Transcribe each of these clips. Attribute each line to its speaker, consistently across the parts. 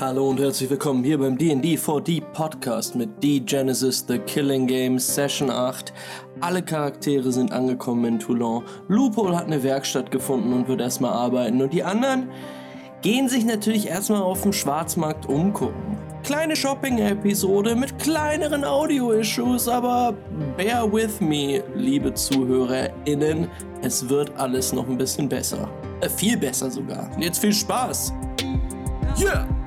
Speaker 1: Hallo und herzlich willkommen hier beim D&D 4D Podcast mit D-Genesis The Killing Game Session 8. Alle Charaktere sind angekommen in Toulon. Lupol hat eine Werkstatt gefunden und wird erstmal arbeiten. Und die anderen gehen sich natürlich erstmal auf dem Schwarzmarkt umgucken. Kleine Shopping-Episode mit kleineren Audio-Issues, aber bear with me, liebe ZuhörerInnen. Es wird alles noch ein bisschen besser. Äh, viel besser sogar. Jetzt viel Spaß. Yeah!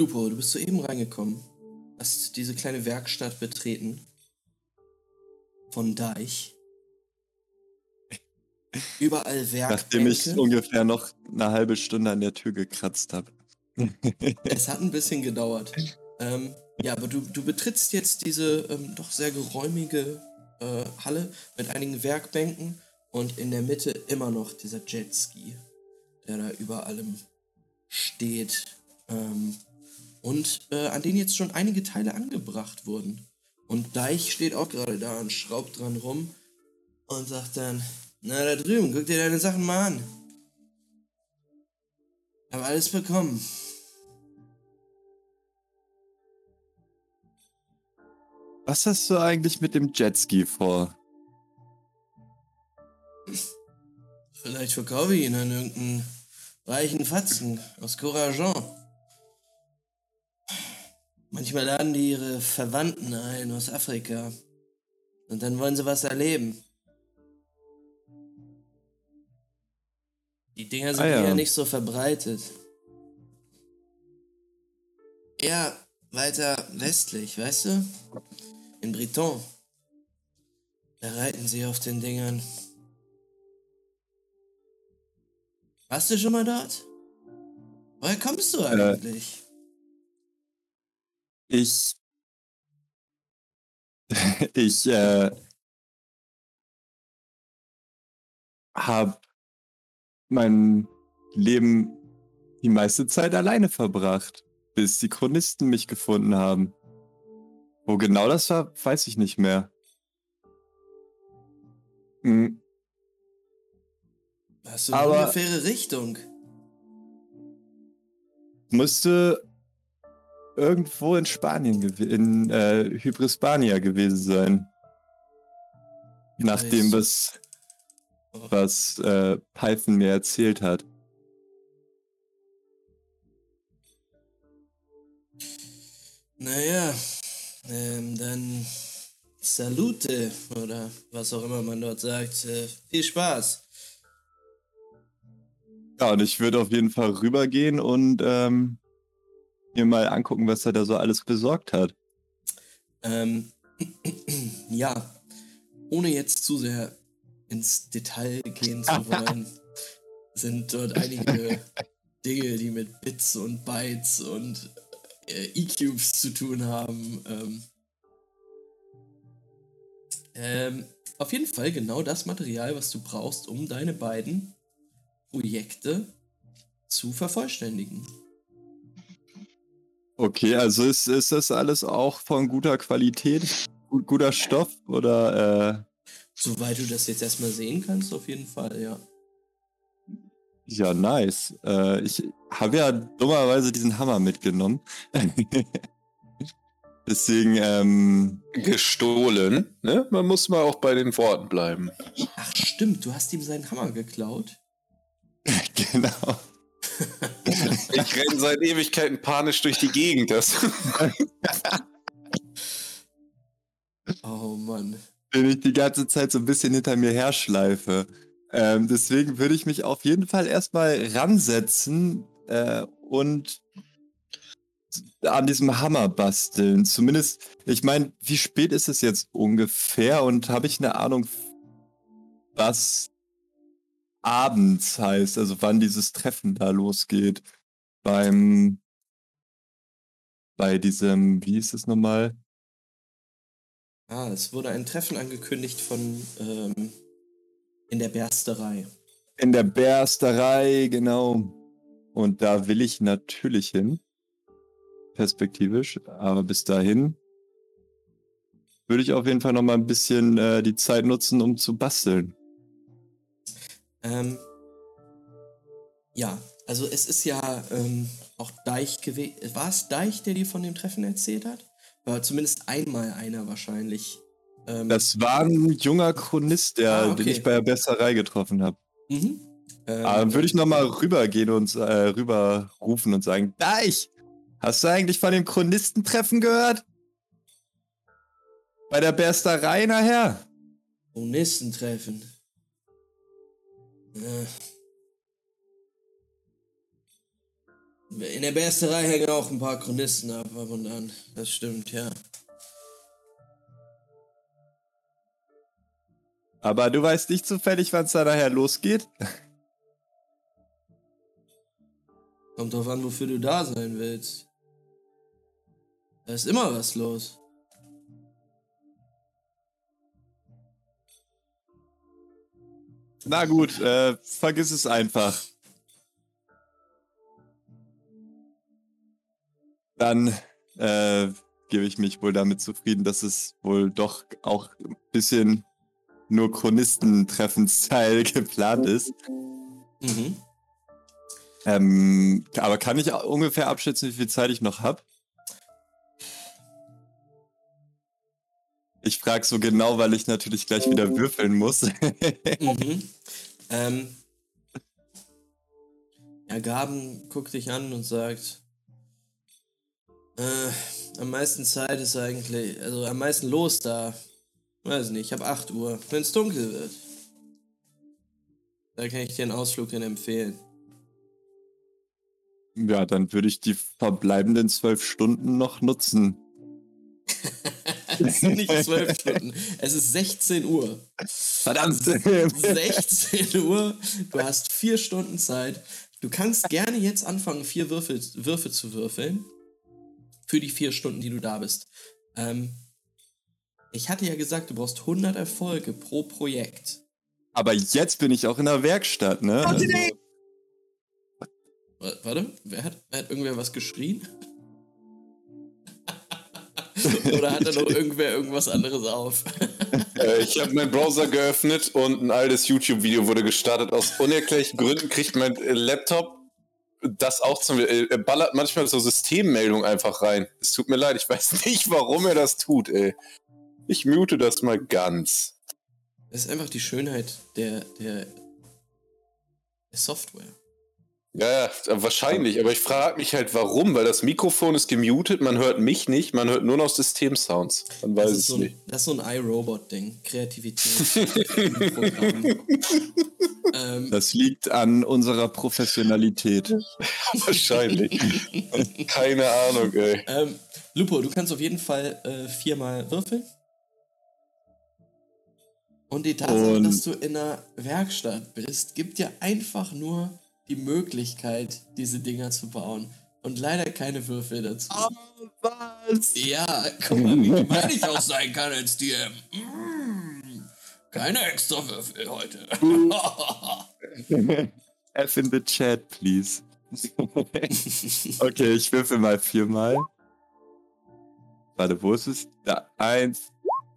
Speaker 1: Lupo, du bist soeben reingekommen. Hast diese kleine Werkstatt betreten. Von Deich. Überall Werkbänke.
Speaker 2: Nachdem ich ungefähr noch eine halbe Stunde an der Tür gekratzt habe.
Speaker 1: es hat ein bisschen gedauert. Ähm, ja, aber du, du betrittst jetzt diese ähm, doch sehr geräumige äh, Halle mit einigen Werkbänken und in der Mitte immer noch dieser Jetski, der da über allem steht. Ähm, und äh, an denen jetzt schon einige Teile angebracht wurden. Und Deich steht auch gerade da und schraubt dran rum und sagt dann, na da drüben, guck dir deine Sachen mal an. Hab alles bekommen.
Speaker 2: Was hast du eigentlich mit dem Jetski vor?
Speaker 1: Vielleicht verkaufe ich ihn an irgendeinen reichen Fatzen aus Courageant. Manchmal laden die ihre Verwandten ein aus Afrika. Und dann wollen sie was erleben. Die Dinger sind ah, ja. hier nicht so verbreitet. Eher weiter westlich, weißt du? In Briton. Da reiten sie auf den Dingern. Warst du schon mal dort? Woher kommst du äh, eigentlich?
Speaker 2: Ich. ich äh, habe mein Leben die meiste Zeit alleine verbracht, bis die Chronisten mich gefunden haben. Wo genau das war, weiß ich nicht mehr.
Speaker 1: Hm. Hast du eine Aber ungefähre Richtung?
Speaker 2: Musste irgendwo in Spanien, in äh, Hybrispania gewesen sein. Nach dem, was, was äh, Python mir erzählt hat.
Speaker 1: Naja, ähm, dann Salute oder was auch immer man dort sagt. Äh, viel Spaß.
Speaker 2: Ja, und ich würde auf jeden Fall rübergehen und ähm, mir mal angucken, was er da so alles besorgt hat.
Speaker 1: Ähm, ja, ohne jetzt zu sehr ins Detail gehen zu wollen, sind dort einige Dinge, die mit Bits und Bytes und äh, E-Cubes zu tun haben. Ähm, ähm, auf jeden Fall genau das Material, was du brauchst, um deine beiden Projekte zu vervollständigen.
Speaker 2: Okay, also ist, ist das alles auch von guter Qualität? Gut, guter Stoff oder? Äh...
Speaker 1: Soweit du das jetzt erstmal sehen kannst, auf jeden Fall, ja.
Speaker 2: Ja, nice. Äh, ich habe ja dummerweise diesen Hammer mitgenommen. Deswegen, ähm.
Speaker 3: Gestohlen, ne? Man muss mal auch bei den Worten bleiben.
Speaker 1: Ach, stimmt, du hast ihm seinen Hammer geklaut.
Speaker 2: genau.
Speaker 3: Ich renne seit Ewigkeiten panisch durch die Gegend. Das
Speaker 1: oh Mann.
Speaker 2: den ich die ganze Zeit so ein bisschen hinter mir herschleife. Ähm, deswegen würde ich mich auf jeden Fall erstmal ransetzen äh, und an diesem Hammer basteln. Zumindest, ich meine, wie spät ist es jetzt ungefähr und habe ich eine Ahnung, was abends heißt, also wann dieses Treffen da losgeht. Beim, bei diesem, wie ist es nochmal?
Speaker 1: Ah, es wurde ein Treffen angekündigt von ähm, in der Bersterei.
Speaker 2: In der Bersterei, genau. Und da will ich natürlich hin. Perspektivisch. Aber bis dahin würde ich auf jeden Fall noch mal ein bisschen äh, die Zeit nutzen, um zu basteln.
Speaker 1: Ähm, ja, also es ist ja ähm, auch Deich gewesen. War es Deich, der dir von dem Treffen erzählt hat? War zumindest einmal einer wahrscheinlich.
Speaker 2: Ähm, das war ein junger Chronist, der, ah, okay. den ich bei der Besserei getroffen habe. Mhm. Ähm, würde ich nochmal rübergehen und äh, rüberrufen und sagen, Deich, hast du eigentlich von dem Chronistentreffen gehört? Bei der Bersterei nachher?
Speaker 1: Chronistentreffen. In der Bersterei hängen auch ein paar Chronisten ab, ab und an. Das stimmt, ja.
Speaker 2: Aber du weißt nicht zufällig, wann es da nachher losgeht?
Speaker 1: Kommt drauf an, wofür du da sein willst. Da ist immer was los.
Speaker 2: Na gut, äh, vergiss es einfach. Dann äh, gebe ich mich wohl damit zufrieden, dass es wohl doch auch ein bisschen nur Chronistentreffensteil geplant ist. Mhm. Ähm, aber kann ich ungefähr abschätzen, wie viel Zeit ich noch habe? Ich frage so genau, weil ich natürlich gleich wieder würfeln muss. mhm.
Speaker 1: ähm, ja, Gaben guckt dich an und sagt, äh, am meisten Zeit ist eigentlich, also am meisten los da. Weiß nicht, ich habe 8 Uhr, wenn es dunkel wird. Da kann ich dir einen Ausflug hin empfehlen.
Speaker 2: Ja, dann würde ich die verbleibenden zwölf Stunden noch nutzen.
Speaker 1: es sind nicht zwölf Stunden. Es ist 16 Uhr.
Speaker 2: Verdammt.
Speaker 1: 16 Uhr. Du hast vier Stunden Zeit. Du kannst gerne jetzt anfangen, vier Würfel, Würfe zu würfeln. Für die vier Stunden, die du da bist. Ähm, ich hatte ja gesagt, du brauchst 100 Erfolge pro Projekt.
Speaker 2: Aber jetzt bin ich auch in der Werkstatt, ne? Also,
Speaker 1: warte, wer hat, wer hat irgendwer was geschrien? Oder hat da noch irgendwer irgendwas anderes auf?
Speaker 3: äh, ich habe meinen Browser geöffnet und ein altes YouTube-Video wurde gestartet. Aus unerklärlichen Gründen kriegt mein Laptop das auch zum. Äh, er ballert manchmal so Systemmeldungen einfach rein. Es tut mir leid, ich weiß nicht, warum er das tut, ey. Ich mute das mal ganz.
Speaker 1: Das ist einfach die Schönheit der, der Software.
Speaker 3: Ja, wahrscheinlich, aber ich frage mich halt, warum, weil das Mikrofon ist gemutet, man hört mich nicht, man hört nur noch Systemsounds. Man weiß es
Speaker 1: so
Speaker 3: nicht.
Speaker 1: das ist so ein iRobot-Ding, Kreativität.
Speaker 2: ähm, das liegt an unserer Professionalität.
Speaker 3: wahrscheinlich. Keine Ahnung, ey.
Speaker 1: Ähm, Lupo, du kannst auf jeden Fall äh, viermal würfeln. Und die Tatsache, Und dass du in einer Werkstatt bist, gibt dir einfach nur die Möglichkeit, diese Dinger zu bauen. Und leider keine Würfel dazu.
Speaker 2: Oh, was?
Speaker 1: Ja, guck mal, wie gemein ich auch sein kann als DM. Mm, keine extra Würfel heute.
Speaker 2: F in the chat, please. okay, ich würfel mal viermal. Warte, wo ist es? Da, eins,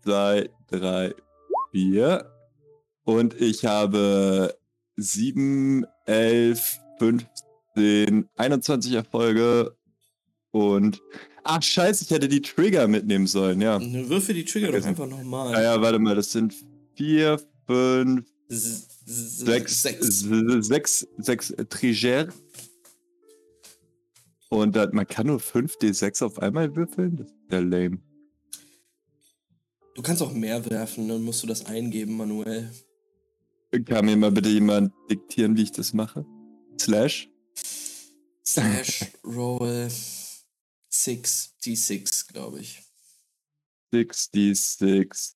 Speaker 2: zwei, drei, vier. Und ich habe 7, 11, 15, 21 Erfolge und. Ach, scheiße, ich hätte die Trigger mitnehmen sollen, ja.
Speaker 1: Würfe die Trigger doch einfach nochmal.
Speaker 2: Ja, ja, warte mal, das sind 4, 5, 6, 6, 6 Trigger. Und dann, man kann nur 5 D6 auf einmal würfeln? Das ist ja lame.
Speaker 1: Du kannst auch mehr werfen, dann musst du das eingeben manuell.
Speaker 2: Kann mir mal bitte jemand diktieren, wie ich das mache? Slash?
Speaker 1: Slash Roll 6d6, glaube ich.
Speaker 2: 66.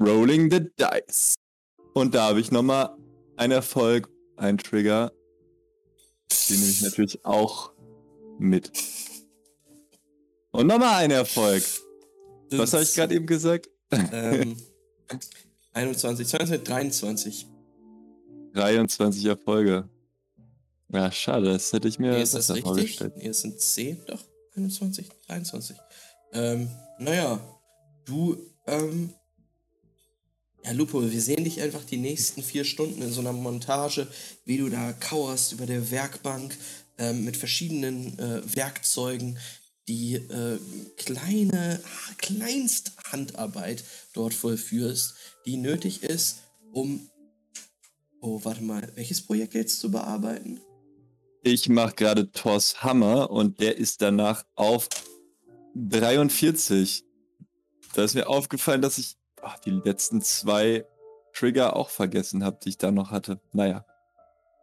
Speaker 2: Rolling the Dice. Und da habe ich nochmal einen Erfolg, einen Trigger. Den nehme ich natürlich auch mit. Und nochmal ein Erfolg. Was habe ich gerade eben gesagt?
Speaker 1: Ähm, 21, 22, 23.
Speaker 2: 23 Erfolge. Ja, schade, das hätte ich mir
Speaker 1: Nee, ist das richtig?
Speaker 2: vorgestellt.
Speaker 1: Nee, es sind 10, doch. 21, 23. Ähm, naja, du, ähm, ja, Lupo, wir sehen dich einfach die nächsten vier Stunden in so einer Montage, wie du da kauerst über der Werkbank ähm, mit verschiedenen äh, Werkzeugen, die äh, kleine, Kleinsthandarbeit dort vollführst, die nötig ist, um. Oh, warte mal, welches Projekt jetzt zu bearbeiten?
Speaker 2: Ich mache gerade Thors Hammer und der ist danach auf 43. Da ist mir aufgefallen, dass ich ach, die letzten zwei Trigger auch vergessen habe, die ich da noch hatte. Naja,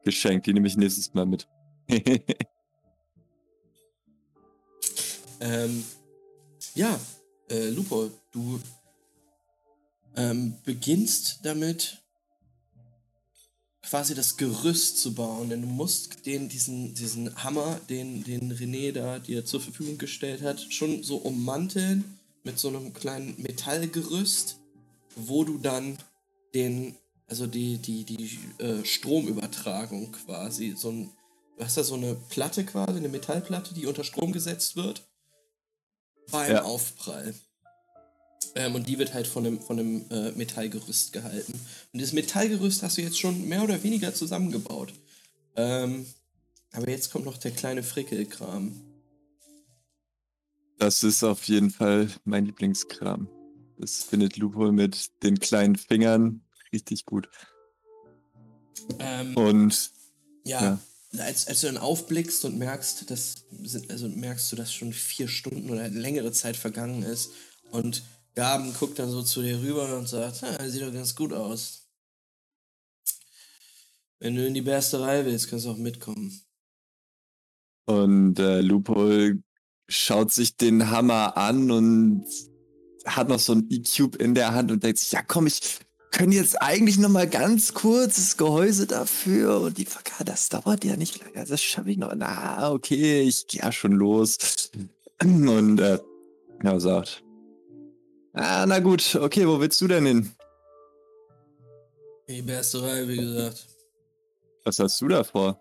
Speaker 2: geschenkt, die nehme ich nächstes Mal mit.
Speaker 1: Ähm, ja, äh, Lupo, du ähm, beginnst damit quasi das Gerüst zu bauen, denn du musst den, diesen, diesen Hammer, den, den René da dir zur Verfügung gestellt hat, schon so ummanteln mit so einem kleinen Metallgerüst, wo du dann den, also die, die, die äh, Stromübertragung quasi, so ein, du hast da so eine Platte quasi, eine Metallplatte, die unter Strom gesetzt wird beim
Speaker 2: Ja.
Speaker 1: Aufprall. Ähm, und die wird halt von einem, von einem äh, Metallgerüst gehalten. Und dieses Metallgerüst hast du jetzt schon mehr oder weniger zusammengebaut. Ähm, aber jetzt kommt noch der kleine Frickelkram.
Speaker 2: Das ist auf jeden Fall mein Lieblingskram. Das findet Lupo mit den kleinen Fingern richtig gut.
Speaker 1: Ähm,
Speaker 2: Und
Speaker 1: ja, Als, als du dann aufblickst und merkst, dass sind, also merkst du, dass schon vier Stunden oder längere Zeit vergangen ist und Gaben guckt dann so zu dir rüber und sagt, sieht doch ganz gut aus. Wenn du in die Bersterei willst, kannst du auch mitkommen.
Speaker 2: Und äh, Lupo schaut sich den Hammer an und hat noch so ein E-Cube in der Hand und denkt sich, ja komm, ich können jetzt eigentlich noch mal ganz kurz das Gehäuse dafür und die Verkade, das dauert ja nicht lange, das schaffe ich noch. Na, okay, ich gehe ja schon los. Und äh, ja, sagt, ah, na gut, okay, wo willst du denn hin?
Speaker 1: In die Bersterei, wie gesagt.
Speaker 2: Was hast du da vor?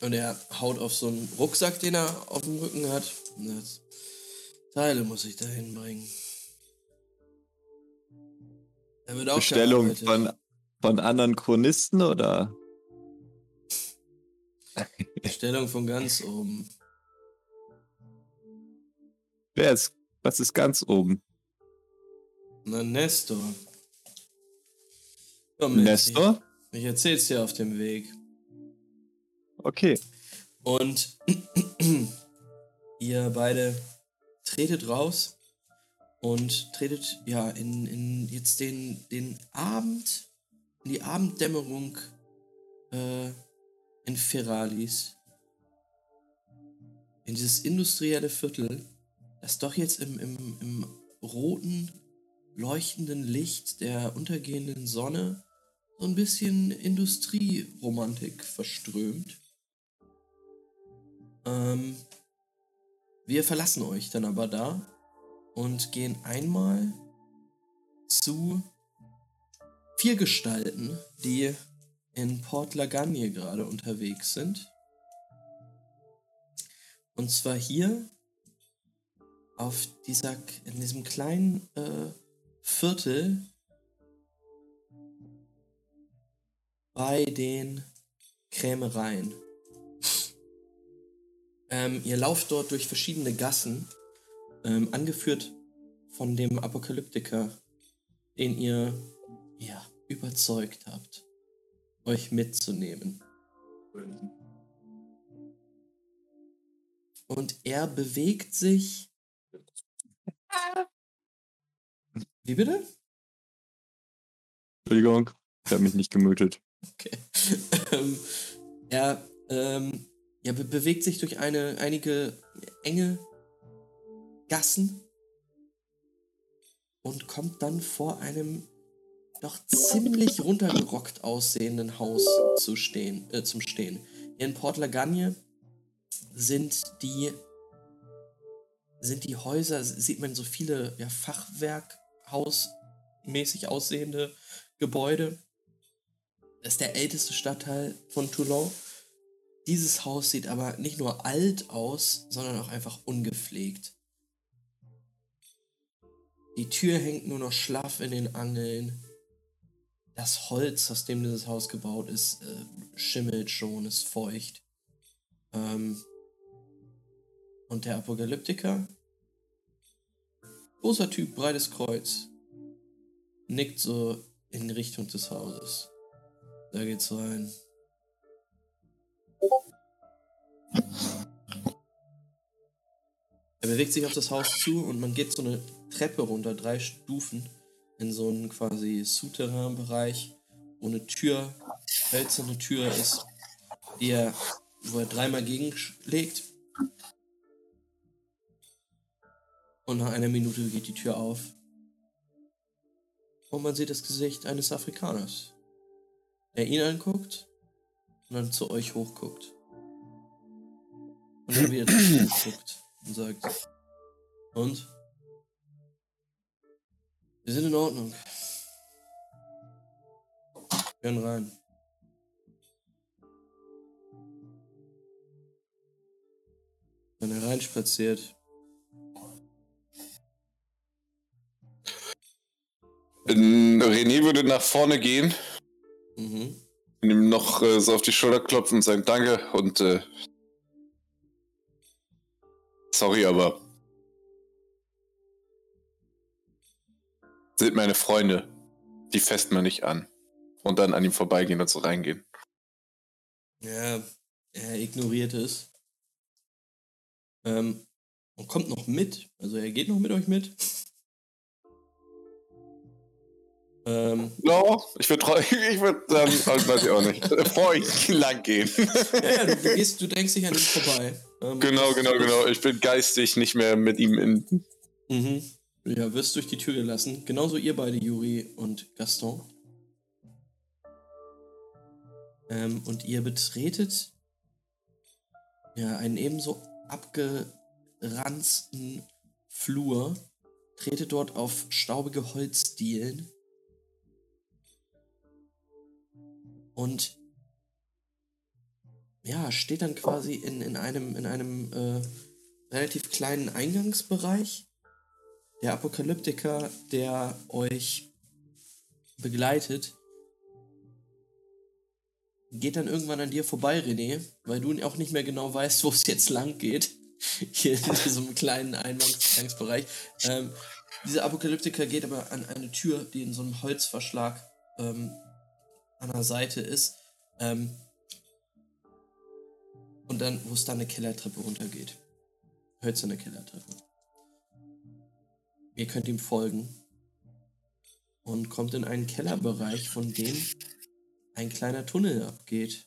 Speaker 1: Und er haut auf so einen Rucksack, den er auf dem Rücken hat. Teile muss ich da hinbringen.
Speaker 2: Bestellung von, von anderen Chronisten oder?
Speaker 1: Bestellung von ganz oben.
Speaker 2: Wer ist, was ist ganz oben?
Speaker 1: Na, Nestor. Komm
Speaker 2: Nestor?
Speaker 1: Ich, ich erzähl's dir auf dem Weg.
Speaker 2: Okay.
Speaker 1: Und ihr beide tretet raus und tretet ja in, in jetzt den, den Abend, in die Abenddämmerung äh, in Feralis. In dieses industrielle Viertel, das doch jetzt im, im, im roten, leuchtenden Licht der untergehenden Sonne so ein bisschen Industrieromantik verströmt. Ähm, wir verlassen euch dann aber da und gehen einmal zu vier Gestalten, die in Port Lagagne gerade unterwegs sind. Und zwar hier auf dieser, in diesem kleinen äh, Viertel bei den Krämereien. Ähm, ihr lauft dort durch verschiedene Gassen, ähm, angeführt von dem Apokalyptiker, den ihr ja, überzeugt habt, euch mitzunehmen. Und er bewegt sich Wie bitte?
Speaker 2: Entschuldigung, ich habe mich nicht gemütet.
Speaker 1: Okay. ähm, er ähm, ja, be bewegt sich durch eine, einige enge Gassen und kommt dann vor einem doch ziemlich runtergerockt aussehenden Haus zu stehen, äh, zum Stehen. Hier in Port Lagagne sind die sind die Häuser, sieht man so viele ja, Fachwerkhausmäßig aussehende Gebäude. Das ist der älteste Stadtteil von Toulon. Dieses Haus sieht aber nicht nur alt aus, sondern auch einfach ungepflegt. Die Tür hängt nur noch schlaff in den Angeln. Das Holz, aus dem dieses Haus gebaut ist, äh, schimmelt schon, ist feucht. Ähm, und der Apokalyptiker, großer Typ, breites Kreuz, nickt so in Richtung des Hauses. Da geht's rein. Er bewegt sich auf das Haus zu und man geht so eine Treppe runter, drei Stufen, in so einen quasi Souterrain-Bereich, wo eine Tür, hölzerne Tür ist, die er, wo er dreimal gegenschlägt. Und nach einer Minute geht die Tür auf. Und man sieht das Gesicht eines Afrikaners, der ihn anguckt und dann zu euch hochguckt. Und dann wieder guckt und sagt, und? Wir sind in Ordnung. Gern rein. Wenn er reinspaziert,
Speaker 3: René würde nach vorne gehen,
Speaker 1: mhm.
Speaker 3: und ihm noch äh, so auf die Schulter klopfen und sagen Danke und äh, sorry, aber sind meine Freunde. Die fest man nicht an. Und dann an ihm vorbeigehen und so reingehen.
Speaker 1: Ja, er ignoriert es. Ähm, und kommt noch mit. Also er geht noch mit euch mit. Ähm,
Speaker 3: No, ich würde ich würd dann, weiß ich auch nicht, vor euch lang gehen.
Speaker 1: ja, ja, du, gehst, du denkst nicht an ihn vorbei. Ähm,
Speaker 3: genau, genau, genau. Ich bin geistig nicht mehr mit ihm in.
Speaker 1: Mhm. Ja, wirst durch die Tür gelassen. Genauso ihr beide, Juri und Gaston. Ähm, und ihr betretet ja einen ebenso abgeranzten Flur, tretet dort auf staubige Holzdielen und ja, steht dann quasi in, in einem, in einem äh, relativ kleinen Eingangsbereich. Der Apokalyptiker, der euch begleitet, geht dann irgendwann an dir vorbei, René, weil du auch nicht mehr genau weißt, wo es jetzt lang geht. Hier in diesem kleinen Eingangsbereich. Ähm, dieser Apokalyptiker geht aber an eine Tür, die in so einem Holzverschlag ähm, an der Seite ist. Ähm, und dann, wo es dann eine Kellertreppe runtergeht. Hölzerne Kellertreppe. Ihr könnt ihm folgen und kommt in einen Kellerbereich, von dem ein kleiner Tunnel abgeht.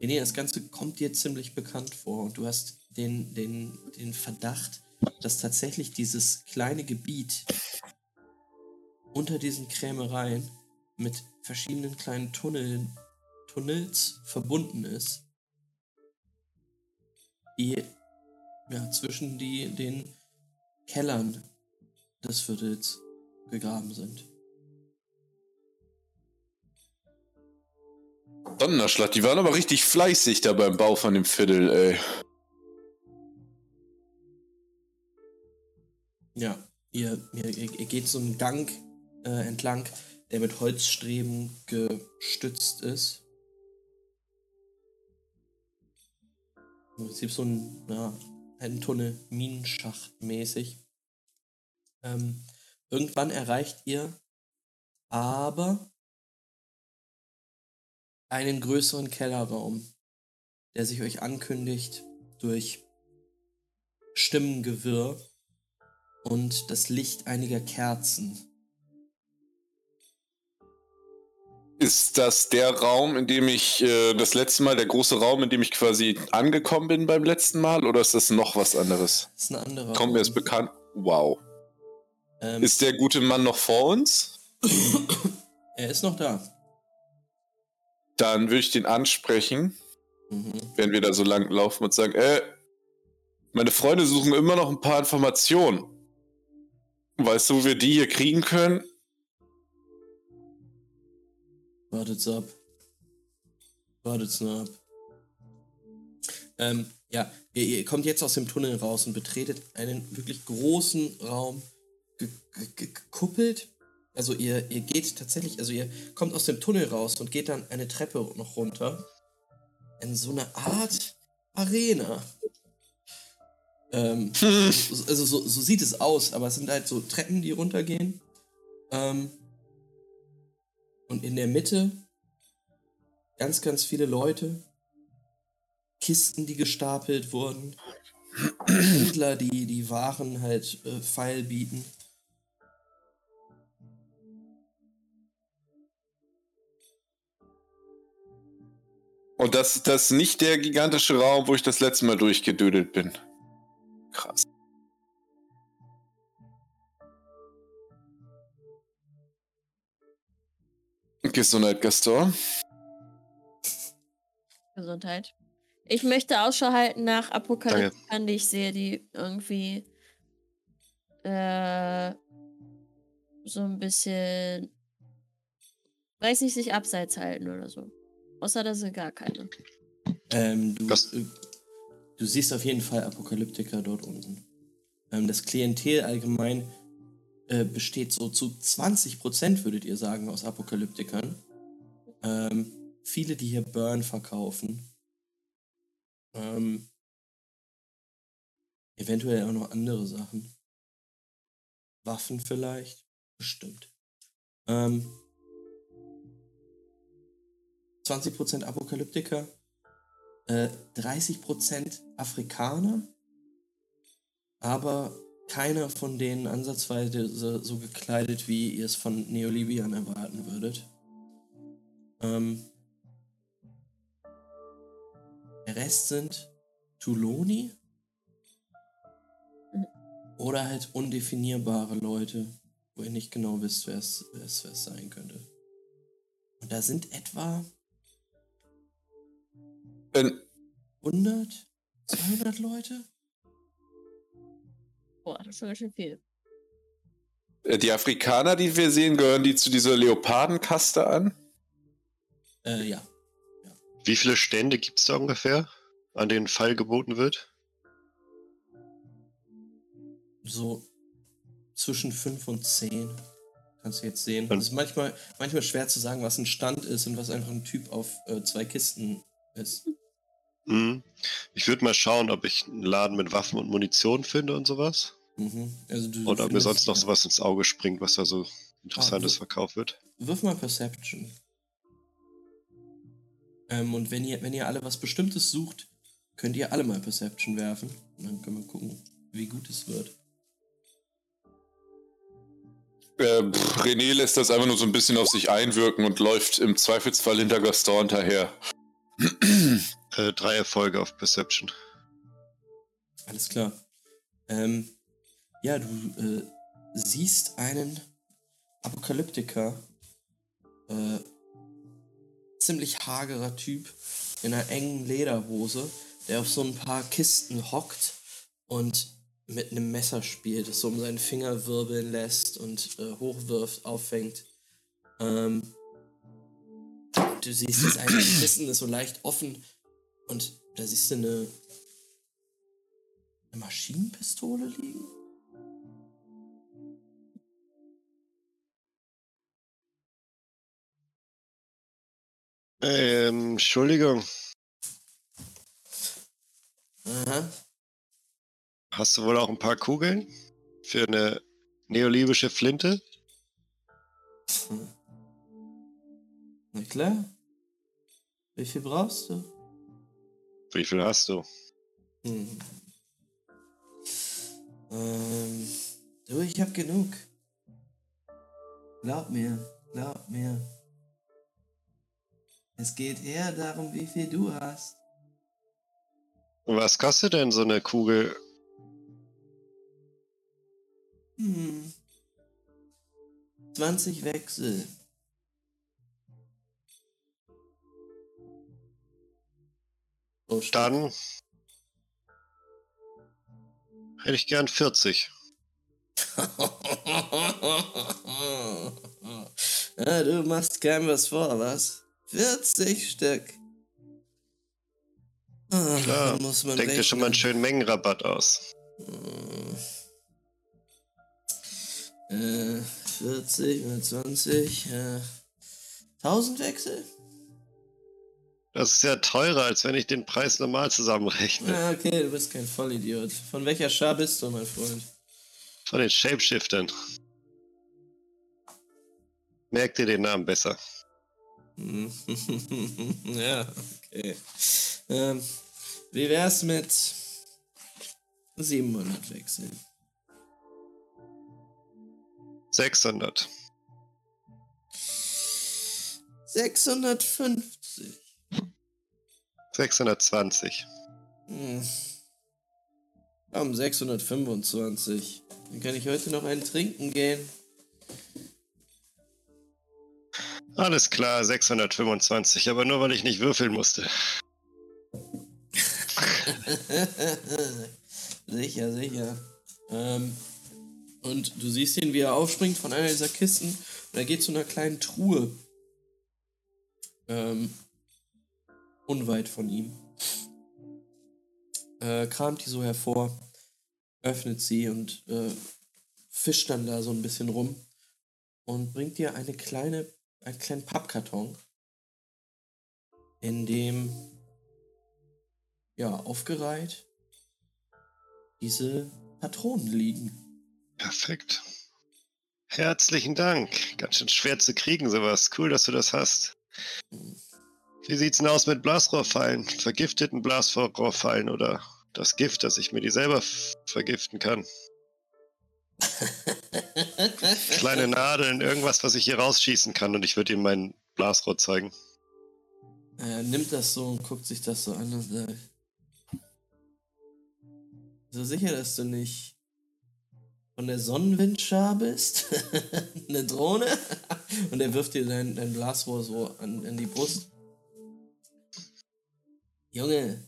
Speaker 1: Nee, das Ganze kommt dir ziemlich bekannt vor und du hast den, den, den Verdacht, dass tatsächlich dieses kleine Gebiet unter diesen Krämereien mit verschiedenen kleinen Tunneln, Tunnels verbunden ist, die ja, zwischen die, den Kellern des Viertels gegraben sind.
Speaker 3: Donnerschlag, die waren aber richtig fleißig da beim Bau von dem Viertel, ey.
Speaker 1: Ja, ihr, ihr, ihr geht so einen Gang äh, entlang, der mit Holzstreben gestützt ist. Im Prinzip so ein, ja, ein Tunnel, Minenschacht mäßig. Ähm, irgendwann erreicht ihr aber einen größeren Kellerraum, der sich euch ankündigt durch Stimmengewirr und das Licht einiger Kerzen.
Speaker 3: Ist das der Raum, in dem ich äh, das letzte Mal, der große Raum, in dem ich quasi angekommen bin beim letzten Mal, oder ist das noch was anderes?
Speaker 1: Das ist ein anderer.
Speaker 3: Kommt mir das bekannt? Wow.
Speaker 1: Ähm,
Speaker 3: Ist der gute Mann noch vor uns?
Speaker 1: er ist noch da.
Speaker 3: Dann würde ich den ansprechen,
Speaker 1: Mhm.
Speaker 3: wenn wir da so lang laufen und sagen, äh, meine Freunde suchen immer noch ein paar Informationen. Weißt du, wo wir die hier kriegen können?
Speaker 1: Wartet's ab. Wartet's nur ab. Ähm, ja, ihr, ihr kommt jetzt aus dem Tunnel raus und betretet einen wirklich großen Raum, ge- ge- ge- gekuppelt. Also ihr, ihr geht tatsächlich, also ihr kommt aus dem Tunnel raus und geht dann eine Treppe noch runter. In so eine Art Arena. Ähm, also so, so sieht es aus, aber es sind halt so Treppen, die runtergehen. Ähm, und in der Mitte ganz, ganz viele Leute. Kisten, die gestapelt wurden. Händler, die die Waren halt äh, feil bieten.
Speaker 3: Und das, das ist nicht der gigantische Raum, wo ich das letzte Mal durchgedödelt bin. Krass. Gesundheit, Gaston.
Speaker 4: Gesundheit. Ich möchte Ausschau halten nach Apokalyptikern, die ich sehe, die irgendwie äh, so ein bisschen, weiß nicht, sich abseits halten oder so. Außer da sind gar keine.
Speaker 1: Ähm, du, äh, du siehst auf jeden Fall Apokalyptiker dort unten. Ähm, das Klientel allgemein äh, besteht so zu 20%, würdet ihr sagen, aus Apokalyptikern. Ähm, viele, die hier Burn verkaufen. Ähm, eventuell auch noch andere Sachen. Waffen vielleicht. Bestimmt. Ähm, 20% Apokalyptiker. Äh, 30% Afrikaner. Aber keiner von denen ansatzweise so, gekleidet, wie ihr es von Neolibiern erwarten würdet. Ähm, der Rest sind Tuloni
Speaker 4: Mhm.
Speaker 1: oder halt undefinierbare Leute, wo ihr nicht genau wisst, wer es, wer es, wer es sein könnte. Und da sind etwa
Speaker 3: Wenn,
Speaker 1: 100, 200 Leute?
Speaker 4: Boah, das ist schon ganz schön viel.
Speaker 3: äh, die Afrikaner, die wir sehen, gehören die zu dieser Leopardenkaste an?
Speaker 1: Äh, ja.
Speaker 5: Wie viele Stände gibt es da ungefähr, an denen Fall geboten wird?
Speaker 1: So zwischen 5 und 10. Kannst du jetzt sehen. Es ist manchmal, manchmal schwer zu sagen, was ein Stand ist und was einfach ein Typ auf äh, zwei Kisten ist.
Speaker 5: Hm. Ich würde mal schauen, ob ich einen Laden mit Waffen und Munition finde und sowas.
Speaker 1: Mhm. Also du
Speaker 5: Oder ob mir sonst noch sowas ins Auge springt, was da so Interessantes
Speaker 1: Ah,
Speaker 5: verkauft wird.
Speaker 1: Wirf mal Perception. Ähm, und wenn ihr, wenn ihr alle was Bestimmtes sucht, könnt ihr alle mal Perception werfen. Und dann können wir gucken, wie gut es wird.
Speaker 3: Äh, pff, René lässt das einfach nur so ein bisschen auf sich einwirken und läuft im Zweifelsfall hinter Gaston hinterher.
Speaker 5: Äh, drei Erfolge auf Perception.
Speaker 1: Alles klar. Ähm, ja, du äh, siehst einen Apokalyptiker, äh, ziemlich hagerer Typ in einer engen Lederhose, der auf so ein paar Kisten hockt und mit einem Messer spielt, das so um seinen Finger wirbeln lässt und äh, hochwirft, auffängt. Ähm, du siehst, das eine Kissen ist so leicht offen und da siehst du eine eine Maschinenpistole liegen?
Speaker 5: Ähm, Entschuldigung,
Speaker 1: Aha.
Speaker 5: hast du wohl auch ein paar Kugeln für eine neolibische Flinte?
Speaker 1: Hm. Na klar. Wie viel brauchst du?
Speaker 5: Wie viel hast du?
Speaker 1: Hm. Ähm, Du, ich hab genug. Glaub mir, glaub mir. Es geht eher darum, wie viel du hast.
Speaker 5: Was kostet denn so eine Kugel?
Speaker 1: Hm. 20 Wechsel. Oh.
Speaker 5: Dann hätte ich gern 40.
Speaker 1: ja, du machst keinem was vor, was? 40 Stück. Ah,
Speaker 5: Klar,
Speaker 1: muss man
Speaker 5: Denk dir schon mal einen schönen Mengenrabatt aus.
Speaker 1: Äh, 40 mal 20. Äh, 1000 Wechsel?
Speaker 5: Das ist ja teurer, als wenn ich den Preis normal zusammenrechne.
Speaker 1: Ah, okay, du bist kein Vollidiot. Von welcher Schar bist du, mein Freund?
Speaker 5: Von den Shapeshiftern. Merk dir den Namen besser.
Speaker 1: Hm. ja, okay. Ähm, wie wär's mit 700 Wechseln?
Speaker 5: 600.
Speaker 1: 650.
Speaker 5: 620.
Speaker 1: Hm. Komm, 625. Dann kann ich heute noch einen trinken gehen.
Speaker 5: Alles klar, 625, aber nur weil ich nicht würfeln musste.
Speaker 1: sicher, sicher. Ähm, und du siehst ihn, wie er aufspringt von einer dieser Kisten und er geht zu einer kleinen Truhe. Ähm, unweit von ihm. Äh, kramt die so hervor, öffnet sie und äh, fischt dann da so ein bisschen rum und bringt dir eine kleine, einen kleinen Pappkarton, in dem ja aufgereiht diese Patronen liegen.
Speaker 5: Perfekt. Herzlichen Dank. Ganz schön schwer zu kriegen, sowas. Cool, dass du das hast. Wie sieht's denn aus mit Blasrohrfallen? Vergifteten Blasrohrfallen oder das Gift, dass ich mir die selber vergiften kann? Kleine Nadeln, irgendwas, was ich hier rausschießen kann und ich würde ihm mein Blasrohr zeigen.
Speaker 1: Er nimmt das so und guckt sich das so an und sagt: So sicher, dass du nicht von der Sonnenwindschar bist? Eine Drohne? Und er wirft dir dein, dein Blasrohr so an, an die Brust. Junge,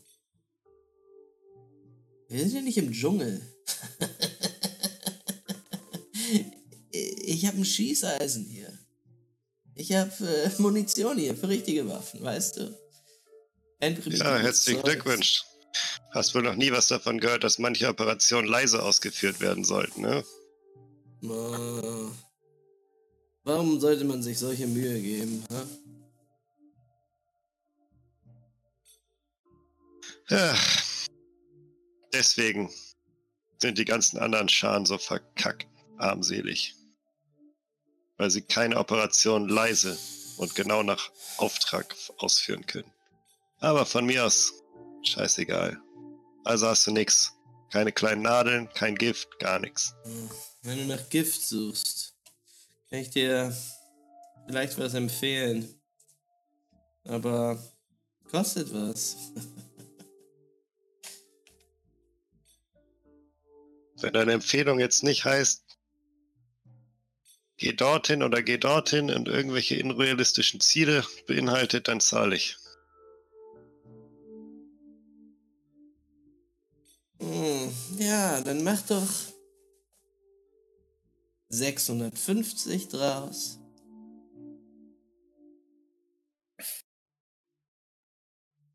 Speaker 1: wir sind ja nicht im Dschungel. Ich habe ein Schießeisen hier. Ich habe äh, Munition hier für richtige Waffen, weißt du?
Speaker 5: Ja, herzlichen. Glückwunsch. Hast wohl noch nie was davon gehört, dass manche Operationen leise ausgeführt werden sollten, ne?
Speaker 1: Warum sollte man sich solche Mühe geben? Ha?
Speaker 5: Ja. Deswegen sind die ganzen anderen Scharen so verkackt armselig. Weil sie keine Operation leise und genau nach Auftrag ausführen können. Aber von mir aus, scheißegal. Also hast du nix. Keine kleinen Nadeln, kein Gift, gar nichts.
Speaker 1: Wenn du nach Gift suchst, kann ich dir vielleicht was empfehlen. Aber kostet was.
Speaker 5: Wenn deine Empfehlung jetzt nicht heißt, geh dorthin oder geh dorthin und irgendwelche unrealistischen Ziele beinhaltet, dann zahle ich.
Speaker 1: Hm, ja, dann mach doch 650 draus.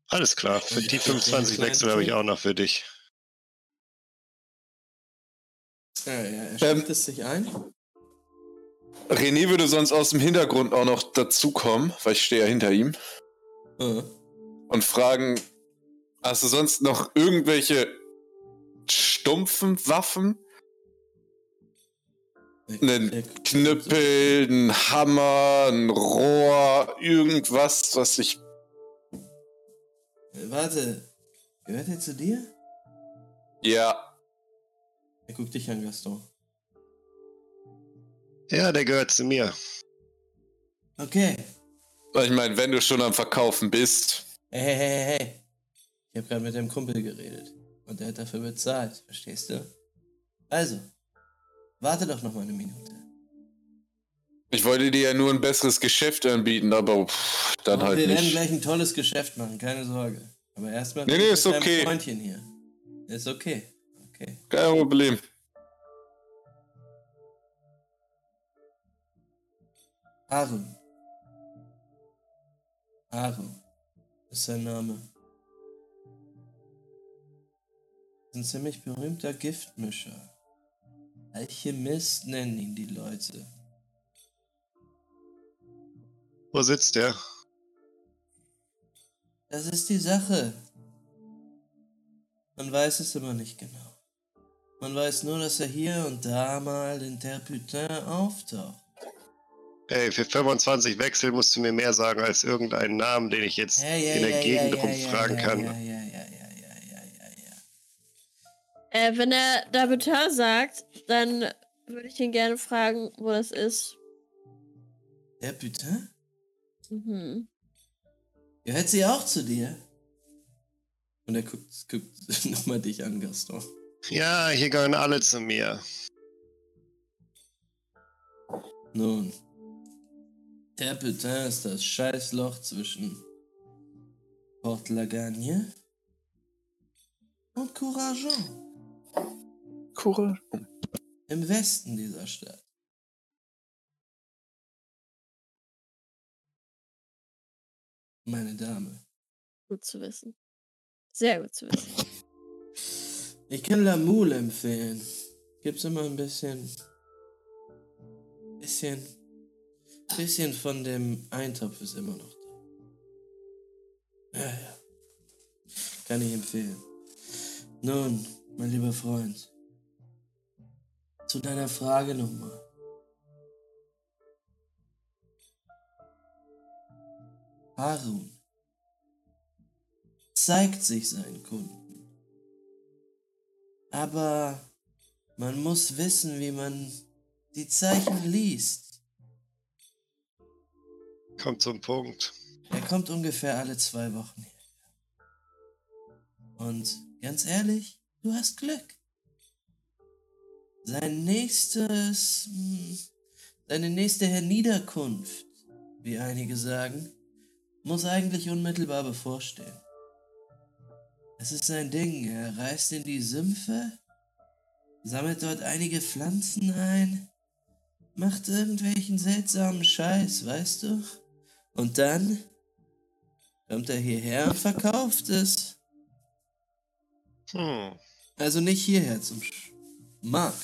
Speaker 5: Alles klar, für die 25 Wechsel habe ich auch noch für dich.
Speaker 1: Ja, ja, er
Speaker 3: Ähm,
Speaker 1: schickt es sich ein.
Speaker 3: René würde sonst aus dem Hintergrund auch noch dazukommen, weil ich stehe ja hinter ihm,
Speaker 1: Äh,
Speaker 3: und fragen, hast du sonst noch irgendwelche stumpfen Waffen? Einen Knüppel, ein Hammer, ein Rohr, irgendwas, was ich...
Speaker 1: Äh, Warte, gehört er zu dir?
Speaker 3: Ja,
Speaker 1: Er guckt dich an, Gaston.
Speaker 5: Ja, der gehört zu mir.
Speaker 1: Okay.
Speaker 3: Ich meine, wenn du schon am Verkaufen bist.
Speaker 1: Hey, hey, hey, hey. Ich habe gerade mit dem Kumpel geredet. Und der hat dafür bezahlt. Verstehst du? Also, warte doch noch mal eine Minute.
Speaker 3: Ich wollte dir ja nur ein besseres Geschäft anbieten, aber pff, dann halt
Speaker 1: wir werden
Speaker 3: nicht.
Speaker 1: gleich ein tolles Geschäft machen, keine Sorge. Aber erstmal
Speaker 3: Nee, nee, ist okay.
Speaker 1: Freundchen hier. Ist okay. Okay.
Speaker 3: Kein Problem.
Speaker 1: Aaron. Aaron ist sein Name. Ein ziemlich berühmter Giftmischer. Alchemist nennen ihn die Leute.
Speaker 5: Wo sitzt der?
Speaker 1: Das ist die Sache. Man weiß es immer nicht genau. Man weiß nur, dass er hier und da mal in Terputin auftaucht.
Speaker 5: Ey, für 25 Wechsel musst du mir mehr sagen als irgendeinen Namen, den ich jetzt
Speaker 1: Ja, ja,
Speaker 5: in der
Speaker 1: ja,
Speaker 5: Gegend
Speaker 1: ja,
Speaker 5: rumfragen
Speaker 1: ja,
Speaker 5: kann.
Speaker 1: Ja, ja, ja, ja, ja, ja, ja, ja.
Speaker 4: Äh, wenn er Dabutin sagt, dann würde ich ihn gerne fragen, wo das ist.
Speaker 1: Terputin?
Speaker 4: Mhm.
Speaker 1: Gehört sie auch zu dir? Und er guckt, guckt nochmal dich an, Gaston.
Speaker 5: Ja, hier gehören alle zu mir.
Speaker 1: Nun, Terputin ist das Scheißloch zwischen Port Lagagne und Courageon
Speaker 3: Cool.
Speaker 1: im Westen dieser Stadt. Meine Dame.
Speaker 4: Gut zu wissen. Sehr gut zu wissen.
Speaker 1: Ich kann La Moule empfehlen. Gibt's immer ein bisschen. Bisschen. Bisschen von dem Eintopf ist immer noch da. Ja, ja. Kann ich empfehlen. Nun, mein lieber Freund. Zu deiner Frage nochmal. Harun zeigt sich seinen Kunden. Aber man muss wissen, wie man die Zeichen liest.
Speaker 5: Kommt zum Punkt.
Speaker 1: Er kommt ungefähr alle zwei Wochen her. Und ganz ehrlich, du hast Glück. Sein nächstes, hm, seine nächste Herniederkunft, wie einige sagen, muss eigentlich unmittelbar bevorstehen. Es ist sein Ding, er reist in die Sümpfe, sammelt dort einige Pflanzen ein, macht irgendwelchen seltsamen Scheiß, weißt du? Und dann kommt er hierher und verkauft es.
Speaker 5: Hm.
Speaker 1: Also nicht hierher zum Sch Markt,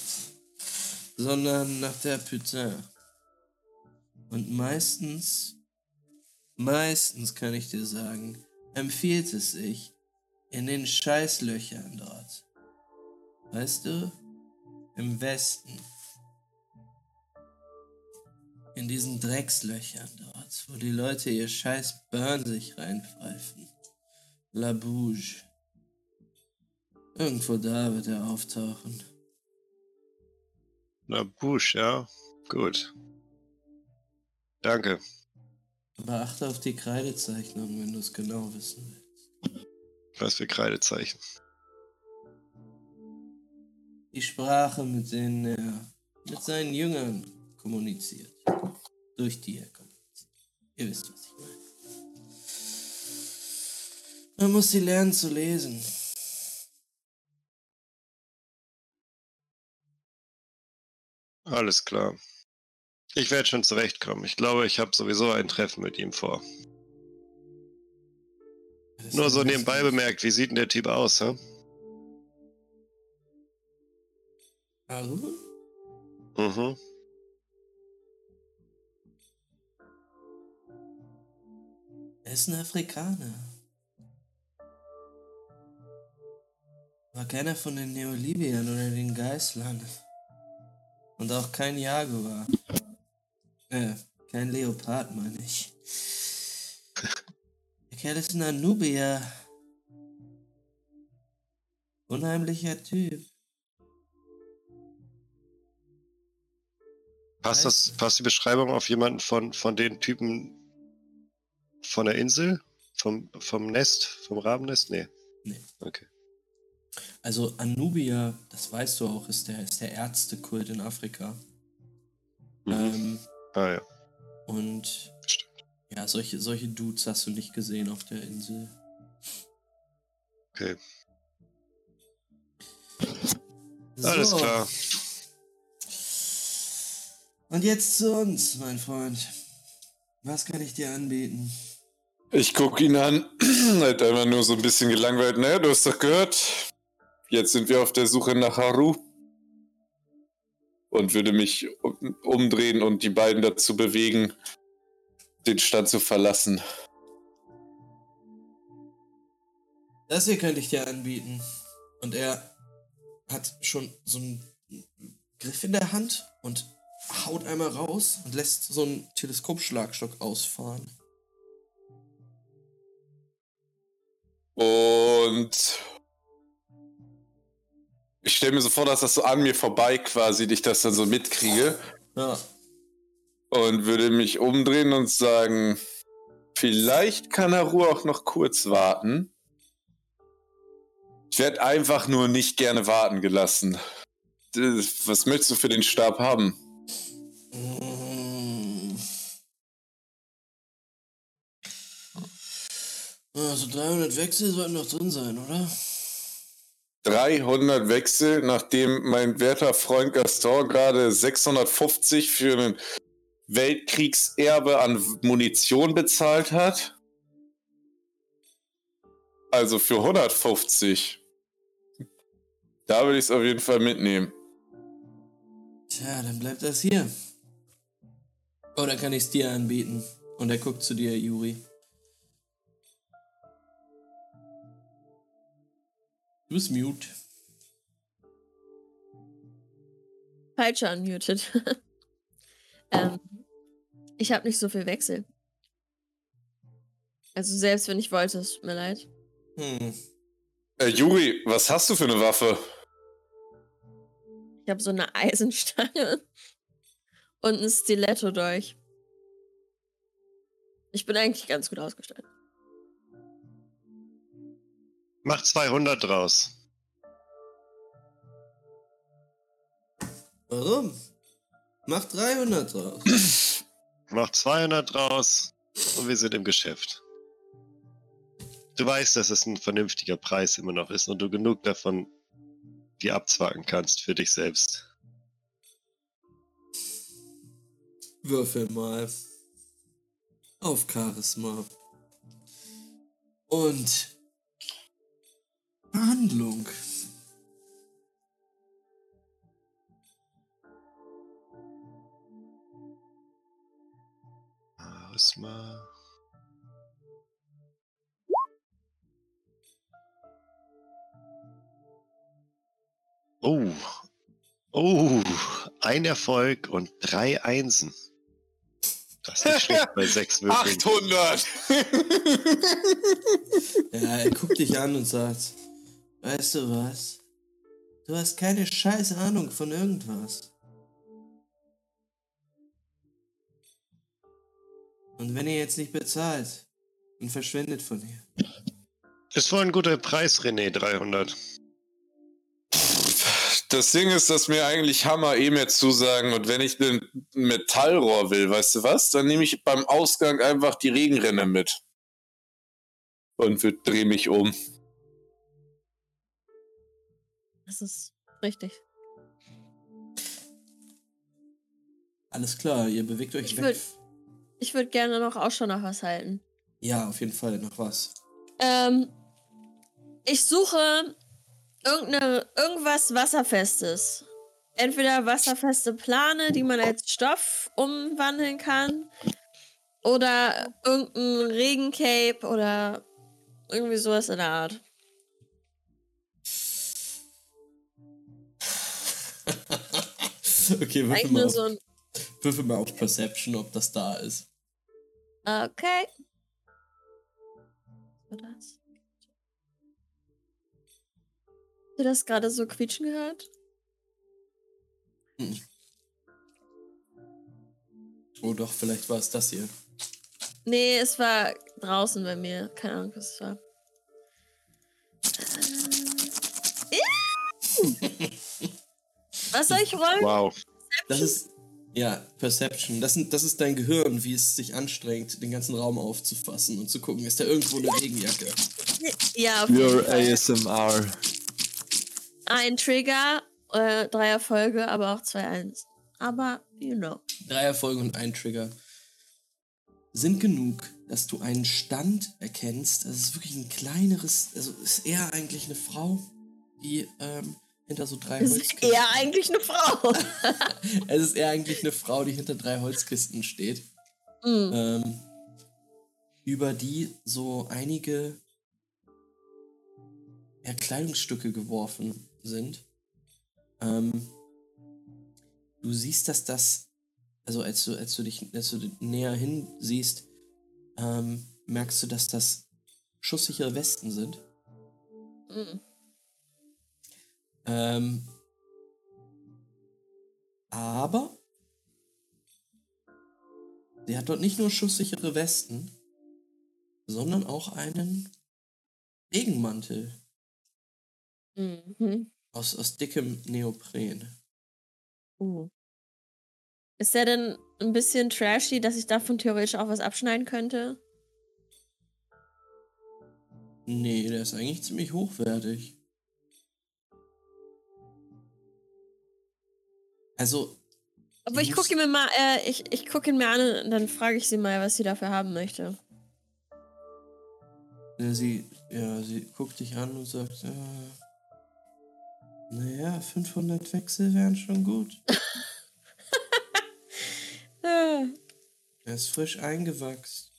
Speaker 1: sondern nach der Putain. Und meistens, meistens kann ich dir sagen, empfiehlt es sich in den Scheißlöchern dort. Weißt du? Im Westen. In diesen Dreckslöchern dort, wo die Leute ihr scheiß Burn sich reinpfeifen. La Bouge. Irgendwo da wird er auftauchen.
Speaker 5: Na, Busch, ja. Gut. Danke.
Speaker 1: Aber achte auf die Kreidezeichnung, wenn du es genau wissen willst.
Speaker 5: Was für Kreidezeichen.
Speaker 1: Die Sprache, mit denen er mit seinen Jüngern kommuniziert. Durch die er kommuniziert. Ihr wisst, was ich meine. Man muss sie lernen zu lesen.
Speaker 5: Alles klar. Ich werde schon zurechtkommen. Ich glaube, ich habe sowieso ein Treffen mit ihm vor.
Speaker 1: Das
Speaker 5: Nur so nebenbei bemerkt, wie sieht denn der Typ aus, hä?
Speaker 1: Harun?
Speaker 5: Mhm.
Speaker 1: Ist ein Afrikaner. War keiner von den Neolibiern oder den Geißlern. Und auch kein Jaguar. Äh, kein Leopard, meine ich. Der Kerl ist ein Anubier. Unheimlicher Typ.
Speaker 5: Passt, das, passt die Beschreibung auf jemanden von, von den Typen von der Insel? Vom, vom Nest? Vom Rabennest? Nee.
Speaker 1: Nee.
Speaker 5: Okay.
Speaker 1: Also Anubia, das weißt du auch, ist der, ist der Ärztekult in Afrika.
Speaker 5: Mhm.
Speaker 1: Ähm,
Speaker 5: Ah ja.
Speaker 1: und
Speaker 5: Stimmt.
Speaker 1: ja, solche, solche Dudes hast du nicht gesehen auf der Insel.
Speaker 5: Okay. Alles
Speaker 1: So.
Speaker 5: klar.
Speaker 1: Und jetzt zu uns, mein Freund. Was kann ich dir anbieten?
Speaker 3: Ich guck ihn an, halt einfach nur so ein bisschen gelangweilt. Naja, du hast doch gehört. Jetzt sind wir auf der Suche nach Haru. Und würde mich um- umdrehen und die beiden dazu bewegen, den Stand zu verlassen.
Speaker 1: Das hier könnte ich dir anbieten. Und er hat schon so einen Griff in der Hand und haut einmal raus und lässt so einen Teleskopschlagstock ausfahren.
Speaker 3: Und ich stelle mir so vor, dass das so an mir vorbei quasi, ich das dann so mitkriege.
Speaker 1: Ja.
Speaker 3: Und würde mich umdrehen und sagen, vielleicht kann Haru auch noch kurz warten. Ich werde einfach nur nicht gerne warten gelassen. Was möchtest du für den Stab haben?
Speaker 1: Also 300 Wechsel sollten noch drin sein, oder?
Speaker 3: 300 Wechsel, nachdem mein werter Freund Gaston gerade 650 für ein Weltkriegserbe an Munition bezahlt hat. Also für 150. Da würde ich es auf jeden Fall mitnehmen.
Speaker 1: Tja, dann bleibt das hier. Oder kann ich es dir anbieten? Und er guckt zu dir, Juri. Du bist mute.
Speaker 4: Falsch unmuted. ähm, ich habe nicht so viel Wechsel. Also selbst wenn ich wollte, es tut mir leid.
Speaker 1: Hm.
Speaker 3: Äh, Juri, was hast du für eine Waffe?
Speaker 4: Ich habe so eine Eisenstange und ein Stiletto durch. Ich bin eigentlich ganz gut ausgestattet.
Speaker 5: Mach 200 draus.
Speaker 1: Warum? Mach 300 draus.
Speaker 5: Mach 200 draus und wir sind im Geschäft. Du weißt, dass es ein vernünftiger Preis immer noch ist und du genug davon dir abzwacken kannst für dich selbst.
Speaker 1: Würfel mal. Auf Charisma. Und Behandlung.
Speaker 5: Charisma. Oh. Oh. Ein Erfolg und drei Einsen. Das ist nicht schlecht bei sechs Würfeln.
Speaker 3: 800!
Speaker 1: Ja, er guckt dich an und sagt, weißt du was? Du hast keine scheiß Ahnung von irgendwas. Und wenn ihr jetzt nicht bezahlt, dann verschwindet von hier.
Speaker 5: Ist wohl ein guter Preis, René, 300.
Speaker 3: Das Ding ist, dass mir eigentlich Hammer eh mehr zusagen und wenn ich ein Metallrohr will, weißt du was, dann nehme ich beim Ausgang einfach die Regenrinne mit. Und drehe mich um.
Speaker 4: Das ist richtig.
Speaker 1: Alles klar, ihr bewegt euch
Speaker 4: Ich
Speaker 1: weg.
Speaker 4: würd- Ich würde gerne noch Ausschau nach was halten.
Speaker 1: Ja, auf jeden Fall, nach was.
Speaker 4: Ähm, ich suche irgendeine, irgendwas Wasserfestes. Entweder wasserfeste Plane, die man als Stoff umwandeln kann. Oder irgendein Regencape oder irgendwie sowas in der Art.
Speaker 1: okay, würfel mal, auf,
Speaker 4: so ein.
Speaker 1: würfel mal auf Perception, ob das da ist.
Speaker 4: Okay. Was war das? Hast du das gerade so quietschen gehört?
Speaker 1: Hm. Oh doch, vielleicht war es das hier.
Speaker 4: Nee, es war draußen bei mir. Keine Ahnung, was es war. Äh. Was soll ich rollen?
Speaker 5: Wow.
Speaker 1: Das ist. Ja, Perception. Das, sind, das ist dein Gehirn, wie es sich anstrengt, den ganzen Raum aufzufassen und zu gucken, ist da irgendwo eine Regenjacke.
Speaker 4: Ja, auf
Speaker 2: Your
Speaker 4: jeden Fall.
Speaker 2: ASMR.
Speaker 4: Ein Trigger, äh, drei Erfolge, aber auch zwei Eins. Aber, you know.
Speaker 1: Drei Erfolge und ein Trigger sind genug, dass du einen Stand erkennst. Das ist wirklich ein kleineres, also ist eher eigentlich eine Frau, die ähm, hinter so drei
Speaker 4: Das ist eher eigentlich eine Frau.
Speaker 1: Es ist eher eigentlich eine Frau, die hinter drei Holzkisten steht.
Speaker 4: Mhm.
Speaker 1: ähm, über die so einige ja, Kleidungsstücke geworfen sind. Ähm, du siehst, dass das, also als du, als du dich, als du näher hin siehst, ähm, merkst du, dass das schusssichere Westen sind.
Speaker 4: Mhm.
Speaker 1: Ähm, aber sie hat dort nicht nur schusssichere Westen, sondern auch einen Regenmantel
Speaker 4: Mhm.
Speaker 1: aus, aus dickem Neopren.
Speaker 4: Uh. Ist der denn ein bisschen trashy, dass ich davon theoretisch auch was abschneiden könnte?
Speaker 1: Nee, der ist eigentlich ziemlich hochwertig. Also,
Speaker 4: Aber ich gucke ihn mir mal, äh, ich, ich gucke ihn mir an und dann frage ich sie mal, was sie dafür haben möchte.
Speaker 1: sie, ja, sie guckt dich an und sagt, äh, naja, 500 Wechsel wären schon gut.
Speaker 4: Äh,
Speaker 1: Er ist frisch eingewachsen.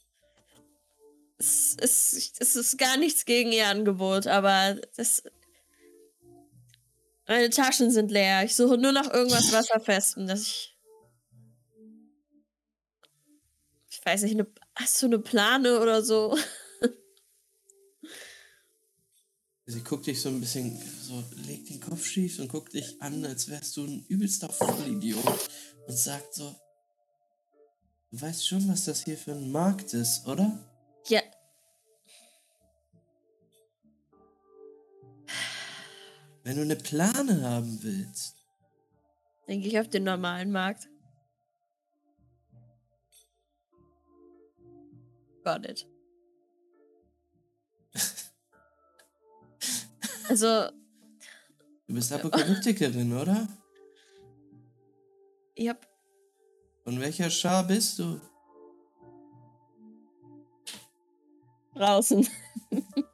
Speaker 4: es, ist, es ist gar nichts gegen ihr Angebot, aber das. Meine Taschen sind leer. Ich suche nur nach irgendwas Wasserfestem, dass ich. Ich weiß nicht, eine, hast du eine Plane oder so?
Speaker 1: Sie guckt dich so ein bisschen, so legt den Kopf schief und guckt dich an, als wärst du ein übelster Vollidiot und sagt so, du weißt schon, was das hier für ein Markt ist, oder?
Speaker 4: Ja.
Speaker 1: Wenn du eine Plane haben willst,
Speaker 4: Denke ich auf den normalen Markt. Got it. Also,
Speaker 1: du bist Apokalyptikerin, oder?
Speaker 4: hab.
Speaker 1: Von welcher Schar bist du?
Speaker 4: Draußen.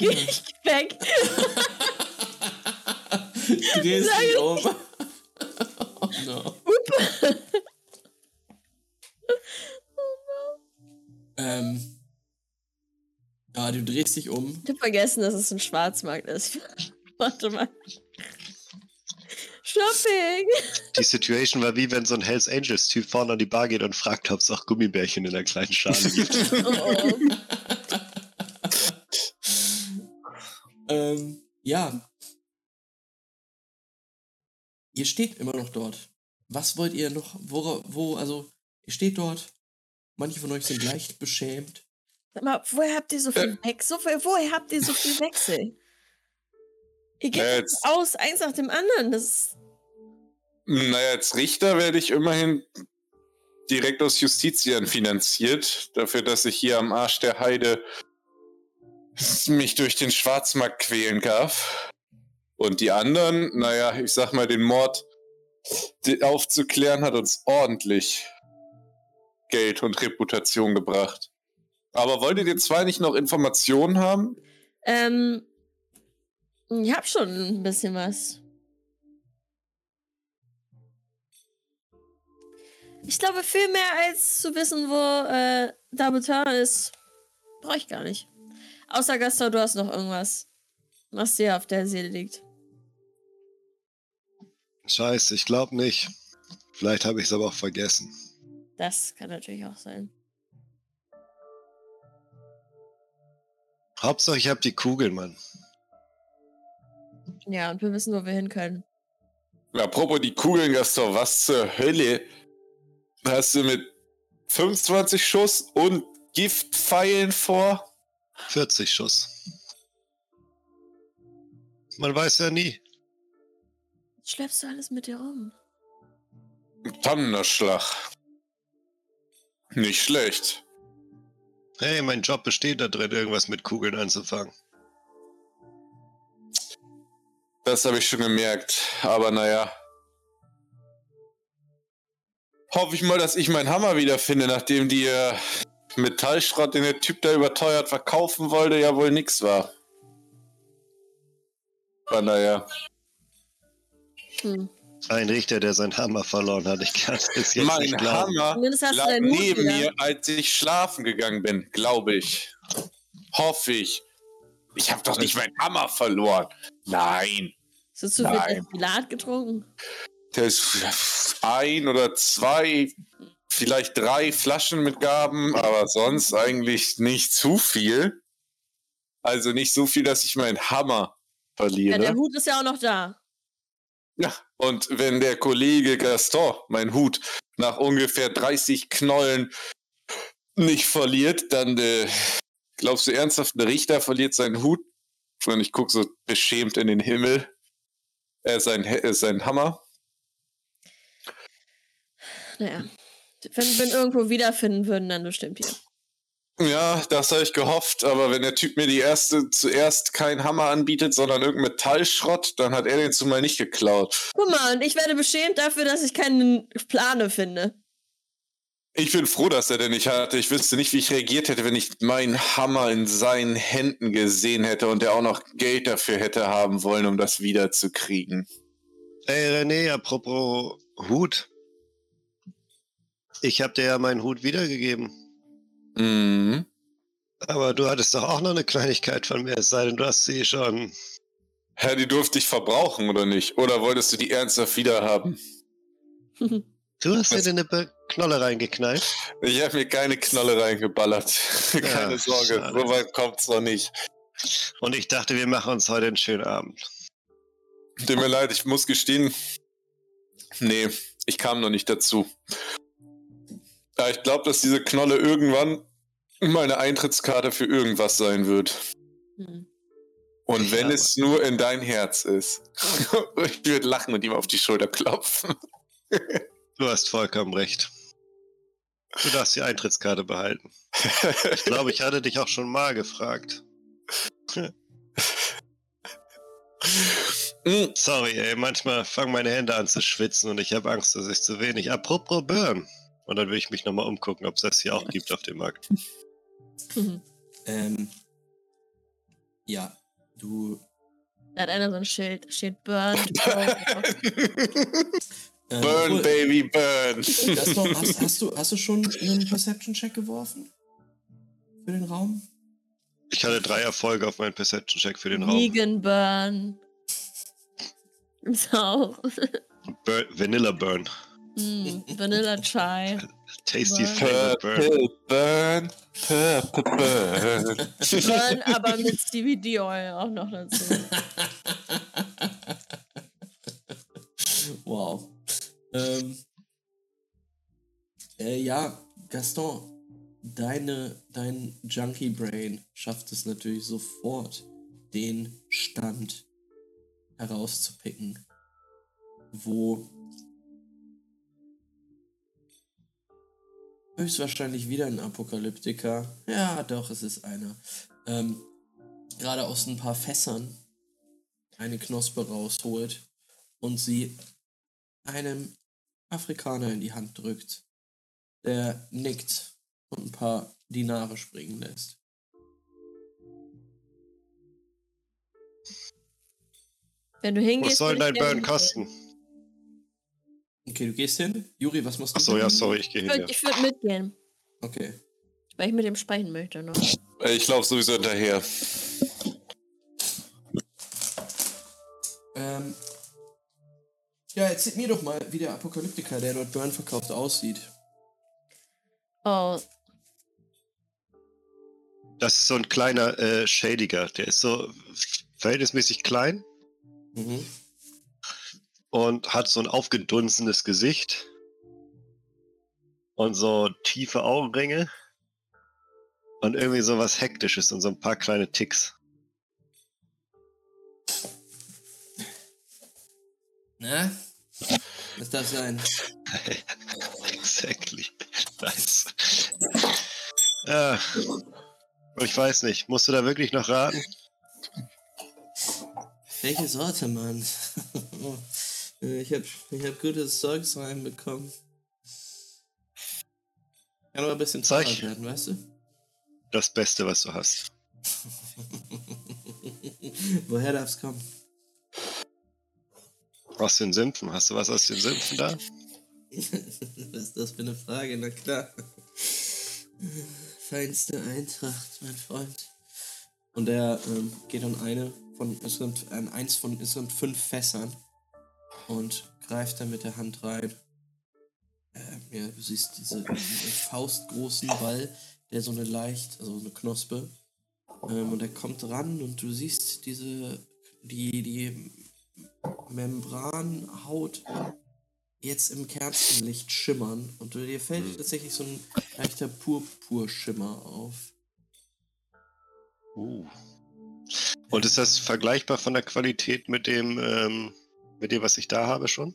Speaker 4: geh, ich geh weg.
Speaker 1: Du drehst dich
Speaker 4: es
Speaker 1: um. oh no. Ähm. Ja, du drehst dich um.
Speaker 4: Ich hab vergessen, dass es ein Schwarzmarkt ist. Warte mal. Shopping!
Speaker 5: Die Situation war wie wenn so ein Hells Angels Typ vorne an die Bar geht und fragt, ob es auch Gummibärchen in einer kleinen Schale gibt.
Speaker 4: Oh, oh.
Speaker 1: Ähm, ja. Ihr steht immer noch dort. Was wollt ihr noch? Wo, wo, also, ihr steht dort. Manche von euch sind leicht beschämt.
Speaker 4: Sag mal, woher habt ihr so viel Wechsel? So viel, woher habt ihr so viel Wechsel? Ihr geht
Speaker 3: Ja,
Speaker 4: jetzt
Speaker 3: jetzt-
Speaker 4: aus, eins nach dem anderen. Das ist,
Speaker 3: Naja, als Richter werde ich immerhin direkt aus Justizien finanziert, dafür, dass ich hier am Arsch der Heide mich durch den Schwarzmarkt quälen darf. Und die anderen, naja, ich sag mal, den Mord aufzuklären hat uns ordentlich Geld und Reputation gebracht. Aber wolltet ihr zwei nicht noch Informationen haben?
Speaker 4: ähm, ich hab schon ein bisschen was. Ich glaube, viel mehr als zu wissen, wo äh, Turn ist, brauche ich gar nicht. Außer Gaston, du hast noch irgendwas, was dir auf der Seele liegt.
Speaker 5: Scheiße, ich glaube nicht. Vielleicht habe ich es aber auch vergessen.
Speaker 4: Das kann natürlich auch sein.
Speaker 5: Hauptsache, ich habe die Kugel, Mann.
Speaker 4: Ja, und wir wissen, wo wir hin können.
Speaker 3: Apropos die Kugeln, Gaston, was zur Hölle hast du mit 25 Schuss und Giftpfeilen vor?
Speaker 5: 40 Schuss. Man weiß ja nie.
Speaker 4: Schleppst du alles mit dir rum?
Speaker 3: Thunderschlag. Nicht schlecht.
Speaker 5: Hey, mein Job besteht da drin, irgendwas mit Kugeln anzufangen.
Speaker 3: Das habe ich schon gemerkt. Aber naja. Hoffe ich mal, dass ich meinen Hammer wiederfinde, nachdem die äh, Metallschrott, den der Typ da überteuert verkaufen wollte, ja wohl nix war. Aber naja.
Speaker 4: Hm.
Speaker 5: Ein Richter, der seinen Hammer verloren hat. Ich kann es jetzt
Speaker 3: mein
Speaker 5: nicht glauben.
Speaker 3: Hammer lag neben
Speaker 4: wieder.
Speaker 3: mir, als ich schlafen gegangen bin, glaube ich. Hoffe ich. Ich habe doch nicht meinen Hammer verloren. Nein.
Speaker 4: Hast du zu viel. Destillat getrunken?
Speaker 3: Das ist ein oder zwei, vielleicht drei Flaschen mit Gaben, aber sonst eigentlich nicht zu viel. Also nicht so viel, dass ich meinen Hammer
Speaker 4: Ja,
Speaker 3: verliere.
Speaker 4: der Hut ist ja auch noch da.
Speaker 3: Ja, und wenn der Kollege Gaston, mein Hut, nach ungefähr 30 Knollen nicht verliert, dann äh, glaubst du ernsthaft, ein Richter verliert seinen Hut? Und ich gucke so beschämt in den Himmel. Äh, sein, äh, sein Hammer.
Speaker 4: Naja. Wenn wir ihn irgendwo wiederfinden würden, dann bestimmt hier.
Speaker 3: Ja, das habe ich gehofft, aber wenn der Typ mir die erste zuerst keinen Hammer anbietet, sondern irgendein Metallschrott, dann hat er den zumal nicht geklaut.
Speaker 4: Guck mal, und ich werde beschämt dafür, dass ich keine Plane finde.
Speaker 3: Ich bin froh, dass er den nicht hatte. Ich wüsste nicht, wie ich reagiert hätte, wenn ich meinen Hammer in seinen Händen gesehen hätte und er auch noch Geld dafür hätte haben wollen, um das wiederzukriegen.
Speaker 5: Ey, René, apropos Hut. Ich habe dir ja meinen Hut wiedergegeben.
Speaker 3: Mhm.
Speaker 5: Aber du hattest doch auch noch eine Kleinigkeit von mir, es sei denn, du hast sie schon.
Speaker 3: Herr, die durfte ich verbrauchen, oder nicht? Oder wolltest du die ernsthaft wiederhaben?
Speaker 5: Du hast dir
Speaker 3: Was?
Speaker 5: eine Be- Knolle reingeknallt.
Speaker 3: Ich habe mir keine Knolle reingeballert. keine
Speaker 5: Ja,
Speaker 3: Sorge,
Speaker 5: schade.
Speaker 3: so weit kommt's noch nicht.
Speaker 5: Und ich dachte, wir machen uns heute einen schönen Abend.
Speaker 3: Tut mir leid, ich muss gestehen. Nee, ich kam noch nicht dazu. Ja, ich glaube, dass diese Knolle irgendwann meine Eintrittskarte für irgendwas sein wird.
Speaker 4: Hm.
Speaker 3: Und
Speaker 5: Ich
Speaker 3: wenn
Speaker 5: glaube-
Speaker 3: es nur in dein Herz ist. ich würde lachen und ihm auf die Schulter klopfen.
Speaker 5: Du hast vollkommen recht. Du darfst die Eintrittskarte behalten. Ich glaube, ich hatte dich auch schon mal gefragt.
Speaker 3: Mm,
Speaker 5: Sorry, ey, manchmal fangen meine Hände an zu schwitzen und ich habe Angst, dass ich zu wenig. Apropos Burn. Und dann will ich mich nochmal umgucken, ob es das hier auch gibt auf dem Markt.
Speaker 1: Ähm, ja, du.
Speaker 4: Da hat einer so ein Schild, steht Burn.
Speaker 1: Ähm,
Speaker 3: burn,
Speaker 1: obwohl,
Speaker 3: Baby, burn.
Speaker 1: Gaston, hast, hast, du, hast du schon einen Perception-Check geworfen? Für den Raum?
Speaker 5: Ich hatte drei Erfolge auf meinen Perception-Check für den Raum.
Speaker 4: Vegan Burn. Ist auch.
Speaker 5: Vanilla Burn.
Speaker 4: Hm, Vanilla Chai.
Speaker 5: Tasty. Flavor Burn.
Speaker 3: Purple burn, purple burn.
Speaker 4: Burn, aber mit CBD Oil auch noch dazu.
Speaker 1: Wow. Ähm, äh, ja, Gaston, deine, dein Junkie Brain schafft es natürlich sofort, den Stand herauszupicken, wo höchstwahrscheinlich wieder ein Apokalyptiker. Ja, doch, es ist einer. Ähm, gerade aus ein paar Fässern eine Knospe rausholt und sie einem Afrikaner in die Hand drückt, der nickt und ein paar Dinare springen lässt.
Speaker 4: Wenn du hingehst.
Speaker 5: Was soll dein Burn kosten?
Speaker 1: Okay, du gehst hin. Juri, was musst du
Speaker 5: Achso, ja,
Speaker 1: machen?
Speaker 5: sorry, ich gehe hin.
Speaker 4: Ich
Speaker 5: Ja.
Speaker 4: würde würd mitgehen,
Speaker 1: Okay.
Speaker 4: weil ich mit ihm sprechen möchte noch.
Speaker 3: Ich laufe sowieso hinterher.
Speaker 1: Ähm, ja, erzähl mir doch mal, wie der Apokalyptiker, der dort Burn verkauft, aussieht.
Speaker 4: Oh,
Speaker 5: Das ist so ein kleiner äh, Shadiger. Der ist so verhältnismäßig klein.
Speaker 1: Mhm.
Speaker 5: Und hat so ein aufgedunsenes Gesicht und so tiefe Augenringe und irgendwie so was Hektisches und so ein paar kleine Ticks.
Speaker 1: Na? Was darf sein?
Speaker 5: exactly. Nice. Ja, ich weiß nicht. Musst du da wirklich noch raten?
Speaker 1: Welche Sorte, Mann? ich hab, ich hab gutes Zeugs reinbekommen. Kann aber ein bisschen teurer werden, weißt du?
Speaker 5: Das Beste, was du hast.
Speaker 1: Woher darf's kommen?
Speaker 5: Aus den Sümpfen. Hast du was aus den Sümpfen da?
Speaker 1: Was ist das für eine Frage? Na klar. Feinste Eintracht, mein Freund. Und er ähm, geht an eine von an eins von insgesamt fünf Fässern und greift dann mit der Hand rein. Ähm, ja, du siehst diese, diesen faustgroßen Ball, der so eine leicht, also eine Knospe. Ähm, und er kommt ran und du siehst diese, die, die Membranhaut jetzt im Kerzenlicht schimmern und dir fällt tatsächlich so ein leichter Purpurschimmer auf.
Speaker 5: Uh. Und ist das vergleichbar von der Qualität mit dem, ähm, mit dem, was ich da habe schon?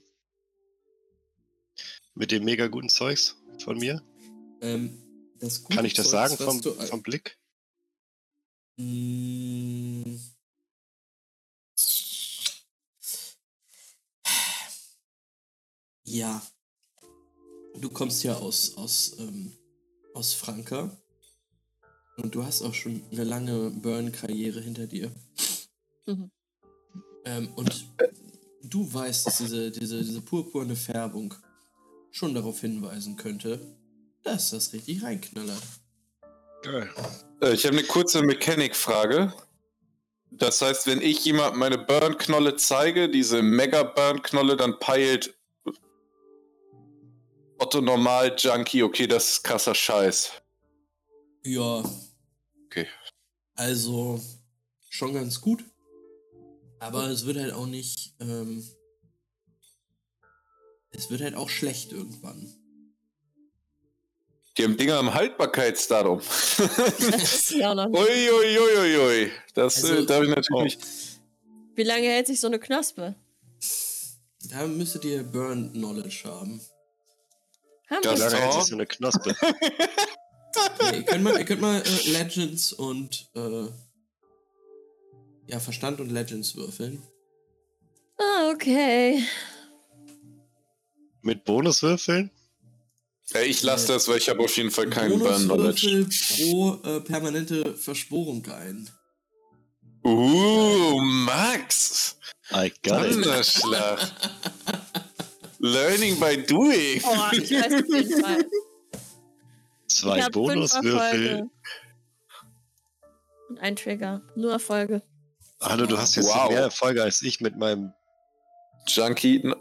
Speaker 5: Mit dem mega guten Zeugs von mir?
Speaker 1: Ähm, das gute
Speaker 5: Kann ich das
Speaker 1: Zeugs,
Speaker 5: sagen vom,
Speaker 1: du,
Speaker 5: vom Blick?
Speaker 1: Mm. Ja. Du kommst ja aus, aus, ähm, aus Franka. Und du hast auch schon eine lange Burn-Karriere hinter dir.
Speaker 4: Mhm.
Speaker 1: Ähm, und du weißt, dass diese, diese, diese purpurne Färbung schon darauf hinweisen könnte, dass das richtig reinknallert.
Speaker 5: Geil.
Speaker 3: Äh, Ich habe eine kurze Mechanik-Frage. Das heißt, wenn ich jemand meine Burn-Knolle zeige, diese Mega-Burn-Knolle, dann peilt Otto Normal Junkie, okay, das ist krasser Scheiß.
Speaker 1: Ja.
Speaker 3: Okay.
Speaker 1: Also schon ganz gut. Aber es wird halt auch nicht. Ähm, es wird halt auch schlecht irgendwann.
Speaker 3: Die haben Dinger am Haltbarkeitsdatum.
Speaker 4: Ja.
Speaker 3: Uiuiuiui. Ui, ui. Das
Speaker 1: Also-
Speaker 3: äh, darf ich natürlich nicht.
Speaker 4: Wie lange hält sich so eine Knospe?
Speaker 1: Da müsstet ihr Burn Knowledge haben.
Speaker 4: Haben wir
Speaker 5: lange hält sich so eine Knospe?
Speaker 1: Ja, ihr könnt mal, ihr könnt mal äh, Legends und äh, ja, Verstand und Legends würfeln.
Speaker 4: Ah, okay.
Speaker 5: Mit Bonuswürfeln?
Speaker 3: Ja, ich lasse das, weil ich habe auf jeden Fall keinen Burn-Knowledge.
Speaker 1: Bonuswürfel pro äh, permanente Verschworung ein.
Speaker 3: Uh, Max!
Speaker 5: I got it.
Speaker 3: Thunderschlag. Learning by doing.
Speaker 4: Oh, ich weiß auf jeden Fall.
Speaker 5: Zwei
Speaker 4: ich hab fünf
Speaker 5: Bonuswürfel.
Speaker 4: Erfolge. Und ein Trigger. Nur Erfolge.
Speaker 5: Hallo, du hast jetzt
Speaker 3: Wow.
Speaker 5: mehr Erfolge als ich mit meinem.
Speaker 3: Junkie.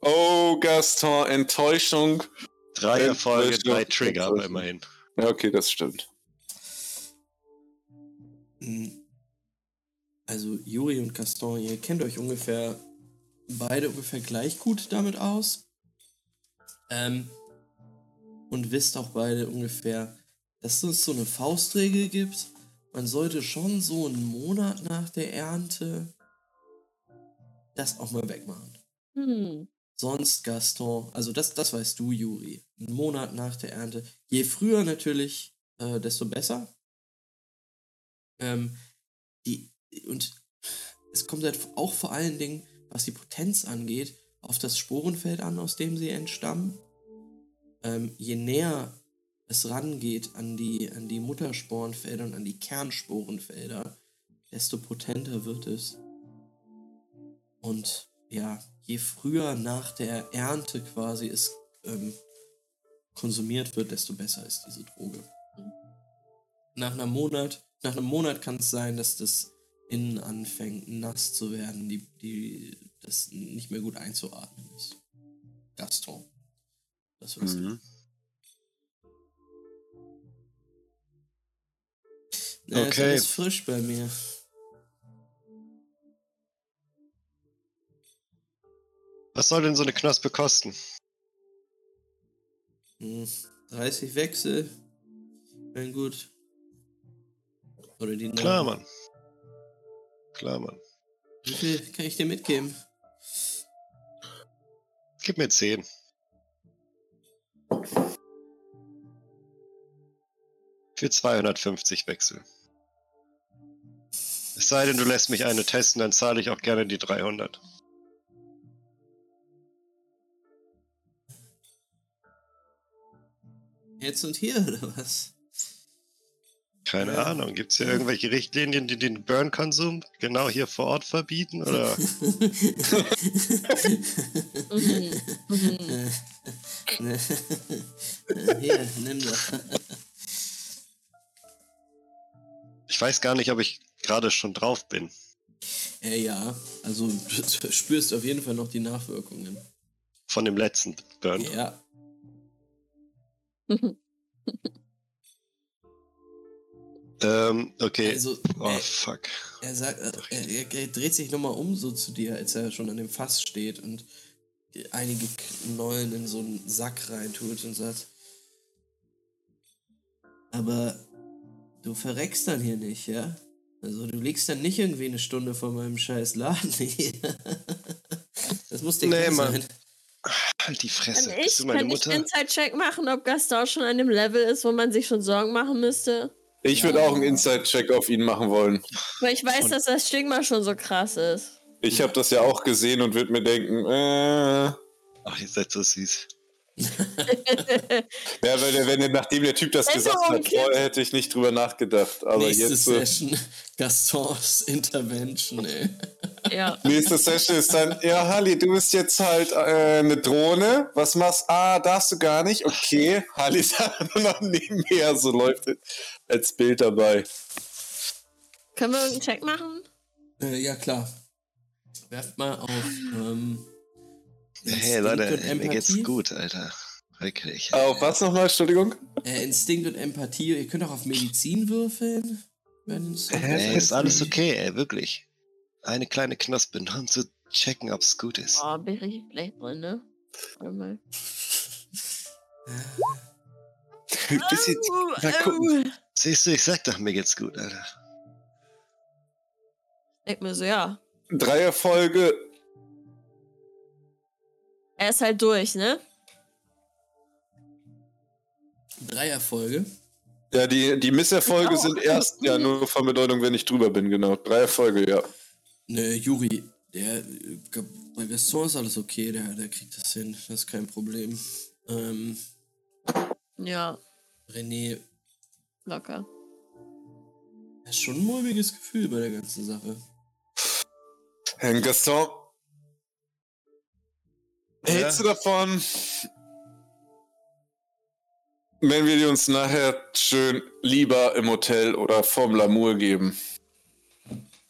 Speaker 3: Oh, Gaston, Enttäuschung.
Speaker 5: Drei Erfolge, drei Trigger, aber immerhin.
Speaker 3: Ja, okay, das stimmt.
Speaker 1: Mm. Also Juri und Gaston, ihr kennt euch ungefähr beide ungefähr gleich gut damit aus. Ähm, und wisst auch beide ungefähr, dass es so eine Faustregel gibt. Man sollte schon so einen Monat nach der Ernte das auch mal wegmachen.
Speaker 4: Hm.
Speaker 1: Sonst Gaston, also das, das weißt du, Juri. Einen Monat nach der Ernte. Je früher natürlich, äh, desto besser. Ähm, die, und es kommt halt auch vor allen Dingen, was die Potenz angeht, auf das Sporenfeld an, aus dem sie entstammen. Ähm, je näher es rangeht an die, an die Muttersporenfelder und an die Kernsporenfelder, desto potenter wird es. Und ja, je früher nach der Ernte quasi es ähm, konsumiert wird, desto besser ist diese Droge. Nach einem Monat, nach einem Monat kann es sein, dass das innen anfängt nass zu werden, die, die das nicht mehr gut einzuatmen ist. Gaston. Das weißt du.
Speaker 5: Mhm.
Speaker 1: Ja, Ist
Speaker 5: Okay.
Speaker 1: frisch bei mir.
Speaker 5: Was soll denn so eine Knospe kosten?
Speaker 1: Hm, 30 Wechsel. Wenn gut. Oder die
Speaker 5: Klar. Mann. Klar, Mann.
Speaker 1: Wie viel kann ich dir mitgeben?
Speaker 5: Gib mir 10. Für 250 Wechsel. Es sei denn, du lässt mich eine testen, dann zahle ich auch gerne die 300.
Speaker 1: Jetzt und hier, oder was?
Speaker 5: Keine
Speaker 1: Ja.
Speaker 5: Ahnung. Gibt es hier irgendwelche Richtlinien, die den Burn-Konsum genau hier vor Ort verbieten? Oder?
Speaker 4: Mhm. Mhm.
Speaker 1: Ne. Hier, nimm doch.
Speaker 5: Ich weiß gar nicht, ob ich gerade schon drauf bin.
Speaker 1: Äh, ja, also du spürst auf jeden Fall noch die Nachwirkungen.
Speaker 5: Von dem letzten Burn.
Speaker 1: Ja,
Speaker 5: Ähm, okay.
Speaker 1: also
Speaker 5: oh,
Speaker 1: äh,
Speaker 5: fuck.
Speaker 1: er sagt, äh, er, er, er dreht sich nochmal um so zu dir, als er schon an dem Fass steht und einige Knollen in so einen Sack reintut und sagt, aber du verreckst dann hier nicht, ja? Also du liegst dann nicht irgendwie eine Stunde vor meinem scheiß Laden hier. Das muss dir
Speaker 5: Nee,
Speaker 1: klar
Speaker 5: Mann.
Speaker 1: sein.
Speaker 5: Halt die
Speaker 4: Kann
Speaker 5: Fresse.
Speaker 4: ich,
Speaker 5: Bist du meine
Speaker 4: kann ich
Speaker 5: Mutter?
Speaker 4: Inside-Check machen, ob Gaston schon an dem Level ist, wo man sich schon Sorgen machen müsste?
Speaker 3: Ich würde auch einen Inside-Check auf ihn machen wollen.
Speaker 4: Weil ich weiß, dass das Stigma schon so krass ist.
Speaker 3: Ich habe das ja auch gesehen und würde mir denken, äh.
Speaker 5: Ach, ihr seid so süß.
Speaker 3: Ja, weil der, wenn nachdem der Typ das
Speaker 4: Besserung,
Speaker 3: gesagt hat, vorher hätte ich nicht drüber nachgedacht. Aber
Speaker 1: Nächste
Speaker 3: jetzt. Äh,
Speaker 1: Session, Gastons Intervention, ey.
Speaker 4: ja.
Speaker 3: nächste Session ist dann, ja, Halli, du bist jetzt halt äh, eine Drohne. Was machst Ah, darfst du gar nicht? Okay. Halli ist noch nebenher, so läuft es als Bild dabei.
Speaker 4: Können wir irgendeinen Check machen?
Speaker 1: Äh, ja, klar. Werft mal auf. Ähm,
Speaker 5: Hey Leute,
Speaker 1: und
Speaker 5: mir geht's gut, Alter. Wirklich.
Speaker 3: Auf was nochmal, Entschuldigung?
Speaker 1: Äh, Instinkt und Empathie. Ihr könnt auch auf Medizin würfeln. Wenn es
Speaker 5: Ey, ist alles okay, ey, wirklich. Eine kleine Knospe, nur um zu checken, ob's gut ist.
Speaker 4: Oh, bin ich richtig schlecht drin, ne? Warte mal.
Speaker 3: Bisschen, mal gucken.
Speaker 5: Siehst du, ich sag doch, mir geht's gut, Alter.
Speaker 4: Denk mir so, ja.
Speaker 3: drei Erfolge.
Speaker 4: Er ist halt durch, ne?
Speaker 1: Drei Erfolge.
Speaker 3: Ja, die, die Misserfolge
Speaker 4: Auch.
Speaker 3: sind erst ja nur von Bedeutung, wenn ich drüber bin, genau. Drei Erfolge, ja.
Speaker 1: Ne, Juri, der. äh, Bei Gaston ist alles okay, der, der kriegt das hin. Das ist kein Problem. Ähm,
Speaker 4: Ja,
Speaker 1: René,
Speaker 4: locker.
Speaker 1: das ist schon ein mulmiges Gefühl bei der ganzen Sache.
Speaker 3: Herrn Gaston.
Speaker 5: Ja.
Speaker 3: Hältst du davon, wenn wir die uns nachher schön lieber im Hotel oder vorm Lamour geben?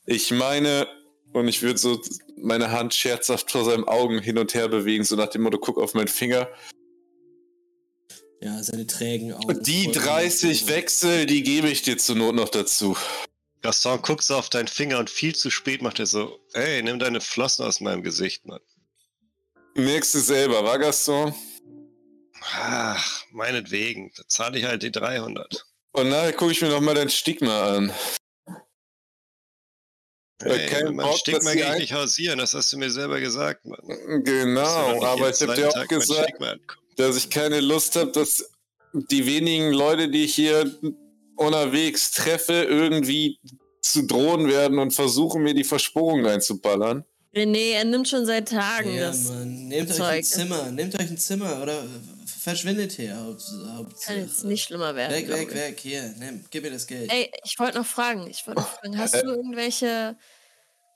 Speaker 3: Ich meine, und ich würde so meine Hand scherzhaft vor seinen Augen hin und her bewegen, so nach dem Motto, guck auf meinen Finger.
Speaker 1: Ja, seine trägen Augen.
Speaker 3: Die
Speaker 1: folgen
Speaker 3: 30
Speaker 1: dem-
Speaker 3: Wechsel, die gebe ich dir zur Not noch dazu.
Speaker 5: Gaston guckt so auf deinen Finger und viel zu spät macht er so, ey, nimm deine Flossen aus meinem Gesicht, Mann.
Speaker 3: Merkst du selber, war Gaston?
Speaker 5: Ach, meinetwegen, da zahle ich halt die 300.
Speaker 3: Und nachher gucke ich mir noch mal dein Stigma an.
Speaker 5: Ey,
Speaker 3: kein
Speaker 5: mein
Speaker 3: Bock,
Speaker 5: Stigma gehe ich nicht hausieren, das hast du mir selber gesagt, Mann.
Speaker 3: Genau, aber ich habe dir auch
Speaker 5: Tag
Speaker 3: gesagt, dass ich keine Lust habe, dass die wenigen Leute, die ich hier unterwegs treffe, irgendwie zu drohen werden und versuchen, mir die Versporung reinzuballern.
Speaker 4: René, er nimmt schon seit Tagen
Speaker 1: Ja,
Speaker 4: das.
Speaker 1: Mann, nehmt euch
Speaker 4: Zeug.
Speaker 1: ein Zimmer, nehmt euch ein Zimmer oder verschwindet hier. Haupt, Haupt,
Speaker 4: Kann jetzt nicht schlimmer werden.
Speaker 1: Weg, weg,
Speaker 4: ich.
Speaker 1: weg, hier, nimm, gib mir das Geld.
Speaker 4: Ey, ich wollte noch fragen. Ich wollte noch fragen, hast du irgendwelche.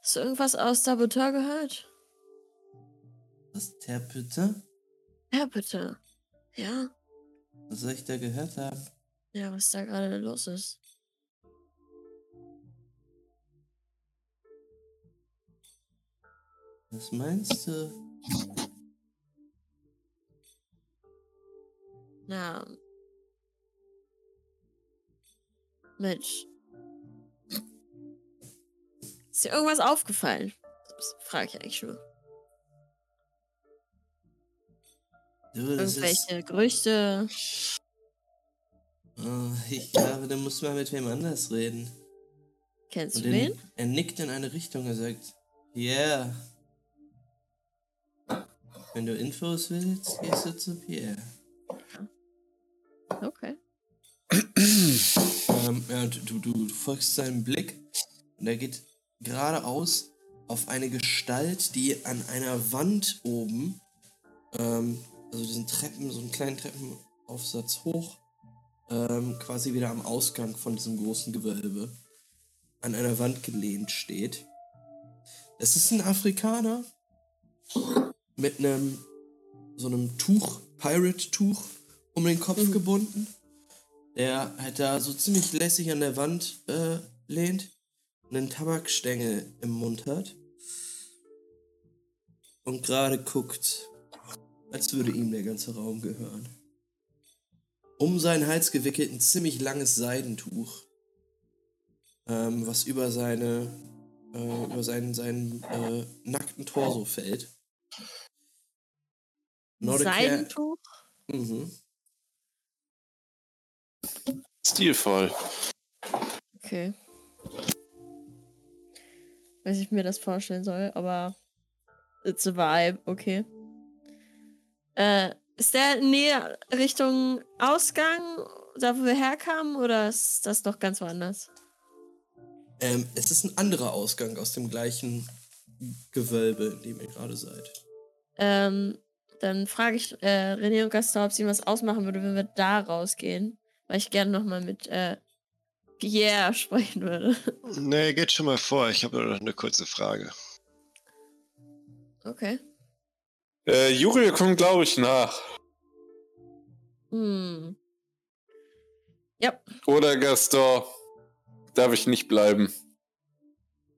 Speaker 4: Hast du irgendwas aus Saboteur gehört?
Speaker 1: Was, der bitte.
Speaker 4: Ja?
Speaker 1: Was soll ich da gehört haben?
Speaker 4: Ja, was da gerade los ist.
Speaker 1: Was meinst du?
Speaker 4: Na. Mensch. Ist dir irgendwas aufgefallen? Das frage ich eigentlich nur.
Speaker 1: Du, das ist,
Speaker 4: Irgendwelche Gerüchte.
Speaker 1: oh, ich glaube, da muss man mit wem anders reden.
Speaker 4: Kennst
Speaker 1: Und
Speaker 4: du wen?
Speaker 1: er nickt in eine Richtung, er sagt, Pierre. Wenn du Infos willst, gehst du zu Pierre.
Speaker 4: Okay.
Speaker 1: Ähm, ja, du, du, du folgst seinem Blick und er geht geradeaus auf eine Gestalt, die an einer Wand oben, ähm, also diesen Treppen, so einen kleinen Treppenaufsatz hoch, ähm, quasi wieder am Ausgang von diesem großen Gewölbe, an einer Wand gelehnt steht. Es ist ein Afrikaner mit einem so einem Tuch, Pirate-Tuch, um den Kopf gebunden der halt da so ziemlich lässig an der Wand äh, lehnt, einen Tabakstängel im Mund hat und gerade guckt, als würde ihm der ganze Raum gehören. Um seinen Hals gewickelt ein ziemlich langes Seidentuch, ähm, was über seine äh, über seinen, seinen äh, nackten Torso fällt. Not
Speaker 4: Seidentuch?
Speaker 1: Mhm.
Speaker 3: Stilvoll.
Speaker 4: Okay. Weiß ich mir das vorstellen soll, aber it's a vibe, okay. Äh, ist der näher Richtung Ausgang, da wo wir herkamen, oder ist das doch ganz woanders?
Speaker 1: Ähm, es ist ein anderer Ausgang aus dem gleichen Gewölbe, in dem ihr gerade seid.
Speaker 4: Ähm, dann frage ich äh, René und Gaston, ob sie was ausmachen würde, wenn wir da rausgehen. Weil ich gerne nochmal mit äh, Pierre sprechen würde.
Speaker 5: Nee, geht schon mal vor. Ich habe nur noch eine kurze Frage.
Speaker 4: Okay.
Speaker 3: Äh, Juri kommt, glaube ich, nach.
Speaker 4: Hm. Ja,
Speaker 3: Oder Gaston. Darf ich nicht bleiben.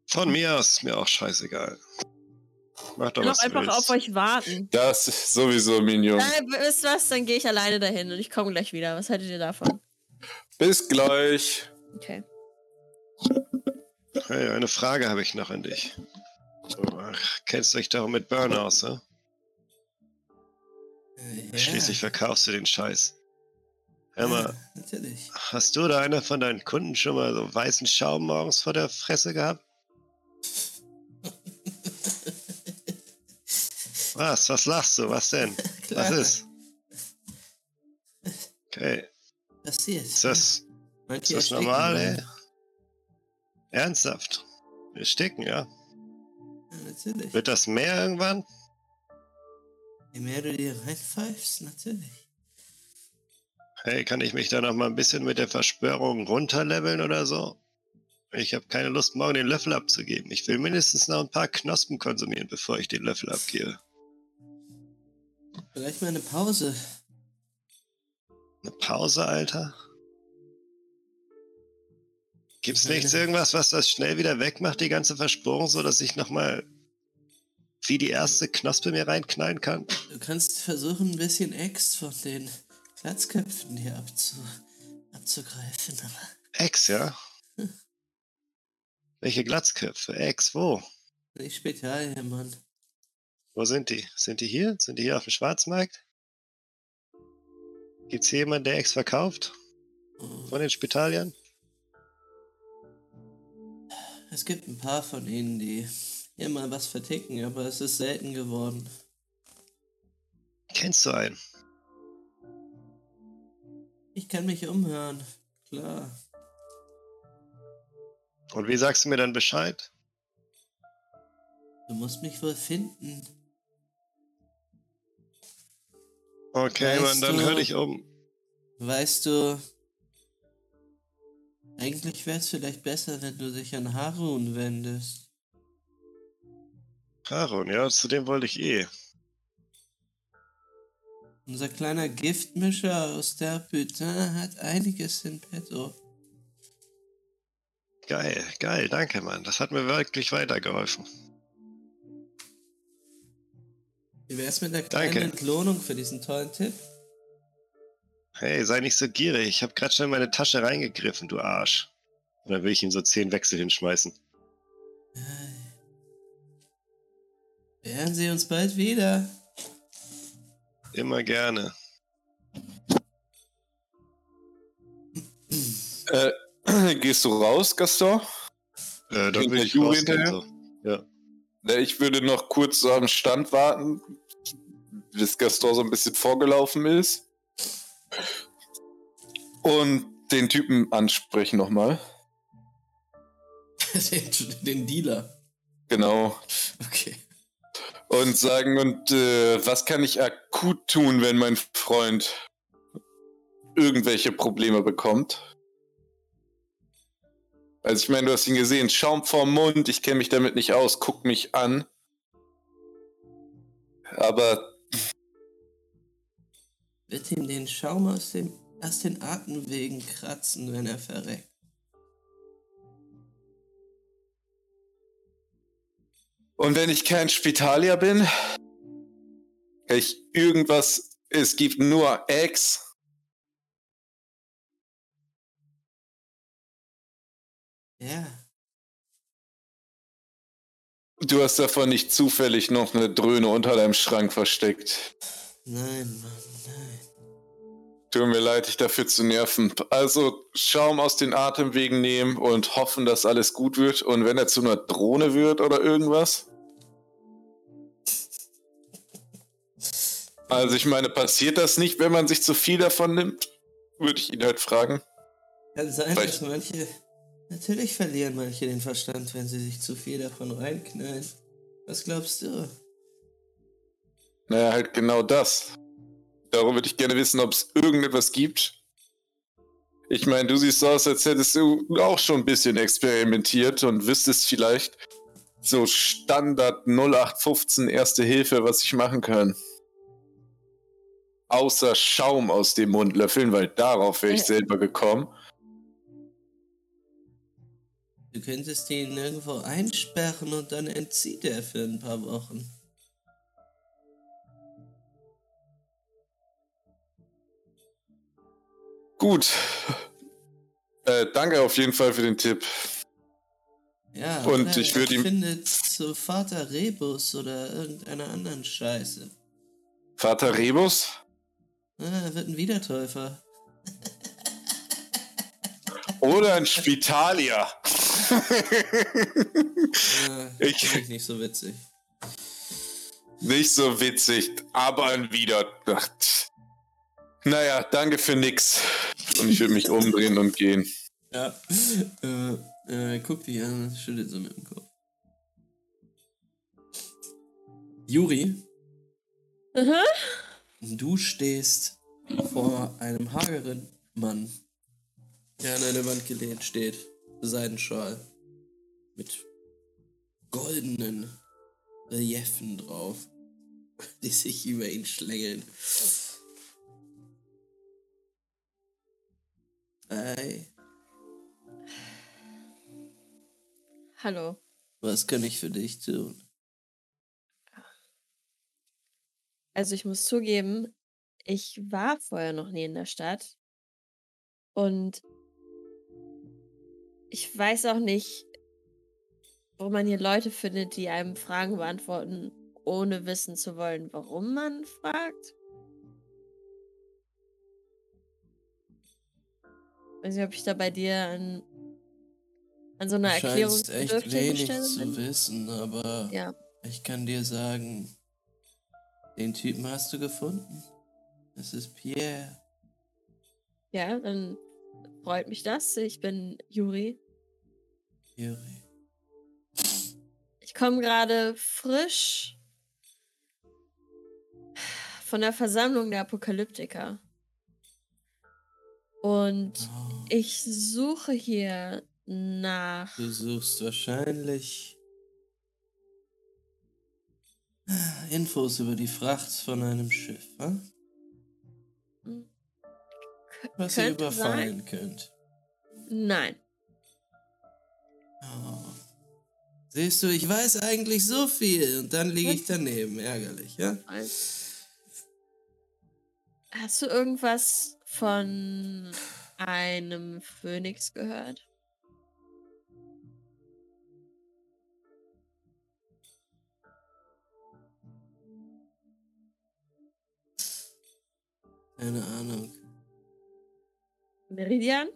Speaker 5: Von mir aus ist mir auch scheißegal. Mach doch du
Speaker 4: einfach
Speaker 5: willst.
Speaker 4: auf euch warten.
Speaker 3: Das ist sowieso, Minion.
Speaker 4: Nein, wisst ihr was? Dann gehe ich alleine dahin und ich komme gleich wieder. Was haltet ihr davon?
Speaker 3: Bis gleich.
Speaker 4: Okay.
Speaker 5: Hey, eine Frage habe ich noch an dich. Ach, kennst du dich doch mit Burn aus, ne?
Speaker 1: Äh, ja,
Speaker 5: Schließlich verkaufst du den Scheiß. Hör mal,
Speaker 1: ja, natürlich.
Speaker 5: hast du oder einer von deinen Kunden schon mal so weißen Schaum morgens vor der Fresse gehabt? Was? Was lachst du? Was denn? Was ist? Okay,
Speaker 1: Passiert.
Speaker 5: ist das, ist das normal, ey? Ernsthaft? Wir sticken, ja?
Speaker 1: Ja, natürlich.
Speaker 5: Wird das mehr irgendwann?
Speaker 1: Je mehr du dir reinpfeifst, natürlich.
Speaker 5: Hey, kann ich mich da noch mal ein bisschen mit der Verschwörung runterleveln oder so? Ich habe keine Lust, morgen den Löffel abzugeben. Ich will mindestens noch ein paar Knospen konsumieren, bevor ich den Löffel abgebe.
Speaker 1: Vielleicht mal eine Pause.
Speaker 5: Eine Pause, Alter? Gibt's
Speaker 1: Eine-
Speaker 5: nichts irgendwas, was das schnell wieder wegmacht, die ganze Verschwörung, so dass ich noch mal wie die erste Knospe mir reinknallen kann?
Speaker 1: Du kannst versuchen, ein bisschen Ex von den Glatzköpfen hier abzu abzugreifen, aber
Speaker 5: Ex, ja? Welche Glatzköpfe? Ex, wo?
Speaker 1: nicht Spezialien, Mann.
Speaker 5: Wo sind die? Sind die hier? Sind die hier auf dem Schwarzmarkt? Gibt's hier jemanden, der Ex verkauft? Von den Spitaliern?
Speaker 1: Es gibt ein paar von ihnen, die mal was verticken, aber es ist selten geworden.
Speaker 5: Kennst du einen?
Speaker 1: Ich kann mich umhören, klar.
Speaker 5: Und wie sagst du mir dann Bescheid?
Speaker 1: Du musst mich wohl finden.
Speaker 5: Okay,
Speaker 1: Weißt
Speaker 5: Mann, dann
Speaker 1: du-
Speaker 5: hör dich um.
Speaker 1: Weißt du, eigentlich wäre es vielleicht besser, wenn du dich an Harun wendest.
Speaker 5: Haron, ja, zu dem wollte ich eh.
Speaker 1: Unser kleiner Giftmischer aus der Putain hat einiges in petto.
Speaker 5: Geil, geil, danke, Mann. Das hat mir wirklich weitergeholfen.
Speaker 1: Wie wär's mit einer kleinen
Speaker 5: Danke.
Speaker 1: Entlohnung für diesen tollen Tipp?
Speaker 5: Hey, sei nicht so gierig. Ich hab grad schon in meine Tasche reingegriffen, du Arsch. Und dann will ich ihm so zehn Wechsel hinschmeißen.
Speaker 1: Werden sie uns bald wieder?
Speaker 5: Immer gerne.
Speaker 3: Äh, gehst du raus, Gaston?
Speaker 5: Äh, dann will ich
Speaker 3: hinterher?
Speaker 5: so. Ja.
Speaker 3: Ja, ich würde noch kurz so am Stand warten, bis Gaston so ein bisschen vorgelaufen ist. Und den Typen ansprechen nochmal.
Speaker 1: den, den Dealer.
Speaker 3: Genau.
Speaker 1: Okay.
Speaker 3: Und sagen, und äh, was kann ich akut tun, wenn mein Freund irgendwelche Probleme bekommt? Also ich meine, du hast ihn gesehen, Schaum vorm Mund, ich kenne mich damit nicht aus, guck mich an. Aber
Speaker 1: Wird ihm den Schaum aus, dem, aus den Atemwegen kratzen, wenn er verreckt.
Speaker 3: Und wenn ich kein Spitalier bin, ich irgendwas, es gibt nur Eggs.
Speaker 1: Ja.
Speaker 3: Du hast davon nicht zufällig noch eine Dröhne unter deinem Schrank versteckt.
Speaker 1: Nein, Mann, nein.
Speaker 3: Tut mir leid, dich dafür zu nerven. Also Schaum aus den Atemwegen nehmen und hoffen, dass alles gut wird. Und wenn er zu einer Drohne wird oder irgendwas? Also ich meine, passiert das nicht, wenn man sich zu viel davon nimmt? Würde ich ihn halt fragen.
Speaker 1: Kann sein,
Speaker 3: Vielleicht-
Speaker 1: dass manche. Natürlich verlieren manche den Verstand, wenn sie sich zu viel davon reinknallen. Was glaubst du?
Speaker 3: Naja, halt genau das. Darum würde ich gerne wissen, ob es irgendetwas gibt. Ich meine, du siehst so aus, als hättest du auch schon ein bisschen experimentiert und wüsstest vielleicht so Standard 0815 Erste Hilfe, was ich machen kann. Außer Schaum aus dem Mund löffeln, weil darauf wäre ich selber gekommen.
Speaker 1: Du könntest ihn irgendwo einsperren und dann entzieht er für ein paar Wochen.
Speaker 3: Gut. Äh, danke auf jeden Fall für den Tipp.
Speaker 1: Ja,
Speaker 3: Und ich würd ihm-
Speaker 1: findet zu Vater Rebus oder irgendeiner anderen Scheiße.
Speaker 3: Vater Rebus?
Speaker 1: Ah, er wird ein Wiedertäufer.
Speaker 3: Oder ein Spitalier?
Speaker 1: Ah,
Speaker 3: Ich-
Speaker 1: finde ich nicht so witzig.
Speaker 3: Nicht so witzig, aber ein Wieder. Ach, Naja, danke für nix. Und ich würde mich umdrehen und gehen.
Speaker 1: Ja. Äh, äh, guck dich an, schüttelt so mit dem Kopf. Juri,
Speaker 4: Mhm.
Speaker 1: du stehst vor einem hageren Mann, der an eine Wand gelehnt steht. Seidenschal. Mit goldenen Reliefen drauf, die sich über ihn schlängeln. Ei,
Speaker 4: Hallo.
Speaker 1: was kann ich für dich tun?
Speaker 4: Also ich muss zugeben, ich war vorher noch nie in der Stadt. Und ich weiß auch nicht, wo man hier Leute findet, die einem Fragen beantworten, ohne wissen zu wollen, warum man fragt. Weiß nicht, ob ich da bei dir an, an so einer
Speaker 1: Du scheinst echt wenig zu
Speaker 4: bin.
Speaker 1: wissen, aber
Speaker 4: Ja.
Speaker 1: ich kann dir sagen, den Typen hast du gefunden. Es ist Pierre.
Speaker 4: Ja, dann freut mich das. Ich bin Juri.
Speaker 1: Juri.
Speaker 4: Ich komme gerade frisch von der Versammlung der Apokalyptiker. Und
Speaker 1: Oh,
Speaker 4: ich suche hier nach.
Speaker 1: du suchst wahrscheinlich Infos über die Fracht von einem Schiff, hm? Was ihr überfallen könnt.
Speaker 4: Nein.
Speaker 1: Oh. Siehst du, ich weiß eigentlich so viel und dann liege ich daneben. Ärgerlich, ja?
Speaker 4: Hast du irgendwas von einem Phönix gehört?
Speaker 1: Keine Ahnung.
Speaker 4: Meridian?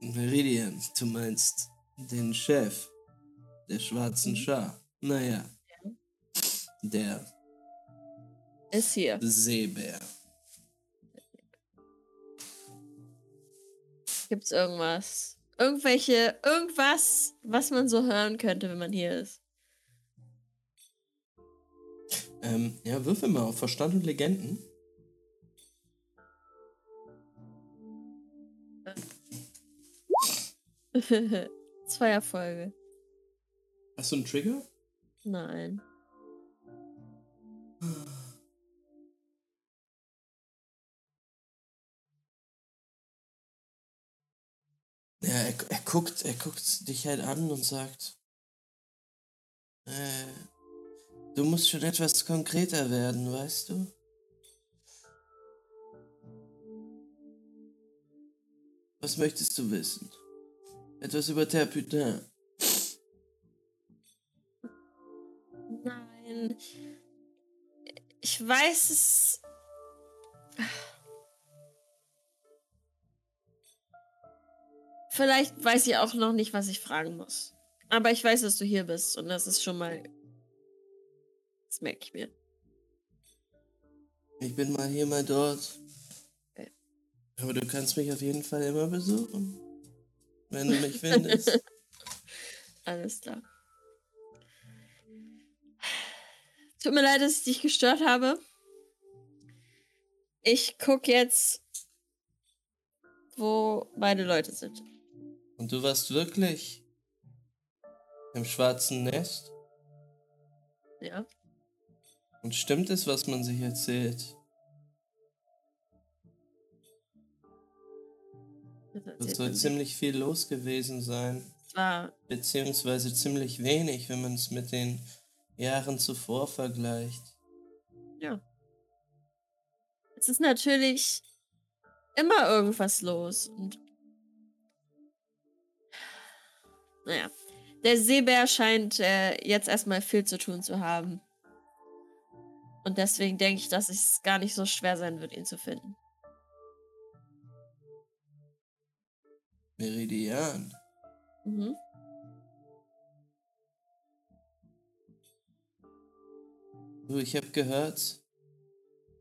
Speaker 1: Meridian, du meinst den Chef der schwarzen
Speaker 4: Mhm.
Speaker 1: Schar. Naja. Der
Speaker 4: Ist hier.
Speaker 1: Seebär.
Speaker 4: Gibt's irgendwas? Irgendwelche, irgendwas, was man so hören könnte, wenn man hier ist.
Speaker 1: Ähm, ja, würfel mal auf Verstand und Legenden.
Speaker 4: Zwei Erfolge.
Speaker 1: Hast du einen Trigger?
Speaker 4: Nein.
Speaker 1: Ja, er, er guckt, er guckt dich halt an und sagt, äh, du musst schon etwas konkreter werden, weißt du? Was möchtest du wissen? Etwas über Terputin.
Speaker 4: Nein. Ich weiß es. Vielleicht weiß ich auch noch nicht, was ich fragen muss. Aber ich weiß, dass du hier bist und das ist schon mal. Das merke ich mir.
Speaker 1: Ich bin mal hier, mal dort.
Speaker 4: Okay.
Speaker 1: Aber du kannst mich auf jeden Fall immer besuchen. Wenn du mich findest.
Speaker 4: Alles klar. Tut mir leid, dass ich dich gestört habe. Ich guck jetzt, wo meine Leute sind.
Speaker 1: Und du warst wirklich im schwarzen Nest?
Speaker 4: Ja.
Speaker 1: Und stimmt es, was man sich erzählt? Es soll ziemlich viel los gewesen sein.
Speaker 4: War
Speaker 1: Beziehungsweise ziemlich wenig, wenn man es mit den Jahren zuvor vergleicht.
Speaker 4: Ja. Es ist natürlich immer irgendwas los und. Naja. Der Seebär scheint äh, jetzt erstmal viel zu tun zu haben. Und deswegen denke ich, dass es gar nicht so schwer sein wird, ihn zu finden.
Speaker 1: Meridian.
Speaker 4: Mhm.
Speaker 1: Du, ich habe gehört,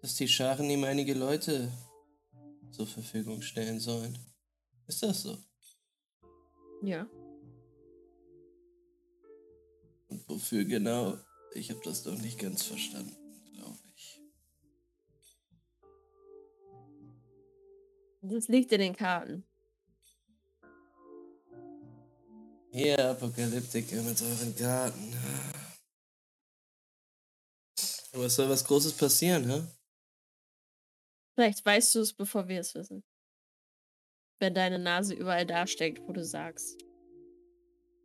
Speaker 1: dass die Scharen ihm einige Leute zur Verfügung stellen sollen. Ist das so?
Speaker 4: Ja.
Speaker 1: Und wofür genau? Ich habe das doch nicht ganz verstanden, glaube ich.
Speaker 4: Das liegt in den Karten.
Speaker 1: Ihr Apokalyptiker mit euren Karten. Aber es soll was Großes passieren, hä?
Speaker 4: Vielleicht weißt du es, bevor wir es wissen. Wenn deine Nase überall da steckt, wo du sagst.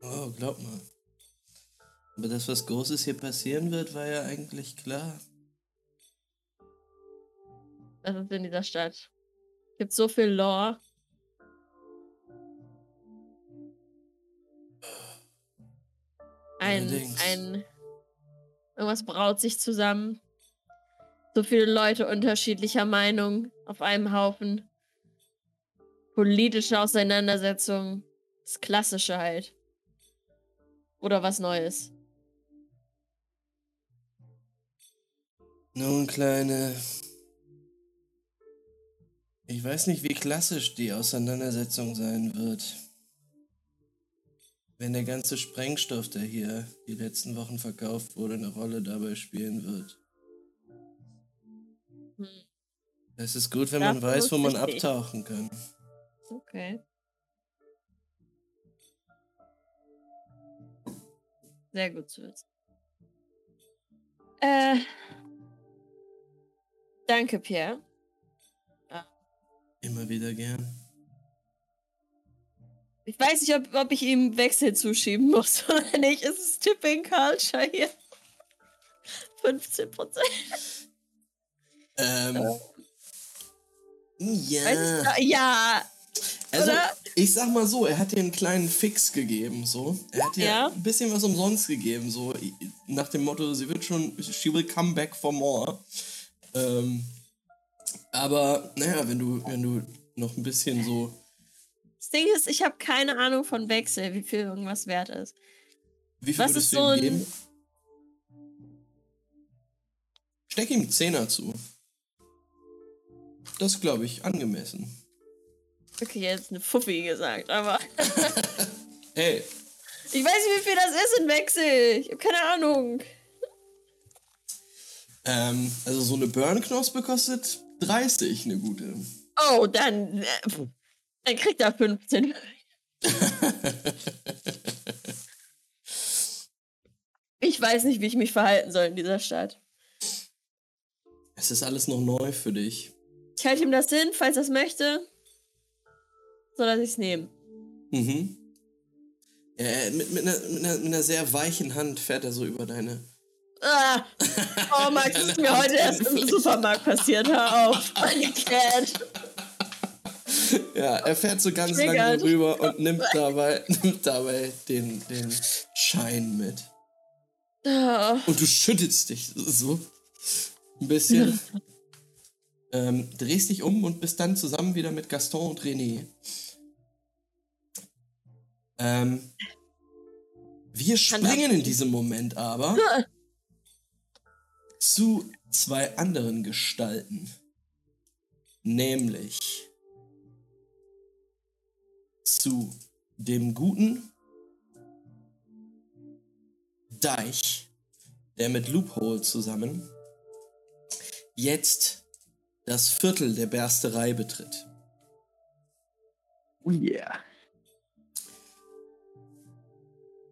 Speaker 1: Oh, glaub mal. Aber das, was Großes hier passieren wird, war ja eigentlich klar.
Speaker 4: Das ist in dieser Stadt. Gibt so viel Lore. Ein,
Speaker 1: Allerdings.
Speaker 4: ein. Irgendwas braut sich zusammen. So viele Leute unterschiedlicher Meinung auf einem Haufen. Politische Auseinandersetzungen. Das Klassische halt. Oder was Neues.
Speaker 1: Nun, Kleine. Ich weiß nicht, wie klassisch die Auseinandersetzung sein wird. Wenn der ganze Sprengstoff, der hier die letzten Wochen verkauft wurde, eine Rolle dabei spielen wird.
Speaker 4: Hm.
Speaker 1: Es ist gut, wenn man
Speaker 4: Davon
Speaker 1: weiß, wo man
Speaker 4: nicht.
Speaker 1: abtauchen kann.
Speaker 4: Okay. Sehr gut zu wissen. Äh. Danke, Pierre.
Speaker 1: Immer wieder gern.
Speaker 4: Ich weiß nicht, ob, ob ich ihm Wechsel zuschieben muss oder nicht. Es ist Tipping Culture hier. 15 Prozent.
Speaker 1: Ähm. Ja.
Speaker 4: noch- ja,
Speaker 1: Also,
Speaker 4: oder?
Speaker 1: Ich sag mal so, er hat dir einen kleinen Fix gegeben, so. Er hat dir
Speaker 4: Ja.
Speaker 1: ein bisschen was umsonst gegeben, so. Nach dem Motto, sie wird schon, she will come back for more. Ähm, aber, naja, wenn du, wenn du noch ein bisschen so.
Speaker 4: Das Ding ist, ich habe keine Ahnung von Wechsel, wie viel irgendwas wert ist.
Speaker 1: Wie viel
Speaker 4: Was
Speaker 1: würdest
Speaker 4: ist
Speaker 1: du
Speaker 4: so
Speaker 1: ihm
Speaker 4: ein-
Speaker 1: geben? Steck ihm Zehner zu. Das glaube ich angemessen.
Speaker 4: Okay, jetzt eine Fuffi gesagt, aber
Speaker 1: Hey,
Speaker 4: ich weiß nicht, wie viel das ist in Wechsel. Ich habe keine Ahnung.
Speaker 1: ähm, also so eine Burnknospe kostet 30, eine gute.
Speaker 4: Oh, dann, äh, dann kriegt er 15. Ich weiß nicht, wie ich mich verhalten soll in dieser Stadt.
Speaker 1: Es ist alles noch neu für dich.
Speaker 4: Ich halte ihm das hin, falls er es möchte. Soll er sich's nehmen.
Speaker 1: Mhm. Ja, er- mit, mit, einer, mit, einer, mit einer sehr weichen Hand fährt er so über deine.
Speaker 4: Ah! Oh, Max, das ist mir heute erst im Supermarkt passiert. Hör auf. Meine Cat.
Speaker 1: Ja, er fährt so ganz
Speaker 4: Triggert.
Speaker 1: langsam rüber und nimmt dabei, nimmt dabei den, den Schein mit.
Speaker 4: Ah,
Speaker 1: Und du schüttelst dich so ein bisschen. ähm, drehst dich um und bist dann zusammen wieder mit Gaston und René. Ähm, wir springen in diesem Moment aber zu zwei anderen Gestalten. Nämlich zu dem guten Deich, der mit Loophole zusammen jetzt das Viertel der Bersterei betritt.
Speaker 2: Oh yeah.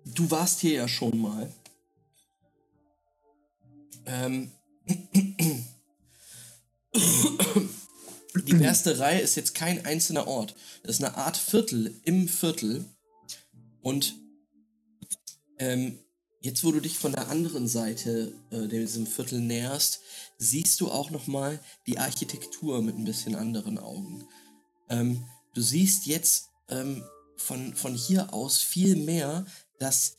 Speaker 1: Du warst hier ja schon mal. Ähm. Die Bersterei ist jetzt kein einzelner Ort. Das ist eine Art Viertel im Viertel. Und ähm, jetzt, wo du dich von der anderen Seite äh, diesem Viertel näherst, siehst du auch noch mal die Architektur mit ein bisschen anderen Augen. Ähm, du siehst jetzt ähm, von, von hier aus viel mehr, dass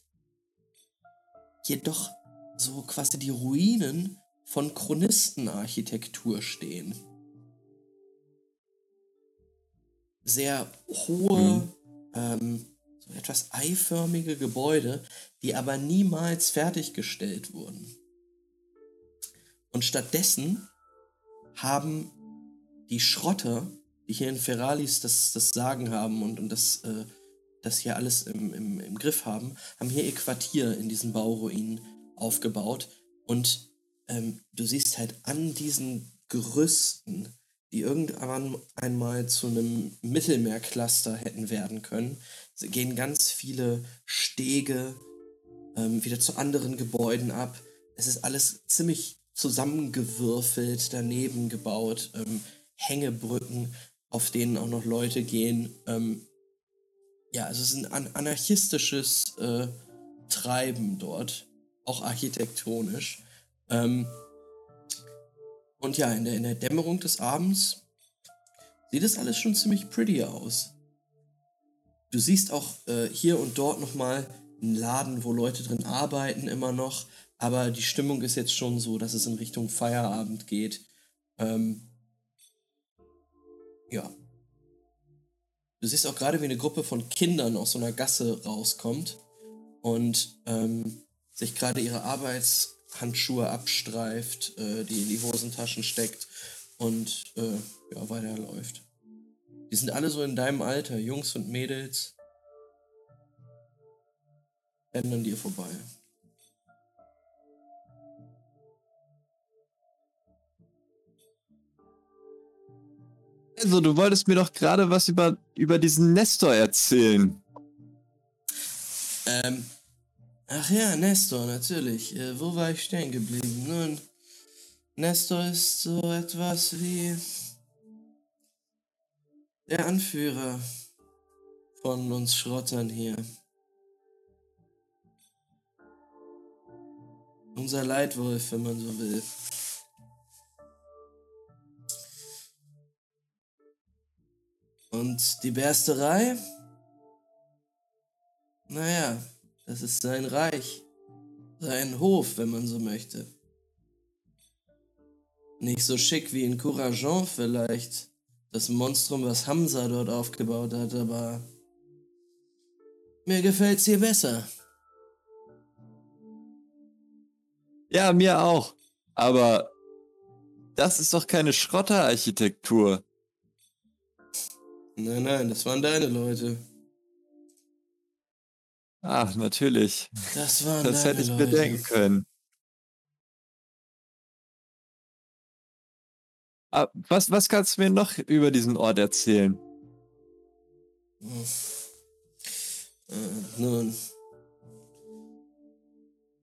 Speaker 1: hier doch so quasi die Ruinen von Chronistenarchitektur stehen. Sehr hohe, ähm, so etwas eiförmige Gebäude, die aber niemals fertiggestellt wurden. Und stattdessen haben die Schrotter, die hier in Ferralis das, das Sagen haben und, und das, äh, das hier alles im, im, im Griff haben, haben hier ihr Quartier in diesen Bauruinen aufgebaut. Und ähm, du siehst halt an diesen Gerüsten, die irgendwann einmal zu einem Mittelmeercluster hätten werden können, s- gehen ganz viele Stege ähm, wieder zu anderen Gebäuden ab. Es ist alles ziemlich zusammengewürfelt, daneben gebaut, ähm, Hängebrücken, auf denen auch noch Leute gehen. Ähm, ja, also es ist ein an anarchistisches äh, Treiben dort, auch architektonisch. Ähm, und ja, in der, in der Dämmerung des Abends sieht es alles schon ziemlich pretty aus. Du siehst auch äh, hier und dort nochmal einen Laden, wo Leute drin arbeiten, immer noch. Aber die Stimmung ist jetzt schon so, dass es in Richtung Feierabend geht. Ähm, ja. Du siehst auch gerade, wie eine Gruppe von Kindern aus so einer Gasse rauskommt und ähm, sich gerade ihre Arbeitshandschuhe abstreift, äh, die in die Hosentaschen steckt und äh, ja, weiterläuft. Die sind alle so in deinem Alter, Jungs und Mädels. Rennen an dir vorbei.
Speaker 2: Also, du wolltest mir doch gerade was über, über diesen Nestor erzählen.
Speaker 1: Ähm, ach ja, Nestor, natürlich. Äh, wo war ich stehen geblieben? Nun, Nestor ist so etwas wie der Anführer von uns Schrottern hier. Unser Leitwolf, wenn man so will. Und die Bersterei naja, das ist sein Reich. Sein Hof, wenn man so möchte. Nicht so schick wie in Courageon vielleicht. Das Monstrum, was Hamza dort aufgebaut hat, aber mir gefällt's hier besser.
Speaker 2: Ja, mir auch. Aber das ist doch keine Schrotterarchitektur.
Speaker 1: Nein, nein, das waren deine Leute.
Speaker 2: Ach, natürlich.
Speaker 1: Das waren
Speaker 2: Das hätte ich
Speaker 1: Leute.
Speaker 2: bedenken können. Ah, Was, was kannst du mir noch über diesen Ort erzählen?
Speaker 1: Äh, nun.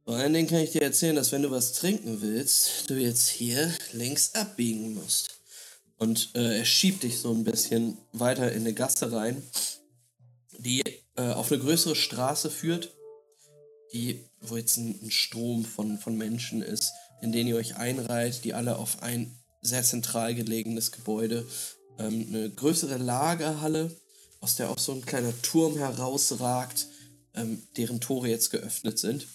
Speaker 1: Vor allen Dingen kann ich dir erzählen, dass wenn du was trinken willst, du jetzt hier links abbiegen musst. Und äh, er schiebt dich so ein bisschen weiter in eine Gasse rein, die äh, auf eine größere Straße führt, die, wo jetzt ein, ein Strom von, von Menschen ist, in den ihr euch einreiht, die alle auf ein sehr zentral gelegenes Gebäude, ähm, eine größere Lagerhalle, aus der auch so ein kleiner Turm herausragt, ähm, deren Tore jetzt geöffnet sind.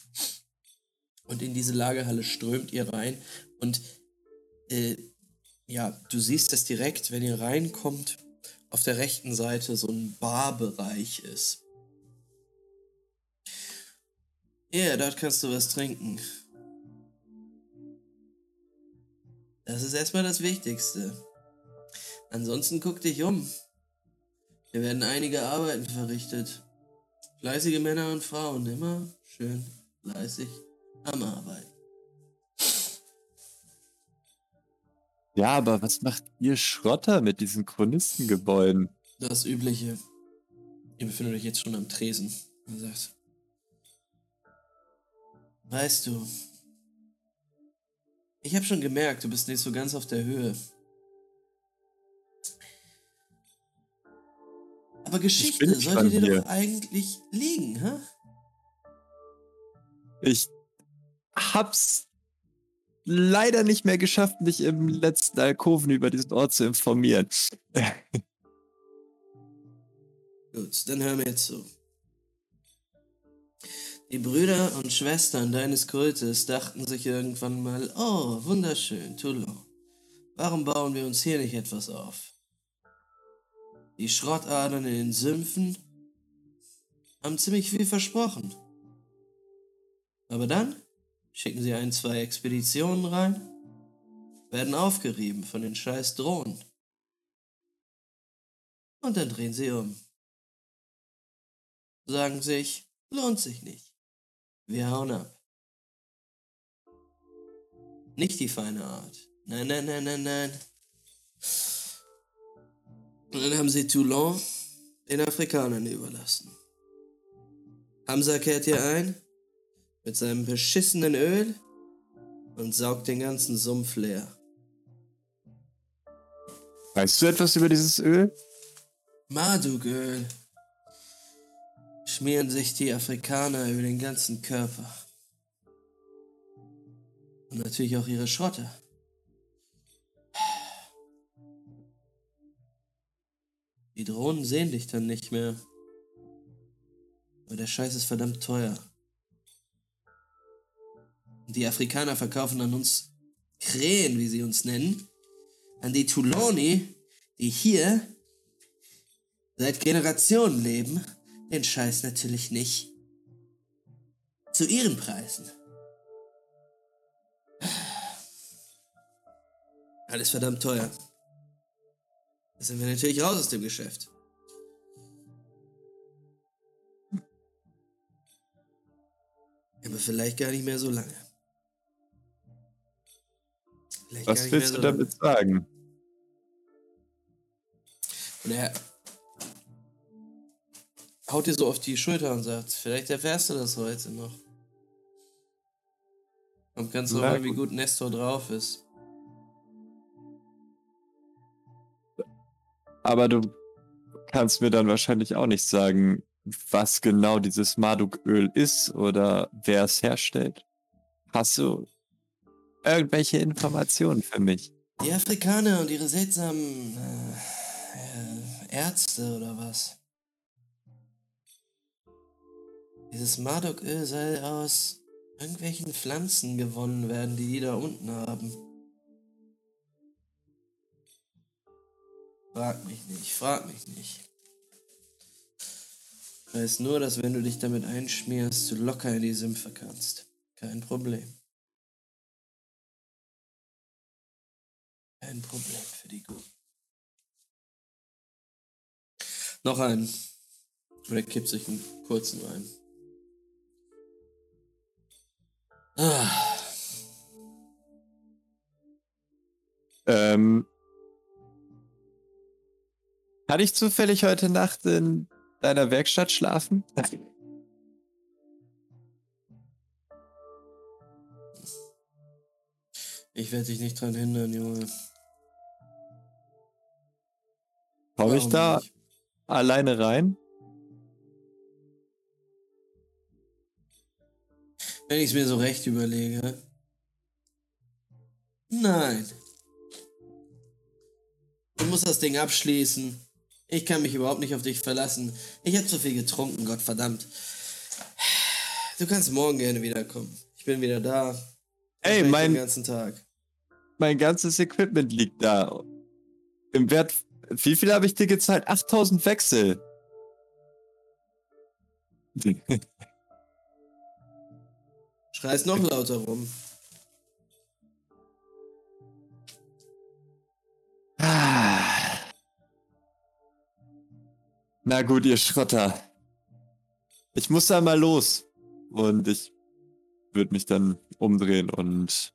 Speaker 1: Und in diese Lagerhalle strömt ihr rein und äh, ja, du siehst es direkt, wenn ihr reinkommt, auf der rechten Seite so ein Barbereich ist. Ja, dort kannst du was trinken. Das ist erstmal das Wichtigste. Ansonsten guck dich um. Hier werden einige Arbeiten verrichtet. Fleißige Männer und Frauen, immer schön fleißig am Arbeiten.
Speaker 2: Ja, aber was macht ihr Schrotter mit diesen Chronistengebäuden?
Speaker 1: Das Übliche. Ihr befindet euch jetzt schon am Tresen. Er sagt. Weißt du, ich habe schon gemerkt, du bist nicht so ganz auf der Höhe. Aber Geschichte sollte dir
Speaker 2: hier.
Speaker 1: doch eigentlich liegen, hä?
Speaker 2: Ich hab's leider nicht mehr geschafft, mich im letzten Alkoven über diesen Ort zu informieren.
Speaker 1: Gut, dann hör mir zu. Die Brüder und Schwestern deines Kultes dachten sich irgendwann mal, oh, wunderschön, Toulon. Warum bauen wir uns hier nicht etwas auf? Die Schrottadern in den Sümpfen haben ziemlich viel versprochen. Aber dann schicken sie ein, zwei Expeditionen rein, werden aufgerieben von den scheiß Drohnen. Und dann drehen sie um. Sagen sich, lohnt sich nicht. Wir hauen ab. Nicht die feine Art. Nein, nein, nein, nein, nein. Und dann haben sie Toulon den Afrikanern überlassen. Hamza kehrt hier ein mit seinem beschissenen Öl und saugt den ganzen Sumpf leer.
Speaker 2: Weißt du etwas über dieses Öl?
Speaker 1: Marduk-Öl schmieren sich die Afrikaner über den ganzen Körper. Und natürlich auch ihre Schrotte. Die Drohnen sehen dich dann nicht mehr. Aber der Scheiß ist verdammt teuer. Und die Afrikaner verkaufen an uns Krähen, wie sie uns nennen, an die Tuloni, die hier seit Generationen leben, den Scheiß natürlich nicht. Zu ihren Preisen. Alles verdammt teuer. Da sind wir natürlich raus aus dem Geschäft. Aber vielleicht gar nicht mehr so lange. Vielleicht
Speaker 2: Was willst du
Speaker 1: so lange.
Speaker 2: damit sagen?
Speaker 1: Und er haut dir so auf die Schulter und sagt, vielleicht erfährst du das heute noch. Und kannst du hören, wie
Speaker 2: gut.
Speaker 1: gut Nestor drauf ist.
Speaker 2: Aber du kannst mir dann wahrscheinlich auch nicht sagen, was genau dieses Marduk-Öl ist oder wer es herstellt. Hast du irgendwelche Informationen für mich?
Speaker 1: Die Afrikaner und ihre seltsamen äh, äh, Ärzte oder was? Dieses Mardoköl soll aus irgendwelchen Pflanzen gewonnen werden, die die da unten haben. Frag mich nicht, frag mich nicht. Ich weiß nur, dass wenn du dich damit einschmierst, du locker in die Sümpfe kannst. Kein Problem. Kein Problem für die Guten. Noch einen. Oder kippt sich einen kurzen rein.
Speaker 2: Ähm, kann ich zufällig heute Nacht in deiner Werkstatt schlafen?
Speaker 1: Ich werde dich nicht dran hindern, Junge.
Speaker 2: Komme ich da
Speaker 1: nicht?
Speaker 2: alleine rein?
Speaker 1: Wenn ich es mir so recht überlege. Nein. Du musst das Ding abschließen. Ich kann mich überhaupt nicht auf dich verlassen. Ich habe zu viel getrunken, Gott verdammt. Du kannst morgen gerne wiederkommen. Ich bin wieder da.
Speaker 2: Ey, mein-
Speaker 1: Den ganzen Tag.
Speaker 2: Mein ganzes Equipment liegt da. Im Wert. Wie viel habe ich dir gezahlt? 8000 Wechsel.
Speaker 1: Schreist noch lauter rum.
Speaker 2: Ah. Na gut, ihr Schrotter. Ich muss da mal los. Und ich würde mich dann umdrehen und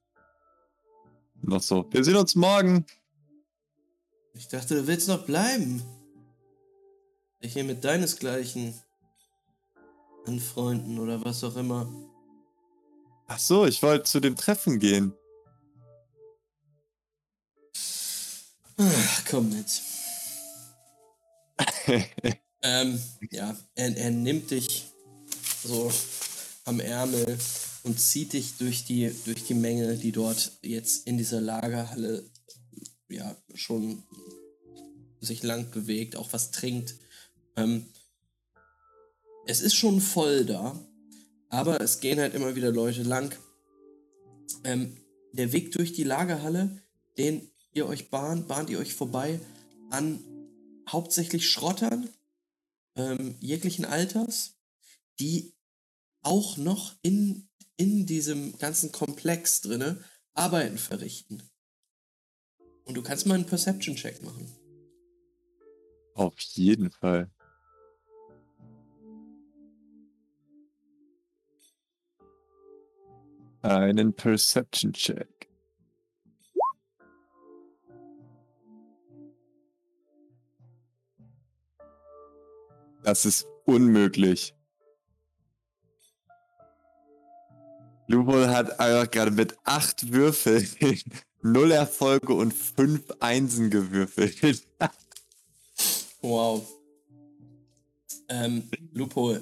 Speaker 2: noch so. Wir sehen uns morgen.
Speaker 1: Ich dachte, du willst noch bleiben. Dich hier mit deinesgleichen anfreunden oder was auch immer.
Speaker 2: Ach so, ich wollte zu dem Treffen gehen.
Speaker 1: Ach, komm mit. Ähm, ja, er, er nimmt dich so am Ärmel und zieht dich durch die, durch die Menge, die dort jetzt in dieser Lagerhalle ja schon sich lang bewegt, auch was trinkt. Ähm, es ist schon voll da, aber es gehen halt immer wieder Leute lang. Ähm, der Weg durch die Lagerhalle, den ihr euch bahnt, bahnt ihr euch vorbei an hauptsächlich Schrottern ähm, jeglichen Alters, die auch noch in, in diesem ganzen Komplex drinne Arbeiten verrichten. Und du kannst mal einen Perception-Check machen.
Speaker 2: Auf jeden Fall. Einen Perception Check. Das ist unmöglich. Lupol hat einfach gerade mit acht Würfeln null Erfolge und fünf Einsen gewürfelt.
Speaker 1: Wow. Ähm, Lupo,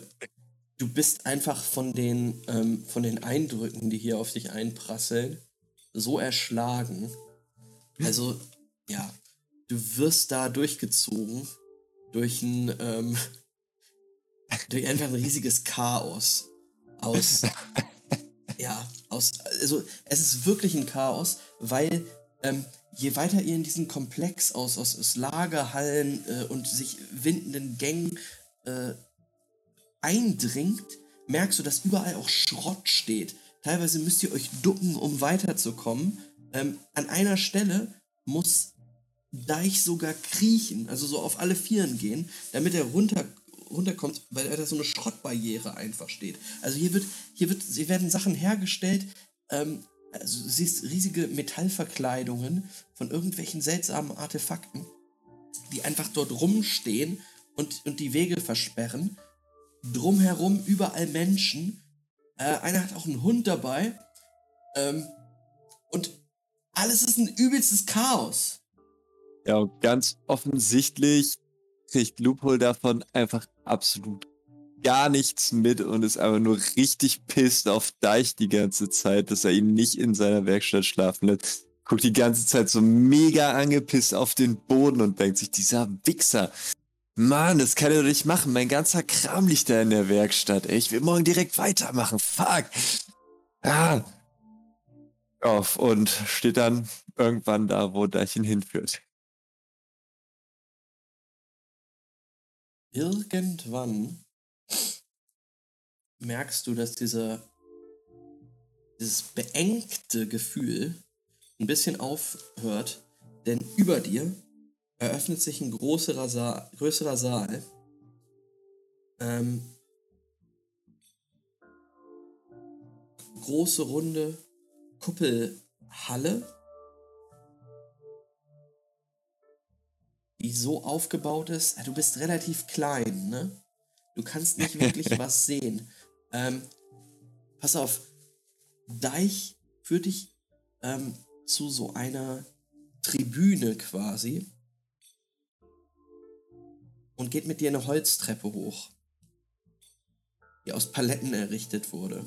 Speaker 1: du bist einfach von den, ähm, von den Eindrücken, die hier auf dich einprasseln, so erschlagen. Also, ja, du wirst da durchgezogen durch ein, ähm, durch einfach ein riesiges Chaos aus, ja, aus, also es ist wirklich ein Chaos, weil ähm, je weiter ihr in diesen Komplex aus, aus, aus Lagerhallen äh, und sich windenden Gängen äh, eindringt, merkst du, dass überall auch Schrott steht. Teilweise müsst ihr euch ducken, um weiterzukommen. Ähm, an einer Stelle muss Deich sogar kriechen, also so auf alle Vieren gehen, damit er runter, runterkommt, weil da so eine Schrottbarriere einfach steht. Also hier wird, hier wird, hier werden Sachen hergestellt, ähm, also du siehst riesige Metallverkleidungen von irgendwelchen seltsamen Artefakten, die einfach dort rumstehen und, und die Wege versperren. Drumherum überall Menschen. Äh, einer hat auch einen Hund dabei. Ähm, und alles ist ein übelstes Chaos.
Speaker 2: Ja, und ganz offensichtlich kriegt Loophole davon einfach absolut gar nichts mit und ist einfach nur richtig pisst auf Deich die ganze Zeit, dass er ihn nicht in seiner Werkstatt schlafen lässt. Guckt die ganze Zeit so mega angepisst auf den Boden und denkt sich, dieser Wichser Mann, das kann er doch nicht machen. Mein ganzer Kram liegt da in der Werkstatt. Ey. Ich will morgen direkt weitermachen. Fuck. Ah. Auf und steht dann irgendwann da, wo Deichen hinführt.
Speaker 1: Irgendwann merkst du, dass dieser dieses beengte Gefühl ein bisschen aufhört, denn über dir eröffnet sich ein größerer Saal, größerer Saal. Ähm, große runde Kuppelhalle, die so aufgebaut ist. äh, Du bist relativ klein, ne? Du kannst nicht wirklich was sehen. Ähm, pass auf, Deich führt dich ähm, zu so einer Tribüne quasi und geht mit dir eine Holztreppe hoch, die aus Paletten errichtet wurde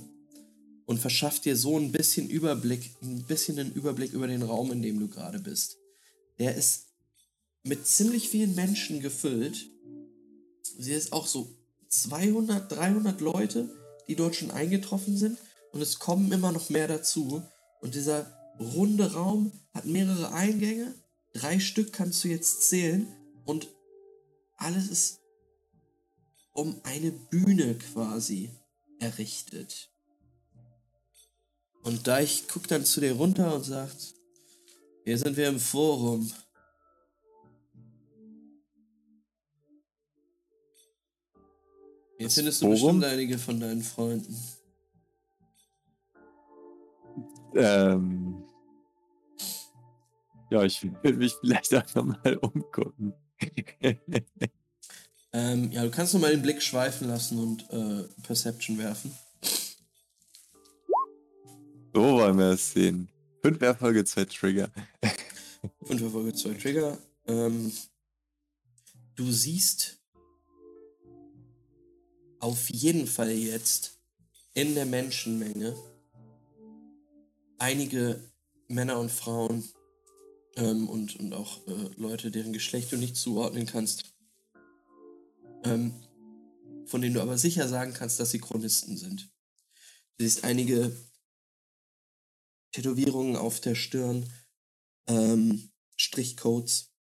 Speaker 1: und verschafft dir so ein bisschen Überblick, ein bisschen einen Überblick über den Raum, in dem du gerade bist. Der ist mit ziemlich vielen Menschen gefüllt. Sie ist auch so 200, 300 Leute, die dort schon eingetroffen sind und es kommen immer noch mehr dazu. Und dieser runde Raum hat mehrere Eingänge. Drei Stück kannst du jetzt zählen und alles ist um eine Bühne quasi errichtet. Und Deich guckt dann zu dir runter und sagt, hier sind wir im Forum. Hier
Speaker 2: Das
Speaker 1: findest du
Speaker 2: Forum?
Speaker 1: bestimmt einige von deinen Freunden.
Speaker 2: Ähm. Ja, ich will mich vielleicht auch nochmal umgucken.
Speaker 1: Ähm, ja, du kannst noch mal den Blick schweifen lassen und äh, Perception werfen.
Speaker 2: so wollen wir es sehen. Fünf Erfolge, zwei Trigger.
Speaker 1: Fünf Erfolge, zwei Trigger. Ähm, du siehst auf jeden Fall jetzt in der Menschenmenge einige Männer und Frauen ähm, und, und auch äh, Leute, deren Geschlecht du nicht zuordnen kannst, ähm, von denen du aber sicher sagen kannst, dass sie Chronisten sind. Du siehst einige Tätowierungen auf der Stirn, ähm, Strichcodes,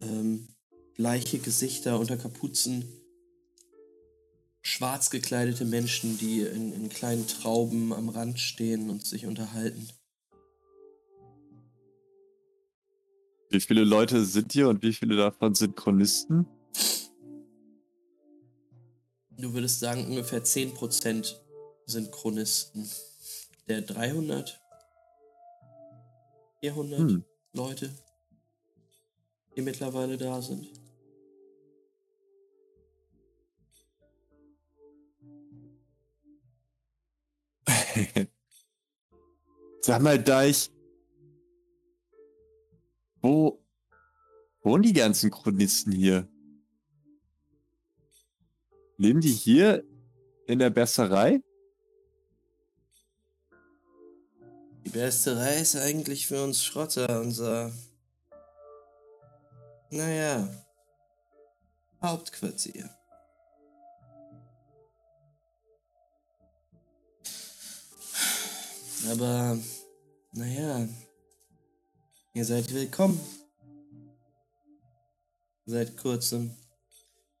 Speaker 1: ähm, gleiche Gesichter unter Kapuzen, schwarz gekleidete Menschen, die in, in kleinen Trauben am Rand stehen und sich unterhalten.
Speaker 2: Wie viele Leute sind hier und wie viele davon sind Chronisten?
Speaker 1: Du würdest sagen, ungefähr 10% sind Chronisten. Der 300, 400
Speaker 2: Hm.
Speaker 1: Leute, die mittlerweile da sind.
Speaker 2: Sag mal, Deich. Wo wohnen die ganzen Chronisten hier? Leben die hier in der Besserei?
Speaker 1: Die Besterei ist eigentlich für uns Schrotter unser. Naja. Hauptquartier. Aber. Naja. Ihr seid willkommen. Seit kurzem.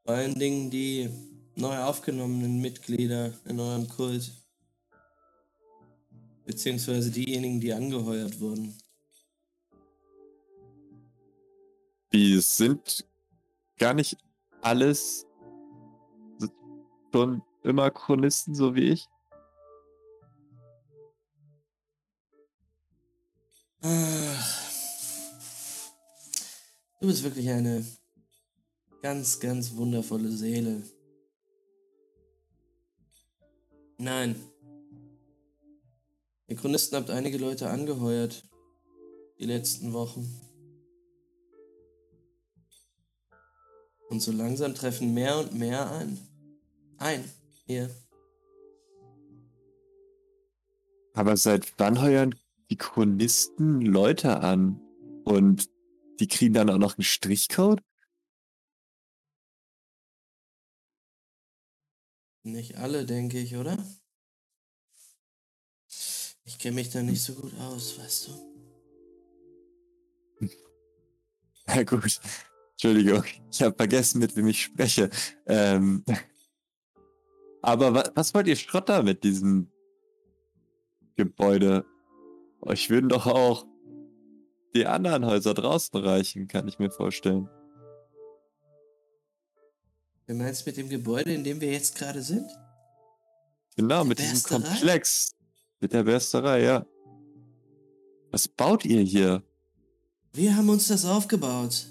Speaker 1: Vor allen Dingen die neu aufgenommenen Mitglieder in eurem Kult. Beziehungsweise diejenigen, die angeheuert wurden.
Speaker 2: Die sind gar nicht alles schon immer Chronisten, so wie ich.
Speaker 1: Ach. Du bist wirklich eine ganz, ganz wundervolle Seele. Nein. Ihr Chronisten habt einige Leute angeheuert. Die letzten Wochen. Und so langsam treffen mehr und mehr ein. Ein. Hier.
Speaker 2: Aber seit wann heuern die Chronisten Leute an? Und die kriegen dann auch noch einen Strichcode?
Speaker 1: Nicht alle, denke ich, oder? Ich kenne mich da nicht so gut aus, weißt du.
Speaker 2: Na gut. Entschuldigung, ich habe vergessen, mit wem ich spreche. Ähm, aber wa was wollt ihr Schrotter mit diesem Gebäude? Euch würden doch auch die anderen Häuser draußen reichen, kann ich mir vorstellen.
Speaker 1: Du meinst mit dem Gebäude, in dem wir jetzt gerade sind?
Speaker 2: Genau,
Speaker 1: Der
Speaker 2: mit diesem? Komplex. Mit der Bersterei, ja. Was baut ihr hier?
Speaker 1: Wir haben uns das aufgebaut.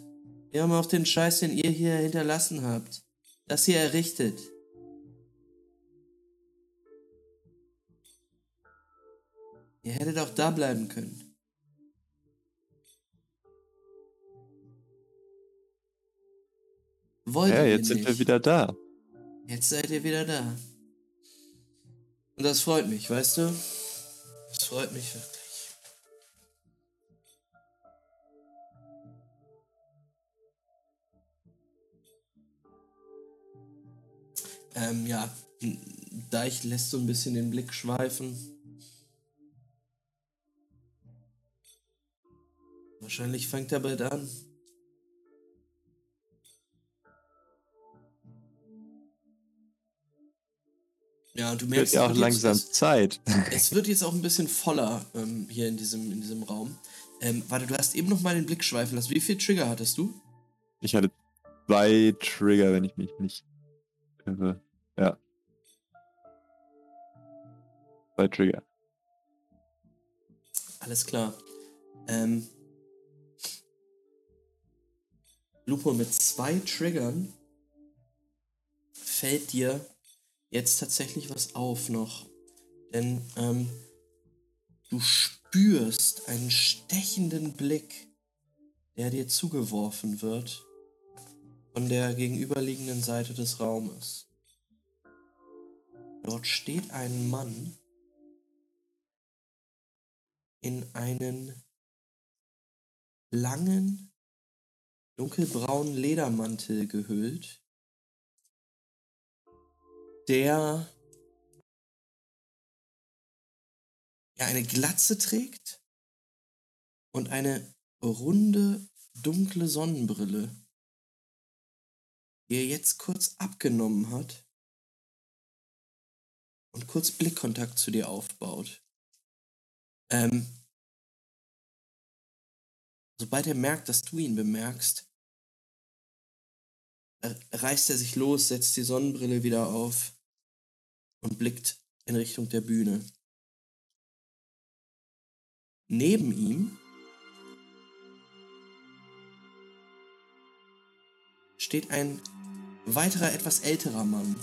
Speaker 1: Wir haben auch den Scheiß, den ihr hier hinterlassen habt. Das hier errichtet. Ihr hättet auch da bleiben können. Wollt
Speaker 2: Ja, jetzt sind wir wieder da.
Speaker 1: Jetzt seid ihr wieder da. Und das freut mich, weißt du? Das freut mich wirklich. Ähm, ja, Deich lässt so ein bisschen den Blick schweifen. Wahrscheinlich fängt er bald an. Ja, du
Speaker 2: Wird
Speaker 1: merkst
Speaker 2: ja auch
Speaker 1: wird jetzt-
Speaker 2: langsam
Speaker 1: es-
Speaker 2: Zeit.
Speaker 1: es wird jetzt auch ein bisschen voller ähm, hier in diesem, in diesem Raum. Ähm, warte, du hast eben noch mal den Blick schweifen lassen. Wie viel Trigger hattest du?
Speaker 2: Ich hatte zwei Trigger, wenn ich mich nicht irre. Ja. Zwei Trigger.
Speaker 1: Alles klar. Ähm, Lupo, mit zwei Triggern fällt dir jetzt tatsächlich was auf noch. Denn ähm, du spürst einen stechenden Blick, der dir zugeworfen wird von der gegenüberliegenden Seite des Raumes. Dort steht ein Mann in einen langen, dunkelbraunen Ledermantel gehüllt, der ja eine Glatze trägt und eine runde, dunkle Sonnenbrille, die er jetzt kurz abgenommen hat und kurz Blickkontakt zu dir aufbaut. Ähm, sobald er merkt, dass du ihn bemerkst, r- reißt er sich los, setzt die Sonnenbrille wieder auf und blickt in Richtung der Bühne. Neben ihm steht ein weiterer, etwas älterer Mann.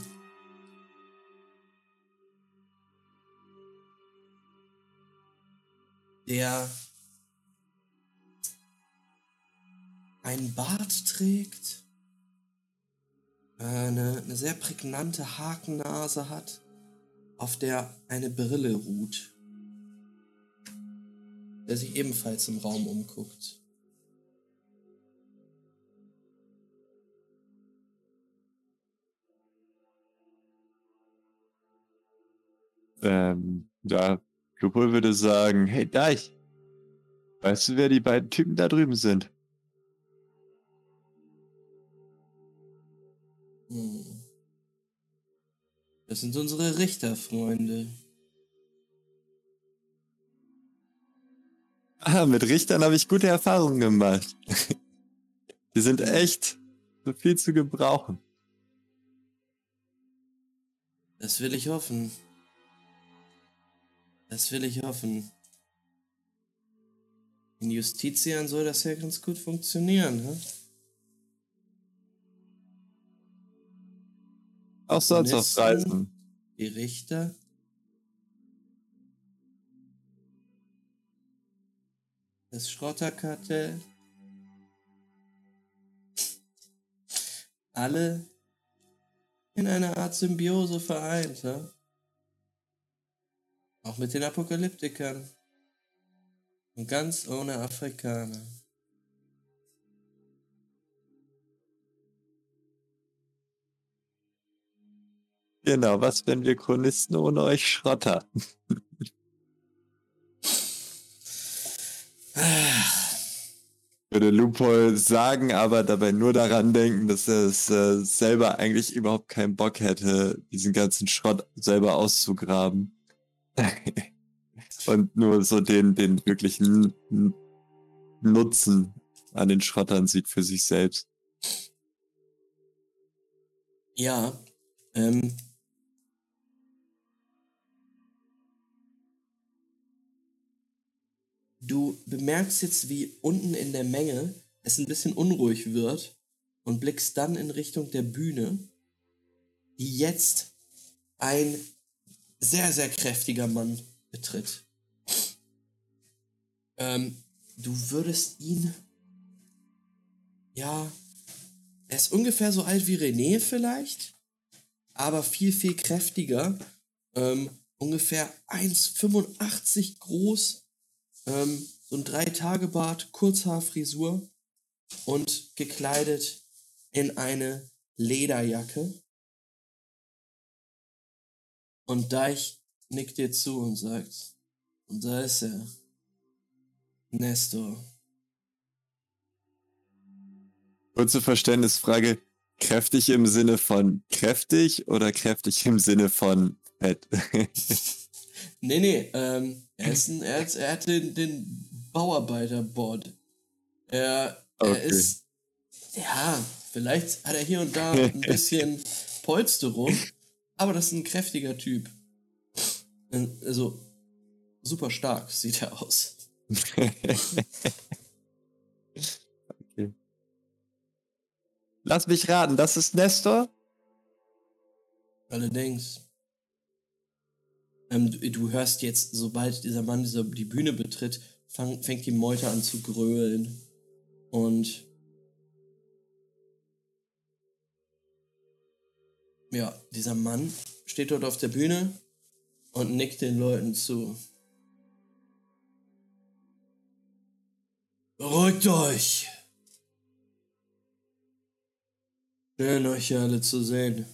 Speaker 1: Der einen Bart trägt, eine, eine sehr prägnante Hakennase hat, auf der eine Brille ruht, der sich ebenfalls im Raum umguckt.
Speaker 2: Ähm, ja, Lupol würde sagen, hey Deich, weißt du, wer die beiden Typen da drüben sind?
Speaker 1: Hm. Das sind unsere Richterfreunde.
Speaker 2: Ah, mit Richtern habe ich gute Erfahrungen gemacht. Die sind echt so viel zu gebrauchen.
Speaker 1: Das will ich hoffen. Das will ich hoffen. In Justitian soll das ja ganz gut funktionieren, hä?
Speaker 2: Auch sonst auf. Reisen.
Speaker 1: Die Richter. Das Schrotterkartell. Alle in einer Art Symbiose vereint, ja? Auch mit den Apokalyptikern. Und ganz ohne Afrikaner.
Speaker 2: Genau, was wären wir Chronisten ohne euch Schrotter? Würde Lupol sagen, aber dabei nur daran denken, dass er es äh, selber eigentlich überhaupt keinen Bock hätte, diesen ganzen Schrott selber auszugraben. Und nur so den, den wirklichen Nutzen an den Schrottern sieht für sich selbst.
Speaker 1: Ja, ähm. Du bemerkst jetzt, wie unten in der Menge es ein bisschen unruhig wird und blickst dann in Richtung der Bühne, die jetzt ein sehr, sehr kräftiger Mann betritt. Ähm, du würdest ihn. Ja. Er ist ungefähr so alt wie René vielleicht, aber viel, viel kräftiger. Ähm, ungefähr 1,85 groß. Ähm, so ein Drei-Tage-Bart, Kurzhaarfrisur und gekleidet in eine Lederjacke. Und Deich nickt dir zu und sagt, und da ist er. Nestor.
Speaker 2: Kurze Verständnisfrage. Kräftig im Sinne von kräftig oder kräftig im Sinne von fett?
Speaker 1: Nee, nee, ähm, er, ist ein, er, hat, er hat den, den Bauarbeiter-Board. Er, er
Speaker 2: Okay.
Speaker 1: ist, ja, vielleicht hat er hier und da ein bisschen Polsterung, aber das ist ein kräftiger Typ. Also, super stark sieht er aus.
Speaker 2: okay. Lass mich raten, das ist Nestor?
Speaker 1: Allerdings. Ähm, du, du hörst jetzt, sobald dieser Mann diese, die Bühne betritt, fang, fängt die Meute an zu grölen. Und. Ja, dieser Mann steht dort auf der Bühne und nickt den Leuten zu. Beruhigt euch! Schön, euch alle zu sehen.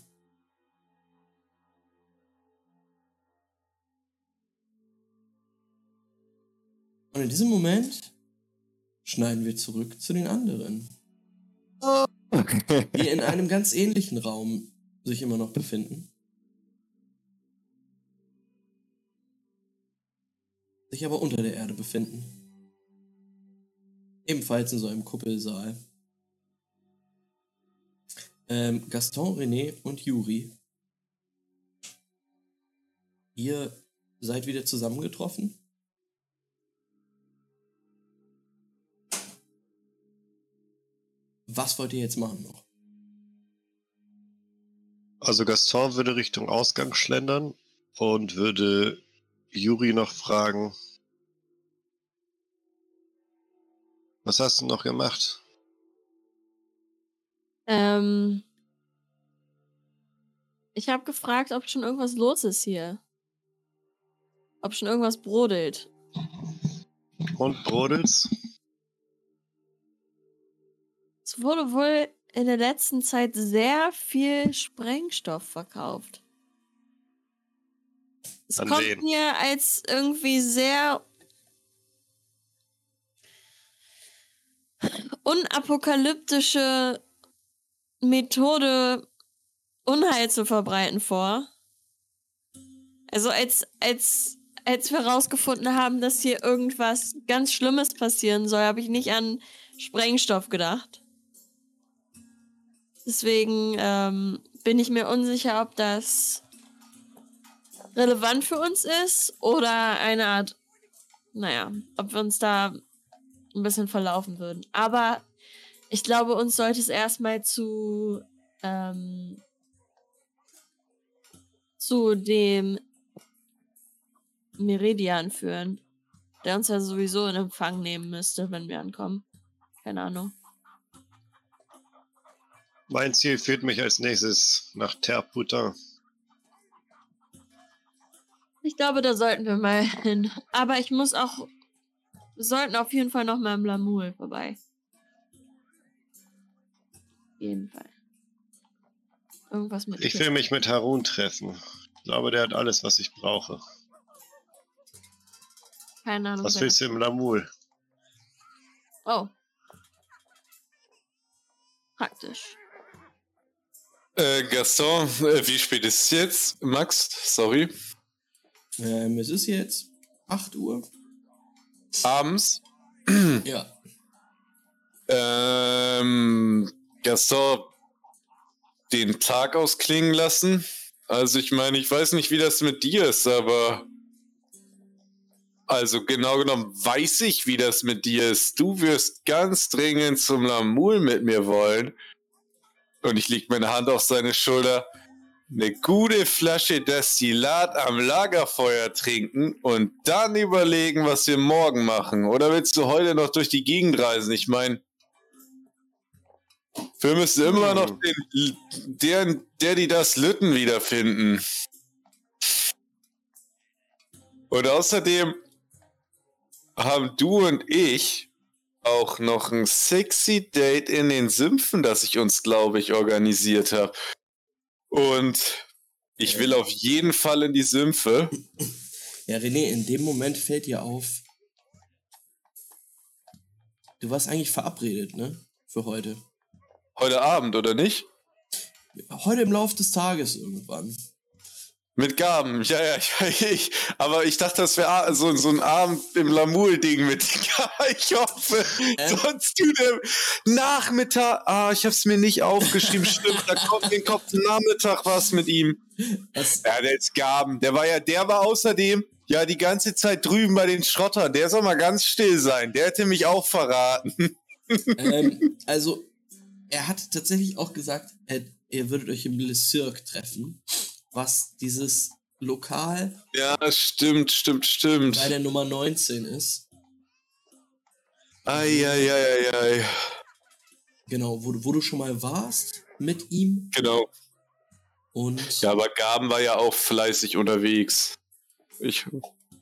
Speaker 1: Und in diesem Moment schneiden wir zurück zu den anderen, die in einem ganz ähnlichen Raum sich immer noch befinden. Sich aber unter der Erde befinden. Ebenfalls in so einem Kuppelsaal. Ähm, Gaston, René und Juri. Ihr seid wieder zusammengetroffen. Was wollt ihr jetzt machen noch?
Speaker 5: Also Gaston würde Richtung Ausgang schlendern und würde Juri noch fragen, was hast du noch gemacht?
Speaker 4: Ähm, ich habe gefragt, ob schon irgendwas los ist hier. Ob schon irgendwas brodelt.
Speaker 5: Und Brodels?
Speaker 4: Es wurde wohl in der letzten Zeit sehr viel Sprengstoff verkauft. Es
Speaker 5: An
Speaker 4: kommt
Speaker 5: wen?
Speaker 4: mir als irgendwie sehr unapokalyptische Methode, Unheil zu verbreiten vor. Also als, als, als wir herausgefunden haben, dass hier irgendwas ganz Schlimmes passieren soll, habe ich nicht an Sprengstoff gedacht. Deswegen ähm, bin ich mir unsicher, ob das relevant für uns ist oder eine Art, naja, ob wir uns da ein bisschen verlaufen würden. Aber ich glaube, uns sollte es erstmal zu, ähm, zu dem Meridian führen, der uns ja sowieso in Empfang nehmen müsste, wenn wir ankommen. Keine Ahnung.
Speaker 5: Mein Ziel führt mich als nächstes nach Terputin.
Speaker 4: Ich glaube, da sollten wir mal hin. Aber ich muss auch. Wir sollten auf jeden Fall noch mal im Lamul vorbei. Auf jeden Fall. Irgendwas mit.
Speaker 5: Ich will mich mit Harun treffen. Ich glaube, der hat alles, was ich brauche.
Speaker 4: Keine Ahnung.
Speaker 5: Was willst du im Lamul?
Speaker 4: Oh. Praktisch.
Speaker 3: Äh, Gaston, äh, wie spät ist es jetzt? Max, sorry.
Speaker 1: Ähm, es ist jetzt 8 Uhr.
Speaker 3: Abends.
Speaker 1: Ja.
Speaker 3: Ähm, Gaston, den Tag ausklingen lassen. Also ich meine, ich weiß nicht, wie das mit dir ist, aber also genau genommen weiß ich, wie das mit dir ist. Du wirst ganz dringend zum Lamul mit mir wollen. Und ich leg meine Hand auf seine Schulter. Eine gute Flasche Destillat am Lagerfeuer trinken und dann überlegen, was wir morgen machen. Oder willst du heute noch durch die Gegend reisen? Ich meine, wir müssen immer noch den, der, der, die das Lütten wiederfinden. Und außerdem haben du und ich auch noch ein sexy Date in den Sümpfen, das ich uns, glaube ich, organisiert habe. Und ich will auf jeden Fall in die Sümpfe.
Speaker 1: Ja, René, in dem Moment fällt dir auf. Du warst eigentlich verabredet, ne? Für heute.
Speaker 3: Heute Abend, oder nicht?
Speaker 1: Heute im Lauf des Tages irgendwann.
Speaker 3: Mit Gaben, ja, ja, ja, ich, aber ich dachte, das wäre so, so ein Abend im Lamul-Ding mit Gaben. Ich hoffe,
Speaker 1: Ähm.
Speaker 3: sonst du der Nachmittag, ah, ich hab's mir nicht aufgeschrieben, stimmt, da kommt den Kopf Nachmittag was mit ihm.
Speaker 1: Es,
Speaker 3: Ja, der ist Gaben, der war ja, der war außerdem ja die ganze Zeit drüben bei den Schrottern, der soll mal ganz still sein, der hätte mich auch verraten.
Speaker 1: ähm, also, er hat tatsächlich auch gesagt, er, ihr würdet euch im Le Cirque treffen, was dieses Lokal
Speaker 3: Ja, stimmt, stimmt, stimmt.
Speaker 1: bei der Nummer 19 ist.
Speaker 3: Eieieiei,
Speaker 1: Genau, wo, du- wo du schon mal warst mit ihm.
Speaker 3: genau.
Speaker 1: Und
Speaker 3: Ja, aber Gaben war ja auch fleißig unterwegs. Ich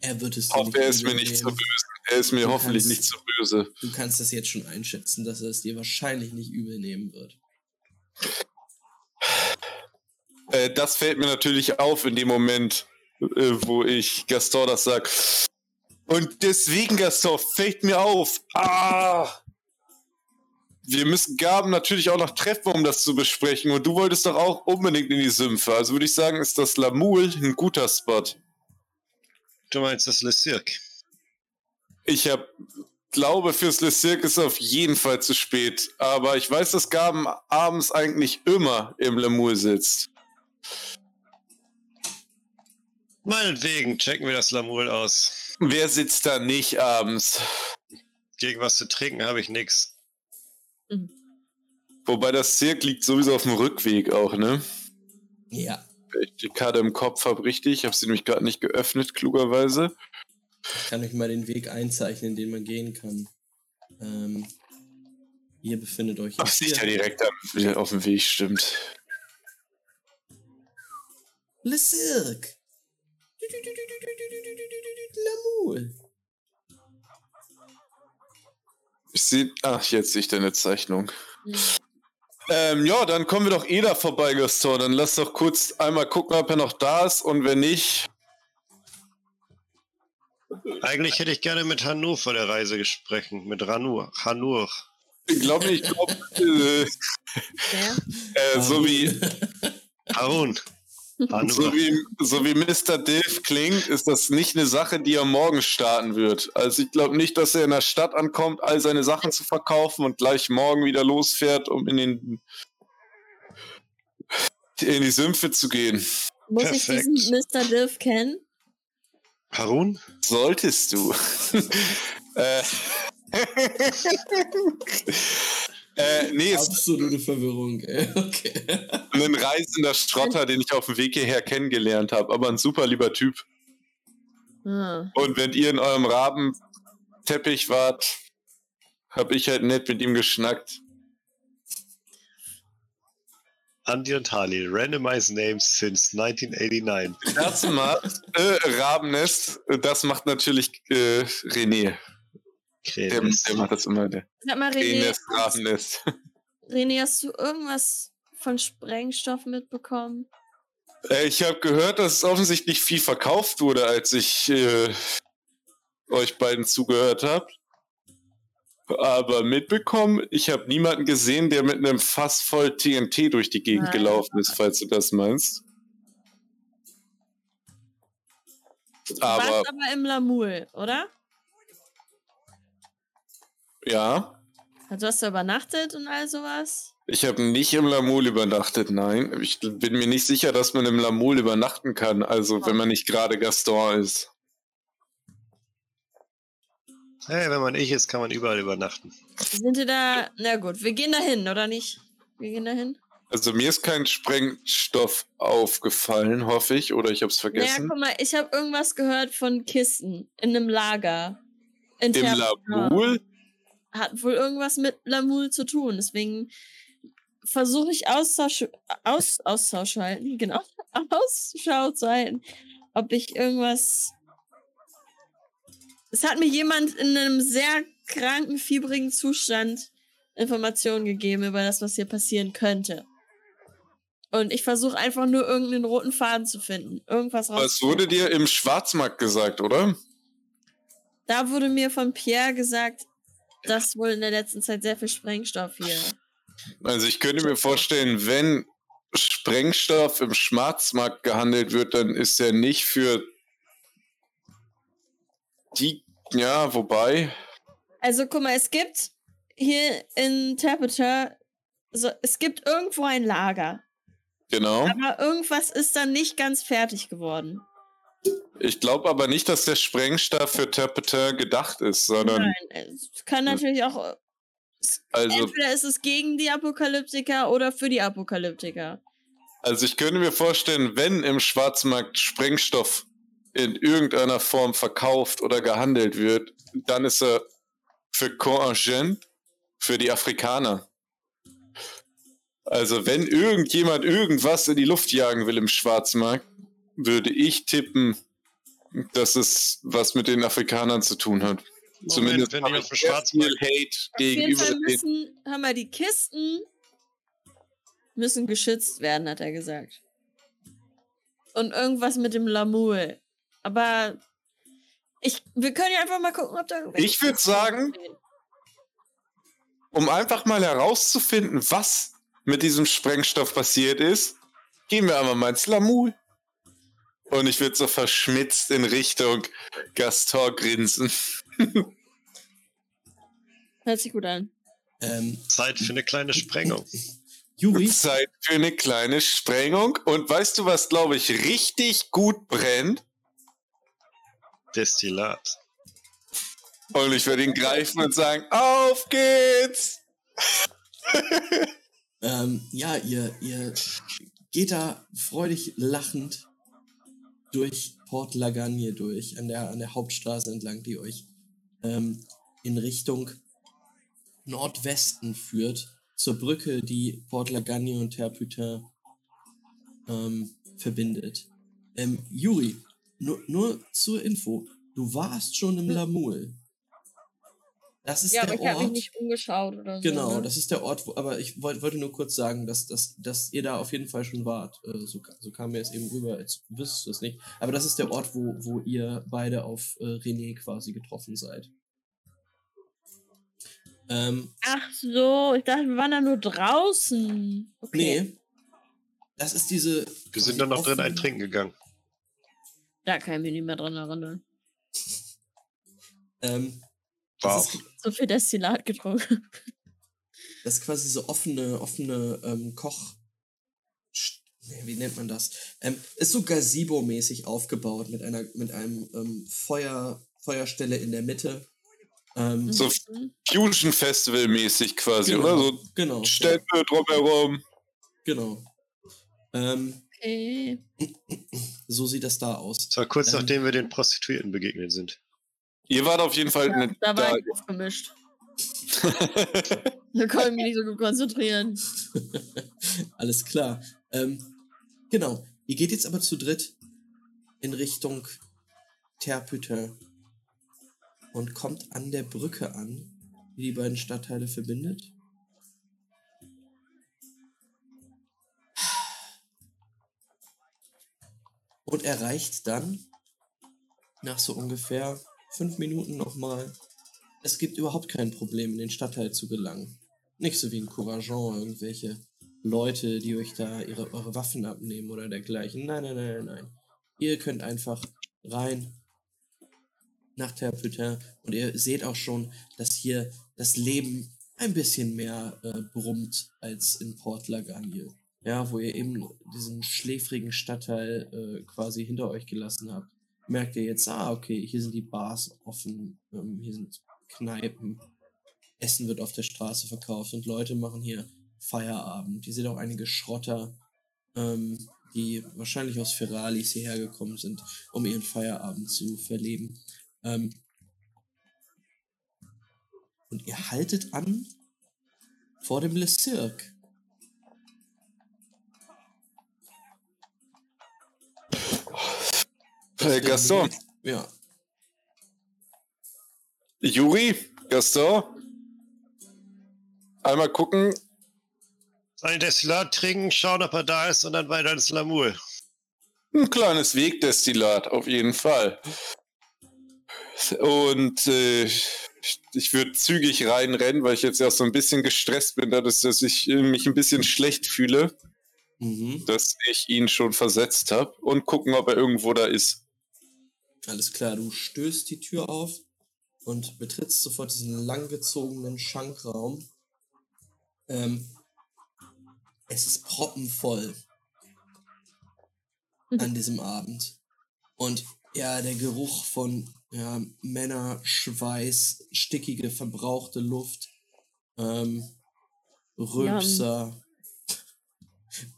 Speaker 1: er wird es
Speaker 3: hoffe, er ist mir nicht so
Speaker 1: nehmen.
Speaker 3: böse. Er ist mir
Speaker 1: Du
Speaker 3: hoffentlich
Speaker 1: kannst-
Speaker 3: nicht so böse.
Speaker 1: Du kannst das jetzt schon einschätzen, dass er es dir wahrscheinlich nicht übel nehmen wird.
Speaker 3: Äh, das fällt mir natürlich auf in dem Moment, äh, wo ich Gaston das sag. Und deswegen, Gaston, fällt mir auf. Ah! Wir müssen Gaben natürlich auch noch treffen, um das zu besprechen. Und du wolltest doch auch unbedingt in die Sümpfe. Also würde ich sagen, ist das Lamul ein guter Spot.
Speaker 5: Du meinst das Le Cirque?
Speaker 3: Ich hab, glaube, fürs Le Cirque ist auf jeden Fall zu spät. Aber ich weiß, dass Gaben abends eigentlich immer im Lemur sitzt.
Speaker 5: Meinetwegen checken wir das Lamul aus.
Speaker 3: Wer sitzt da nicht abends?
Speaker 5: Gegen was zu trinken habe ich nix.
Speaker 3: Wobei das Cirque liegt sowieso auf dem Rückweg auch, ne?
Speaker 1: Ja,
Speaker 3: Wenn Ich die Karte im Kopf habe, richtig. Ich habe sie nämlich gerade nicht geöffnet, klugerweise.
Speaker 1: ich kann euch mal den Weg einzeichnen, den man gehen kann. Ähm, ihr befindet euch
Speaker 3: Ach, sieht ja direkt am- auf dem Weg, stimmt.
Speaker 1: Le Cirque. Lamul.
Speaker 3: Ich sehe. Ach, jetzt sehe ich deine Zeichnung.
Speaker 4: Hm.
Speaker 3: Ähm, ja, dann kommen wir doch eh da vorbei, Gaston. Dann lass doch kurz einmal gucken, ob er noch da ist. Und wenn nicht,
Speaker 5: Eigentlich hätte ich gerne mit Hanur vor der Reise gesprochen. Mit Ranur. Hanur.
Speaker 3: ich glaube nicht, ich glaube, äh,
Speaker 4: Wer?
Speaker 3: äh, so wie.
Speaker 5: Harun.
Speaker 3: So wie, so wie Mr. Dilf klingt, ist das nicht eine Sache, die er morgen starten wird. Also ich glaube nicht, dass er in der Stadt ankommt, all seine Sachen zu verkaufen und gleich morgen wieder losfährt, um in den in die Sümpfe zu gehen.
Speaker 4: Muss
Speaker 5: Perfekt.
Speaker 4: ich diesen Mr. Dilf kennen?
Speaker 5: Harun?
Speaker 3: Solltest du. äh, äh, nee, es ist
Speaker 1: Absolute Verwirrung, ey. Okay.
Speaker 3: ein reisender Schrotter, den ich auf dem Weg hierher kennengelernt habe, aber ein super lieber Typ.
Speaker 4: Ah.
Speaker 3: Und wenn ihr in eurem Rabenteppich wart, hab ich halt nett mit ihm geschnackt.
Speaker 5: Andy und Harley. Randomized names since 1989.
Speaker 3: Das macht äh, Rabennest, das macht natürlich äh, René. Der,
Speaker 5: Kremis.
Speaker 3: der macht das immer. Der
Speaker 4: Sag mal, René,
Speaker 3: Rabennest.
Speaker 4: René, hast du irgendwas von Sprengstoff mitbekommen?
Speaker 3: Äh, ich habe gehört, dass offensichtlich viel verkauft wurde, als ich äh, euch beiden zugehört habe. Aber mitbekommen, ich habe niemanden gesehen, der mit einem Fass voll TNT durch die Gegend
Speaker 4: Nein.
Speaker 3: gelaufen ist, falls du das meinst.
Speaker 4: Du
Speaker 3: Aber
Speaker 4: warst aber im Lamul, oder?
Speaker 3: Ja,
Speaker 4: Also hast du übernachtet und all sowas?
Speaker 3: ich habe nicht im Lamul übernachtet, nein. Ich bin mir nicht sicher, dass man im Lamul übernachten kann, also wenn man nicht gerade Gaston ist.
Speaker 5: Hey, wenn man ich ist, kann man überall übernachten.
Speaker 4: Sind wir da. Na gut, wir gehen da hin, oder nicht? Wir gehen da hin.
Speaker 3: Also mir ist kein Sprengstoff aufgefallen, hoffe ich, oder ich habe es
Speaker 4: Naja,
Speaker 3: vergessen.
Speaker 4: guck mal, ich habe irgendwas gehört von Kisten in einem Lager. In
Speaker 3: Im Lamul?
Speaker 4: Hat wohl irgendwas mit Lamul zu tun. Deswegen versuche ich Austausch, aus, Austausch halten, genau, Ausschau zu halten, ob ich irgendwas. Es hat mir jemand in einem sehr kranken, fiebrigen Zustand Informationen gegeben über das, was hier passieren könnte. Und ich versuche einfach nur irgendeinen roten Faden zu finden. Irgendwas raus.
Speaker 3: Was wurde dir im Schwarzmarkt gesagt, oder?
Speaker 4: Da wurde mir von Pierre gesagt, dass wohl in der letzten Zeit sehr viel Sprengstoff hier.
Speaker 3: Also ich könnte mir vorstellen, wenn Sprengstoff im Schwarzmarkt gehandelt wird, dann ist er nicht für die, ja, wobei,
Speaker 4: Also guck mal, es gibt hier in Terpeter, so, es gibt irgendwo ein Lager.
Speaker 3: genau.
Speaker 4: Aber irgendwas ist dann nicht ganz fertig geworden.
Speaker 3: Ich glaube aber nicht, dass der Sprengstoff für Terpeter gedacht ist, sondern
Speaker 4: Nein, es kann natürlich auch. es-
Speaker 3: also,
Speaker 4: Entweder ist es gegen die Apokalyptiker oder für die Apokalyptiker.
Speaker 3: also ich könnte mir vorstellen, wenn im Schwarzmarkt Sprengstoff in irgendeiner Form verkauft oder gehandelt wird, dann ist er für Congen, für die Afrikaner. Also wenn irgendjemand irgendwas in die Luft jagen will im Schwarzmarkt, würde ich tippen, dass es was mit den Afrikanern zu tun hat. Zumindest
Speaker 5: wenn
Speaker 3: habe ich sehr viel Hate
Speaker 4: Auf jeden
Speaker 3: gegenüber
Speaker 4: Fall müssen, haben wir die Kisten müssen geschützt werden, hat er gesagt. Und irgendwas mit dem Lamul. Aber ich, wir können ja einfach mal gucken, ob da
Speaker 3: Ich würd
Speaker 4: Kisten
Speaker 3: sagen- um einfach mal herauszufinden, was mit diesem Sprengstoff passiert ist, gehen wir einmal mal ins Lamul. Und ich würde so verschmitzt in Richtung Gaston grinsen.
Speaker 4: Hört sich gut an.
Speaker 1: Ähm,
Speaker 5: Zeit für eine kleine Sprengung.
Speaker 1: Juri,
Speaker 3: Zeit für eine kleine Sprengung. Und weißt du, was, glaube ich, richtig gut brennt?
Speaker 5: Destillat.
Speaker 3: Und ich würde ihn greifen und sagen, auf geht's!
Speaker 1: ähm, ja, ihr, ihr geht da freudig lachend durch Port Lagagne durch, an der, an der Hauptstraße entlang, die euch ähm, in Richtung Nordwesten führt, zur Brücke, die Port Lagagne und Terputin ähm, verbindet. Ähm, Juri, nur, nur zur Info, du warst schon im Lamul. Das ist
Speaker 4: Ja, aber
Speaker 1: der
Speaker 4: ich habe mich
Speaker 1: Ort.
Speaker 4: nicht umgeschaut oder so.
Speaker 1: Genau,
Speaker 4: ne?
Speaker 1: das ist der Ort, wo, aber ich wollt, wollte nur kurz sagen, dass, dass, dass ihr da auf jeden Fall schon wart. Äh, so, so kam mir es eben rüber, als wüsstest du es nicht. Aber das ist der Ort, wo, wo ihr beide auf äh, René quasi getroffen seid. Ähm,
Speaker 4: Ach so, ich dachte, wir waren da nur draußen. Okay.
Speaker 1: nee. Das ist diese.
Speaker 5: Wir sind dann noch drin ein Trinken gegangen.
Speaker 4: Da kann ich mich nicht mehr dran erinnern.
Speaker 1: Ähm,
Speaker 5: Wow.
Speaker 1: ist,
Speaker 4: So viel Destillat getrunken.
Speaker 1: das ist quasi so offene, offene ähm, Koch. Nee, wie nennt man das? Ähm, ist so Gazebo-mäßig aufgebaut mit einer mit einem ähm, Feuer, Feuerstelle in der Mitte. Ähm,
Speaker 3: So
Speaker 4: Mhm.
Speaker 3: Fusion Festival mäßig quasi,
Speaker 1: Genau.
Speaker 3: oder? So
Speaker 1: genau.
Speaker 3: Städte drumherum.
Speaker 1: Genau. Ähm,
Speaker 4: Okay.
Speaker 1: so sieht das da aus.
Speaker 5: Das war kurz
Speaker 1: Ähm.
Speaker 5: nachdem wir den Prostituierten begegnet sind.
Speaker 3: Ihr wart auf jeden Fall.
Speaker 4: Ja,
Speaker 3: eine,
Speaker 4: da war ich aufgemischt. Da Wir ich mich nicht so gut konzentrieren.
Speaker 1: Alles klar. Ähm, genau. Ihr geht jetzt aber zu dritt in Richtung Terpüter und kommt an der Brücke an, die die beiden Stadtteile verbindet. Und erreicht dann nach so ungefähr fünf Minuten nochmal. Es gibt überhaupt kein Problem, in den Stadtteil zu gelangen. Nicht so wie in Courageon, irgendwelche Leute, die euch da ihre, eure Waffen abnehmen oder dergleichen. Nein, nein, nein, nein. Ihr könnt einfach rein nach Terputin und ihr seht auch schon, dass hier das Leben ein bisschen mehr äh, brummt als in Port Lagagne. Ja, wo ihr eben diesen schläfrigen Stadtteil äh, quasi hinter euch gelassen habt. Merkt ihr jetzt, ah, okay, hier sind die Bars offen, ähm, hier sind Kneipen, Essen wird auf der Straße verkauft und Leute machen hier Feierabend. Ihr seht auch einige Schrotter, ähm, die wahrscheinlich aus Ferralis hierher gekommen sind, um ihren Feierabend zu verleben. Ähm, und ihr haltet an vor dem Le Cirque.
Speaker 3: Äh, Gaston,
Speaker 1: Ja.
Speaker 3: Juri, Gaston. Einmal gucken.
Speaker 5: Ein Destillat trinken, schauen, ob er da ist und dann weiter ins Lamur.
Speaker 3: Ein kleines Wegdestillat, auf jeden Fall. Und äh, ich würde zügig reinrennen, weil ich jetzt ja so ein bisschen gestresst bin, dadurch, dass ich äh, mich ein bisschen schlecht fühle,
Speaker 1: Mhm.
Speaker 3: dass ich ihn schon versetzt habe. Und gucken, ob er irgendwo da ist.
Speaker 1: Alles klar, du stößt die Tür auf und betrittst sofort diesen langgezogenen Schankraum. Ähm, es ist proppenvoll an diesem Abend. Und ja, der Geruch von ja, Männerschweiß, stickige, verbrauchte Luft, ähm, Rülpser,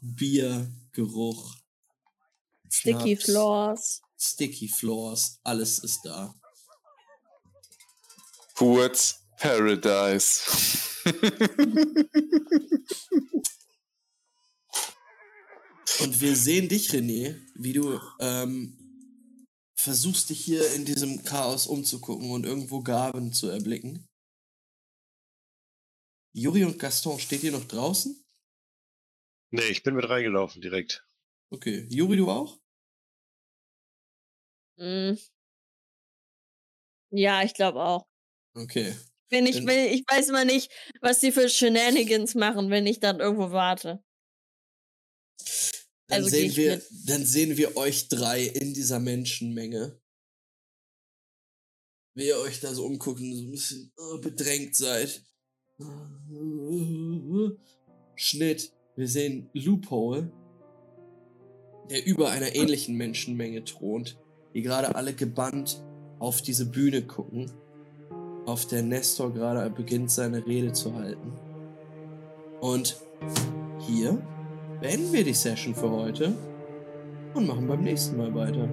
Speaker 1: Biergeruch,
Speaker 4: Sticky
Speaker 1: Schnaps.
Speaker 4: Floors.
Speaker 1: Sticky Floors, alles ist da.
Speaker 3: Kurz Paradise.
Speaker 1: Und wir sehen dich, René, wie du ähm, versuchst, dich hier in diesem Chaos umzugucken und irgendwo Gaben zu erblicken. Juri und Gaston, steht ihr noch draußen?
Speaker 5: Nee, ich bin mit reingelaufen direkt.
Speaker 1: Okay. Juri, du auch?
Speaker 4: Mm. Ja, ich glaube auch.
Speaker 1: Okay.
Speaker 4: Wenn ich will, ich weiß immer nicht, was die für Shenanigans machen, wenn ich dann irgendwo warte.
Speaker 1: Dann,
Speaker 4: Also
Speaker 1: sehen wir,
Speaker 4: mit.
Speaker 1: dann sehen wir euch drei in dieser Menschenmenge. Wie ihr euch da so umguckt und so ein bisschen äh, bedrängt seid. Schnitt. Wir sehen Loophole, der über einer ähnlichen Menschenmenge thront, die gerade alle gebannt auf diese Bühne gucken, auf der Nestor gerade beginnt seine Rede zu halten. Und hier beenden wir die Session für heute und machen beim nächsten Mal weiter.